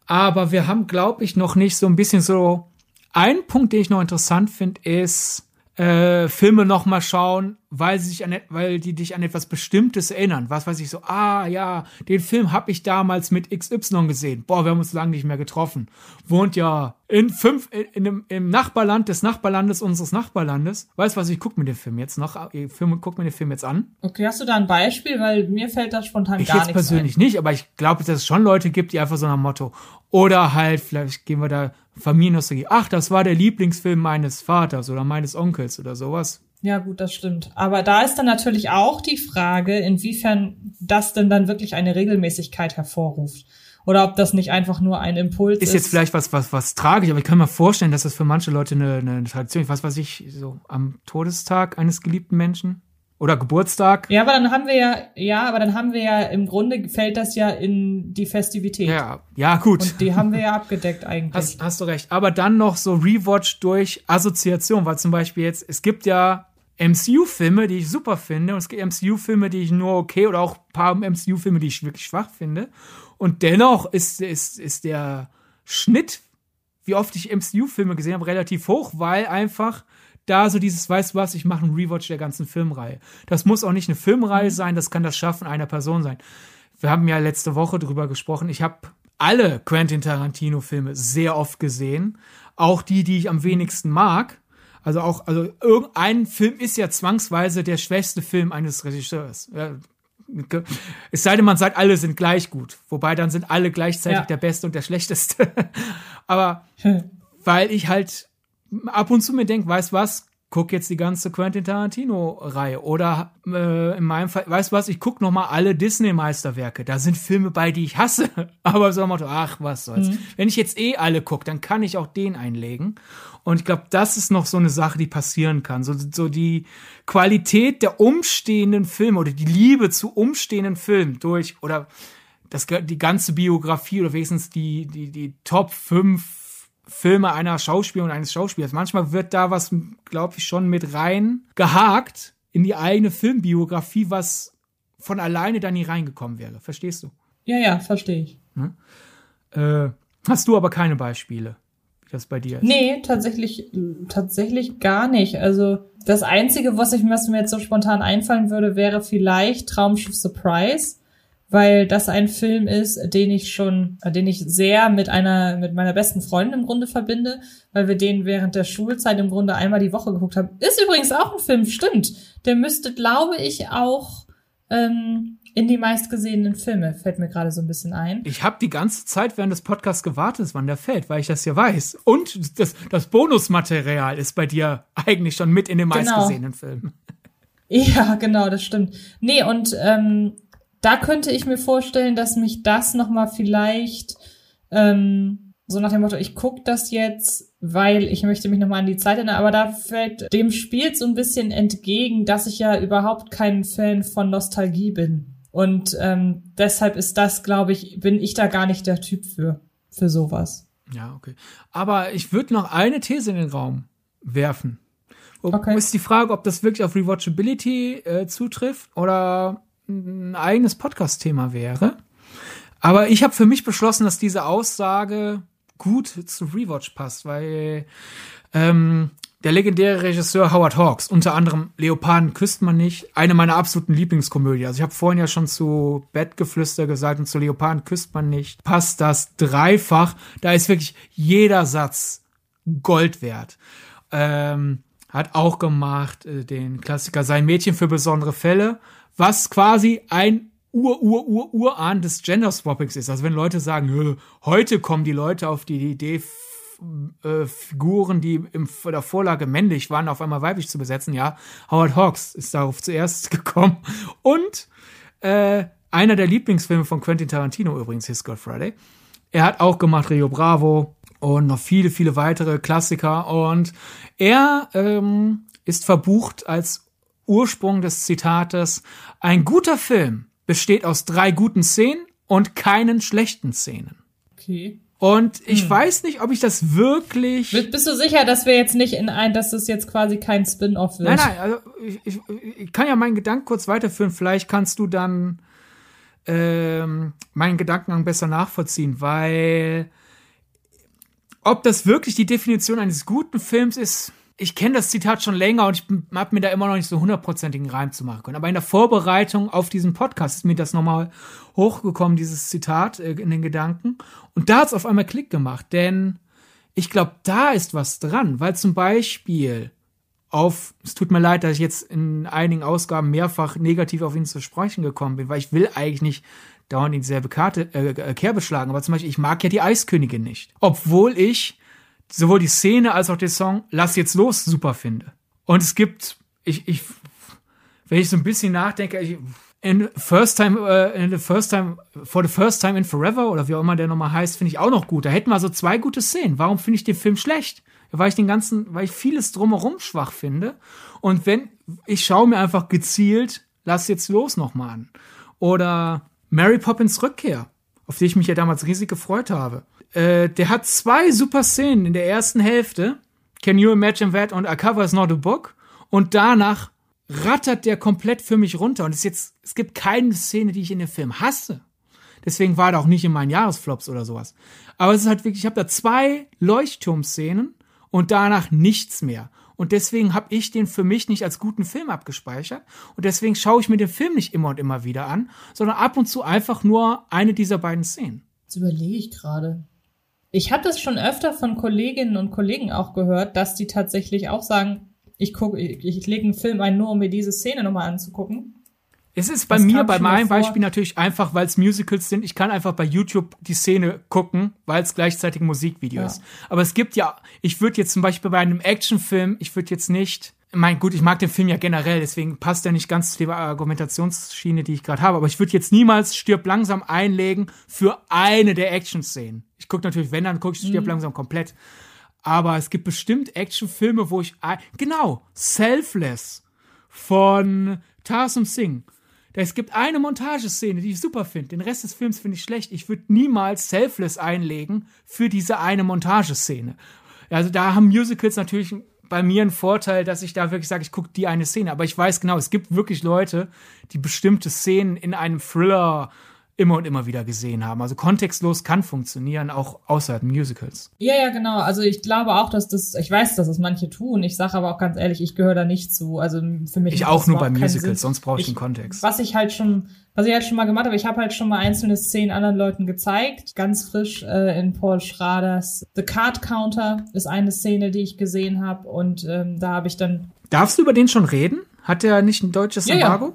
Aber wir haben, glaube ich, noch nicht so ein bisschen so. Ein Punkt, den ich noch interessant finde, ist äh, Filme noch mal schauen, weil sie sich an, weil die dich an etwas Bestimmtes erinnern. Was weiß ich so, ah ja, den Film habe ich damals mit XY gesehen. Boah, wir haben uns lange nicht mehr getroffen. Wohnt ja in fünf in, in dem, im Nachbarland des Nachbarlandes unseres Nachbarlandes. Weißt du was, ich guck mir den Film jetzt noch, ich film, guck mir den Film jetzt an. Okay, hast du da ein Beispiel, weil mir fällt das spontan ich gar jetzt nichts persönlich ein. nicht, aber ich glaube, dass es schon Leute gibt, die einfach so nach Motto oder halt vielleicht gehen wir da Familiennostalgie. Ach, das war der Lieblingsfilm meines Vaters oder meines Onkels oder sowas. Ja, gut, das stimmt. Aber da ist dann natürlich auch die Frage, inwiefern das denn dann wirklich eine Regelmäßigkeit hervorruft. Oder ob das nicht einfach nur ein Impuls ist. Ist jetzt vielleicht was, was, was tragisch, aber ich kann mir vorstellen, dass das für manche Leute eine, eine Tradition ist. Was weiß ich, so am Todestag eines geliebten Menschen oder Geburtstag. Ja, aber dann haben wir ja, ja, aber dann haben wir ja, im Grunde fällt das ja in die Festivität. Ja, ja, gut. Und die haben wir ja abgedeckt eigentlich. Hast, hast du recht. Aber dann noch so Rewatch durch Assoziation, weil zum Beispiel jetzt, es gibt ja MCU-Filme, die ich super finde, und es gibt MCU-Filme, die ich nur okay oder auch ein paar MCU-Filme, die ich wirklich schwach finde. Und dennoch ist, ist, ist der Schnitt, wie oft ich MCU-Filme gesehen habe, relativ hoch, weil einfach da so dieses, weißt du was, ich mache einen Rewatch der ganzen Filmreihe. Das muss auch nicht eine Filmreihe sein, das kann das Schaffen einer Person sein. Wir haben ja letzte Woche drüber gesprochen. Ich habe alle Quentin Tarantino-Filme sehr oft gesehen. Auch die, die ich am wenigsten mag. Also auch, also irgendein Film ist ja zwangsweise der schwächste Film eines Regisseurs. Ja, es sei denn, man sagt, alle sind gleich gut. Wobei dann sind alle gleichzeitig ja. der Beste und der Schlechteste. Aber weil ich halt ab und zu mir denke, weißt was, guck jetzt die ganze Quentin Tarantino-Reihe. Oder äh, in meinem Fall, weißt du was, ich guck noch mal alle Disney-Meisterwerke. Da sind Filme bei, die ich hasse. Aber so Motto, ach, was soll's. Mhm. Wenn ich jetzt eh alle guck, dann kann ich auch den einlegen. Und ich glaube, das ist noch so eine Sache, die passieren kann. So, so die Qualität der umstehenden Filme oder die Liebe zu umstehenden Filmen durch oder das, die ganze Biografie oder wenigstens die, die, die Top 5 Filme einer Schauspielerin und eines Schauspielers. Manchmal wird da was, glaube ich, schon mit rein gehakt in die eigene Filmbiografie, was von alleine da nie reingekommen wäre. Verstehst du? Ja, ja, verstehe ich. Hm? Äh, hast du aber keine Beispiele, wie das bei dir ist? Nee, tatsächlich, tatsächlich gar nicht. Also das Einzige, was, ich, was mir jetzt so spontan einfallen würde, wäre vielleicht Traumschiff Surprise weil das ein Film ist, den ich schon, äh, den ich sehr mit einer, mit meiner besten Freundin im Grunde verbinde, weil wir den während der Schulzeit im Grunde einmal die Woche geguckt haben. Ist übrigens auch ein Film, stimmt. Der müsste, glaube ich, auch ähm, in die meistgesehenen Filme, fällt mir gerade so ein bisschen ein. Ich habe die ganze Zeit während des Podcasts gewartet, wann der fällt, weil ich das ja weiß. Und das, das Bonusmaterial ist bei dir eigentlich schon mit in den genau. meistgesehenen Filmen. Ja, genau, das stimmt. Nee, und ähm, da könnte ich mir vorstellen, dass mich das nochmal vielleicht ähm, so nach dem Motto, ich gucke das jetzt, weil ich möchte mich nochmal an die Zeit erinnern, aber da fällt dem Spiel so ein bisschen entgegen, dass ich ja überhaupt kein Fan von Nostalgie bin. Und ähm, deshalb ist das, glaube ich, bin ich da gar nicht der Typ für, für sowas. Ja, okay. Aber ich würde noch eine These in den Raum werfen. Okay. Ist die Frage, ob das wirklich auf Rewatchability äh, zutrifft oder ein eigenes Podcast-Thema wäre. Aber ich habe für mich beschlossen, dass diese Aussage gut zu Rewatch passt, weil ähm, der legendäre Regisseur Howard Hawks, unter anderem Leoparden küsst man nicht, eine meiner absoluten Lieblingskomödien. Also ich habe vorhin ja schon zu Bettgeflüster gesagt und zu Leoparden küsst man nicht. Passt das dreifach. Da ist wirklich jeder Satz Gold wert. Ähm, hat auch gemacht äh, den Klassiker Sein Mädchen für besondere Fälle was quasi ein Ur, Ur, Ur, Urahn des Gender-Swappings ist. Also wenn Leute sagen, heute kommen die Leute auf die Idee, äh, Figuren, die in der Vorlage männlich waren, auf einmal weiblich zu besetzen. Ja, Howard Hawks ist darauf zuerst gekommen. Und äh, einer der Lieblingsfilme von Quentin Tarantino übrigens, His God Friday. Er hat auch gemacht Rio Bravo und noch viele, viele weitere Klassiker. Und er ähm, ist verbucht als Ursprung des Zitates, ein guter Film besteht aus drei guten Szenen und keinen schlechten Szenen. Okay. Und ich hm. weiß nicht, ob ich das wirklich. Bist du sicher, dass wir jetzt nicht in ein, dass das jetzt quasi kein Spin-off wird? Nein, nein, also ich, ich, ich kann ja meinen Gedanken kurz weiterführen. Vielleicht kannst du dann ähm, meinen Gedankengang besser nachvollziehen, weil ob das wirklich die Definition eines guten Films ist, ich kenne das Zitat schon länger und ich habe mir da immer noch nicht so hundertprozentigen Reim zu machen können. Aber in der Vorbereitung auf diesen Podcast ist mir das nochmal hochgekommen, dieses Zitat äh, in den Gedanken. Und da hat es auf einmal Klick gemacht, denn ich glaube, da ist was dran, weil zum Beispiel auf, es tut mir leid, dass ich jetzt in einigen Ausgaben mehrfach negativ auf ihn zu sprechen gekommen bin, weil ich will eigentlich nicht dauernd in dieselbe Karte, äh, äh, Kerbe schlagen. Aber zum Beispiel, ich mag ja die Eiskönigin nicht. Obwohl ich sowohl die Szene als auch den Song Lass jetzt los super finde. Und es gibt, ich, ich, wenn ich so ein bisschen nachdenke, ich, in First Time, uh, in the First Time, for the First Time in Forever oder wie auch immer der nochmal heißt, finde ich auch noch gut. Da hätten wir so zwei gute Szenen. Warum finde ich den Film schlecht? Weil ich den ganzen, weil ich vieles drumherum schwach finde. Und wenn, ich schaue mir einfach gezielt, lass jetzt los nochmal an. Oder Mary Poppins Rückkehr, auf die ich mich ja damals riesig gefreut habe. Äh, der hat zwei super Szenen in der ersten Hälfte. Can you imagine that? Und A cover is not a book. Und danach rattert der komplett für mich runter. Und es, jetzt, es gibt keine Szene, die ich in dem Film hasse. Deswegen war er auch nicht in meinen Jahresflops oder sowas. Aber es ist halt wirklich, ich habe da zwei Leuchtturmszenen und danach nichts mehr. Und deswegen habe ich den für mich nicht als guten Film abgespeichert. Und deswegen schaue ich mir den Film nicht immer und immer wieder an, sondern ab und zu einfach nur eine dieser beiden Szenen. Jetzt überlege ich gerade. Ich hatte es schon öfter von Kolleginnen und Kollegen auch gehört, dass die tatsächlich auch sagen, ich gucke, ich, ich lege einen Film ein, nur um mir diese Szene nochmal anzugucken. Es ist bei das mir, bei meinem Beispiel natürlich einfach, weil es Musicals sind. Ich kann einfach bei YouTube die Szene gucken, weil es gleichzeitig Musikvideo ja. ist. Aber es gibt ja, ich würde jetzt zum Beispiel bei einem Actionfilm, ich würde jetzt nicht mein gut, ich mag den Film ja generell, deswegen passt er nicht ganz zu der Argumentationsschiene, die ich gerade habe. Aber ich würde jetzt niemals Stirb langsam einlegen für eine der Action-Szenen. Ich gucke natürlich, wenn, dann gucke ich Stirb mhm. langsam komplett. Aber es gibt bestimmt Actionfilme, wo ich genau Selfless von Tarsum Singh. Es gibt eine Montageszene, die ich super finde. Den Rest des Films finde ich schlecht. Ich würde niemals Selfless einlegen für diese eine Montageszene. Also da haben Musicals natürlich bei mir ein Vorteil, dass ich da wirklich sage, ich gucke die eine Szene. Aber ich weiß genau, es gibt wirklich Leute, die bestimmte Szenen in einem Thriller immer und immer wieder gesehen haben. Also kontextlos kann funktionieren, auch außerhalb Musicals. Ja, ja, genau. Also ich glaube auch, dass das, ich weiß, dass es manche tun. Ich sage aber auch ganz ehrlich, ich gehöre da nicht zu. Also für mich. Ich auch nur bei Musicals, sonst brauche ich einen Kontext. Was ich halt schon, was ich halt schon mal gemacht habe, ich habe halt schon mal einzelne Szenen anderen Leuten gezeigt. Ganz frisch äh, in Paul Schraders The Card Counter ist eine Szene, die ich gesehen habe. Und ähm, da habe ich dann. Darfst du über den schon reden? Hat der nicht ein deutsches ja, Embargo? Ja.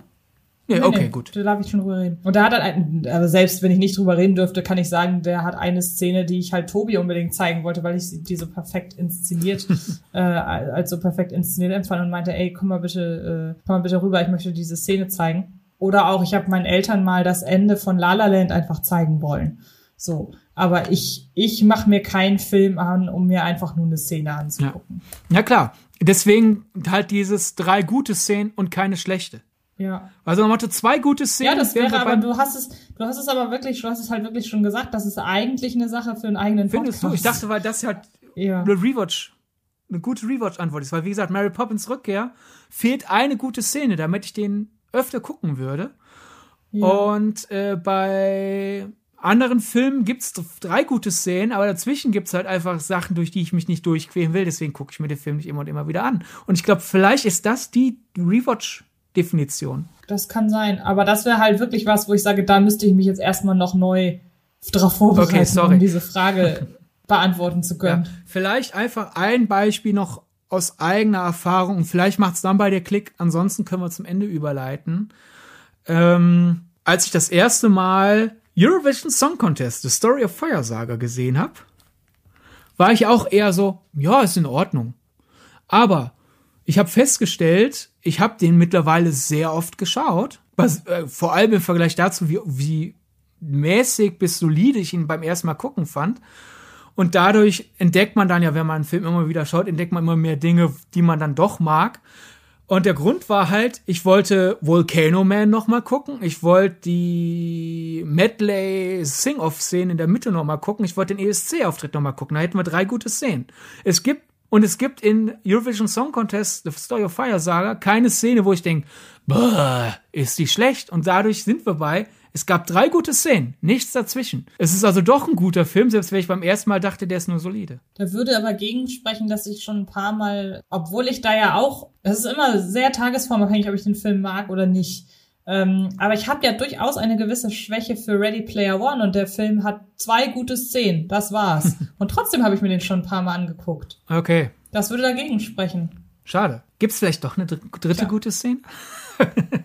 Ja, nee, okay, nee, gut. Da darf ich schon drüber reden. Und da hat er, ein, also selbst wenn ich nicht drüber reden dürfte, kann ich sagen, der hat eine Szene, die ich halt Tobi unbedingt zeigen wollte, weil ich die so perfekt inszeniert, äh, als so perfekt inszeniert empfand und meinte, ey, komm mal bitte, äh, komm mal bitte rüber, ich möchte diese Szene zeigen. Oder auch, ich habe meinen Eltern mal das Ende von La La Land einfach zeigen wollen. So, aber ich ich mache mir keinen Film an, um mir einfach nur eine Szene anzugucken. Ja. ja klar, deswegen halt dieses drei gute Szenen und keine schlechte. Ja. Also man hatte zwei gute Szenen. Ja, das wäre aber, du hast es, du hast es aber wirklich, du hast es halt wirklich schon gesagt, das ist eigentlich eine Sache für einen eigenen Findest Podcast. du? Ich dachte, weil das halt ja. eine Rewatch, eine gute Rewatch-Antwort ist, weil wie gesagt, Mary Poppins Rückkehr fehlt eine gute Szene, damit ich den öfter gucken würde. Ja. Und äh, bei anderen Filmen gibt's drei gute Szenen, aber dazwischen gibt's halt einfach Sachen, durch die ich mich nicht durchqueren will. Deswegen gucke ich mir den Film nicht immer und immer wieder an. Und ich glaube, vielleicht ist das die Rewatch Definition. Das kann sein, aber das wäre halt wirklich was, wo ich sage, da müsste ich mich jetzt erstmal noch neu drauf vorbereiten, okay, um diese Frage beantworten zu können. Ja, vielleicht einfach ein Beispiel noch aus eigener Erfahrung und vielleicht macht es dann bei dir Klick, ansonsten können wir zum Ende überleiten. Ähm, als ich das erste Mal Eurovision Song Contest, The Story of Fire gesehen habe, war ich auch eher so, ja, ist in Ordnung. Aber ich habe festgestellt, ich habe den mittlerweile sehr oft geschaut. Was, äh, vor allem im Vergleich dazu, wie, wie mäßig bis solide ich ihn beim ersten Mal gucken fand. Und dadurch entdeckt man dann ja, wenn man einen Film immer wieder schaut, entdeckt man immer mehr Dinge, die man dann doch mag. Und der Grund war halt, ich wollte Volcano Man noch mal gucken. Ich wollte die Medley Sing-Off-Szene in der Mitte noch mal gucken. Ich wollte den ESC-Auftritt noch mal gucken. Da hätten wir drei gute Szenen. Es gibt und es gibt in Eurovision Song Contest, The Story of Fire Saga, keine Szene, wo ich denke, ist die schlecht. Und dadurch sind wir bei, es gab drei gute Szenen, nichts dazwischen. Es ist also doch ein guter Film, selbst wenn ich beim ersten Mal dachte, der ist nur solide. Da würde aber gegensprechen, dass ich schon ein paar Mal, obwohl ich da ja auch, das ist immer sehr tagesformabhängig, ob ich den Film mag oder nicht. Ähm, aber ich habe ja durchaus eine gewisse Schwäche für Ready Player One und der Film hat zwei gute Szenen. Das war's. und trotzdem habe ich mir den schon ein paar Mal angeguckt. Okay. Das würde dagegen sprechen. Schade. Gibt's vielleicht doch eine dritte ja. gute Szene?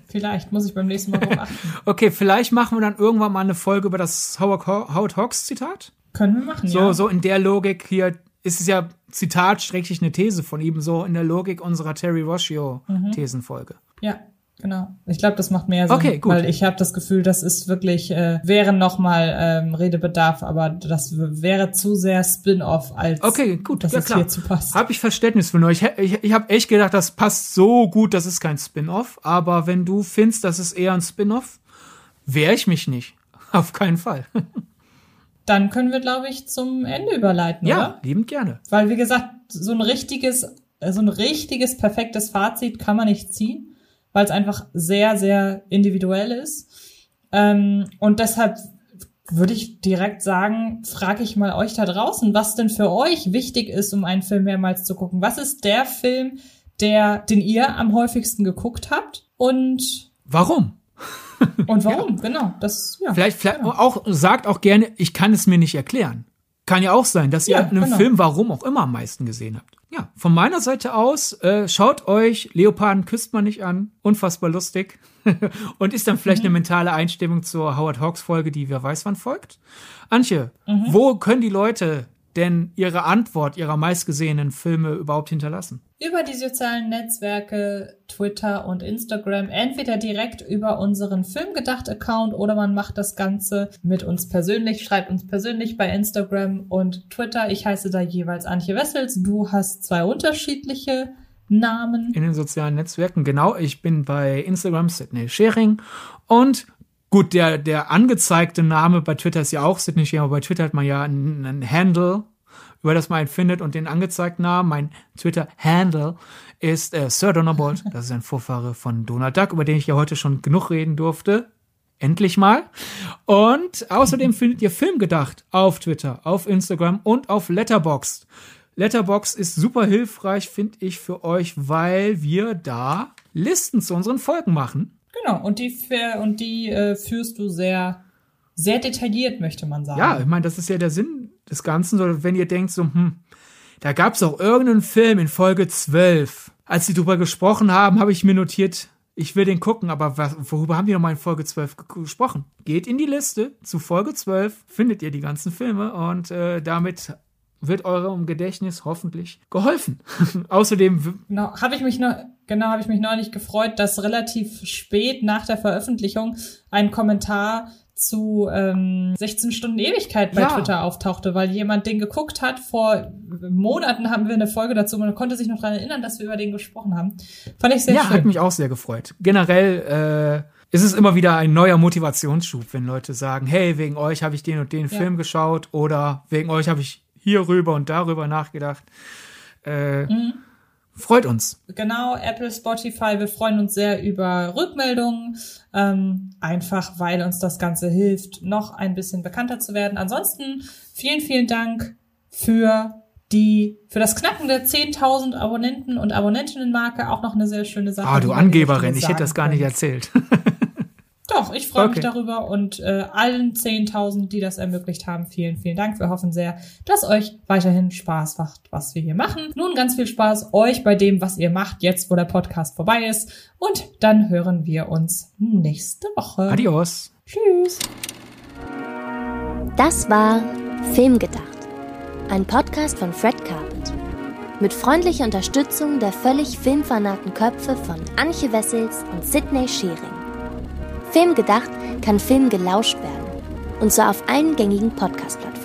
Vielleicht, muss ich beim nächsten Mal drauf achten. okay, vielleicht machen wir dann irgendwann mal eine Folge über das Howard, Howard Hawks Zitat. Können wir machen, so, ja. So in der Logik hier ist es ja Zitat, schräglich eine These von ihm, so in der Logik unserer Terry Rossio-Thesenfolge. Mhm. Ja, Genau. Ich glaube, das macht mehr Sinn. Okay, gut. Weil ich habe das Gefühl, das ist wirklich, äh, wäre nochmal ähm, Redebedarf, aber das wäre zu sehr Spin-off, als okay, gut. dass ja, es klar. hierzu passt. Habe ich Verständnis für euch. Ich, ich, ich habe echt gedacht, das passt so gut, das ist kein Spin-off. Aber wenn du findest, das ist eher ein Spin-off, wehre ich mich nicht. Auf keinen Fall. Dann können wir, glaube ich, zum Ende überleiten, ja, oder? liebend gerne. Weil, wie gesagt, so ein richtiges, so ein richtiges, perfektes Fazit kann man nicht ziehen weil es einfach sehr, sehr individuell ist. Ähm, und deshalb würde ich direkt sagen, frage ich mal euch da draußen, was denn für euch wichtig ist, um einen Film mehrmals zu gucken. Was ist der Film, der, den ihr am häufigsten geguckt habt? Und warum? Und warum? ja. Genau. Das, ja, vielleicht, vielleicht genau. auch sagt auch gerne, ich kann es mir nicht erklären. Kann ja auch sein, dass ihr ja, einen genau. Film, warum auch immer, am meisten gesehen habt. Ja, von meiner Seite aus, äh, schaut euch Leoparden küsst man nicht an. Unfassbar lustig. und ist dann vielleicht mhm. eine mentale Einstimmung zur Howard Hawks Folge, die wer weiß wann folgt. Antje, mhm. wo können die Leute denn ihre Antwort ihrer meistgesehenen Filme überhaupt hinterlassen? Über die sozialen Netzwerke, Twitter und Instagram, entweder direkt über unseren Filmgedacht-Account oder man macht das Ganze mit uns persönlich, schreibt uns persönlich bei Instagram und Twitter. Ich heiße da jeweils Antje Wessels. Du hast zwei unterschiedliche Namen. In den sozialen Netzwerken, genau. Ich bin bei Instagram Sydney Schering und Gut, der, der angezeigte Name bei Twitter ist ja auch Sidney Shearer, aber bei Twitter hat man ja einen, einen Handle, über das man einen findet und den angezeigten Namen, mein Twitter-Handle ist äh, Sir Donnerbolt. Das ist ein Vorfahre von Donald Duck, über den ich ja heute schon genug reden durfte. Endlich mal. Und außerdem findet ihr Filmgedacht auf Twitter, auf Instagram und auf Letterboxd. Letterboxd ist super hilfreich, finde ich, für euch, weil wir da Listen zu unseren Folgen machen. Genau, und die, und die äh, führst du sehr, sehr detailliert, möchte man sagen. Ja, ich meine, das ist ja der Sinn des Ganzen. So, wenn ihr denkt, so, hm, da gab es auch irgendeinen Film in Folge 12. Als sie drüber gesprochen haben, habe ich mir notiert, ich will den gucken, aber was, worüber haben die nochmal in Folge 12 gesprochen? Geht in die Liste zu Folge 12, findet ihr die ganzen Filme und äh, damit wird eurem Gedächtnis hoffentlich geholfen. Außerdem genau, habe ich mich noch genau habe ich mich neulich gefreut, dass relativ spät nach der Veröffentlichung ein Kommentar zu ähm, 16 Stunden Ewigkeit bei ja. Twitter auftauchte, weil jemand den geguckt hat. Vor Monaten haben wir eine Folge dazu und man konnte sich noch daran erinnern, dass wir über den gesprochen haben. Fand ich sehr ja, schön. Ja, hat mich auch sehr gefreut. Generell äh, ist es immer wieder ein neuer Motivationsschub, wenn Leute sagen, hey, wegen euch habe ich den und den ja. Film geschaut oder wegen euch habe ich hierüber und darüber nachgedacht. Äh, mhm. Freut uns. Genau, Apple, Spotify, wir freuen uns sehr über Rückmeldungen, ähm, einfach weil uns das Ganze hilft, noch ein bisschen bekannter zu werden. Ansonsten vielen, vielen Dank für die für das Knacken der 10.000 Abonnenten und Abonnentinnenmarke auch noch eine sehr schöne Sache. Ah, du Angeberin, ich hätte das gar nicht erzählt. Doch, ich freue okay. mich darüber und äh, allen 10.000, die das ermöglicht haben, vielen, vielen Dank. Wir hoffen sehr, dass euch weiterhin Spaß macht, was wir hier machen. Nun ganz viel Spaß euch bei dem, was ihr macht, jetzt wo der Podcast vorbei ist. Und dann hören wir uns nächste Woche. Adios. Tschüss. Das war Filmgedacht, ein Podcast von Fred Carpet. Mit freundlicher Unterstützung der völlig filmfanaten Köpfe von Anche Wessels und Sidney Schering. Film gedacht kann Film gelauscht werden. Und zwar auf allen gängigen Podcast-Plattformen.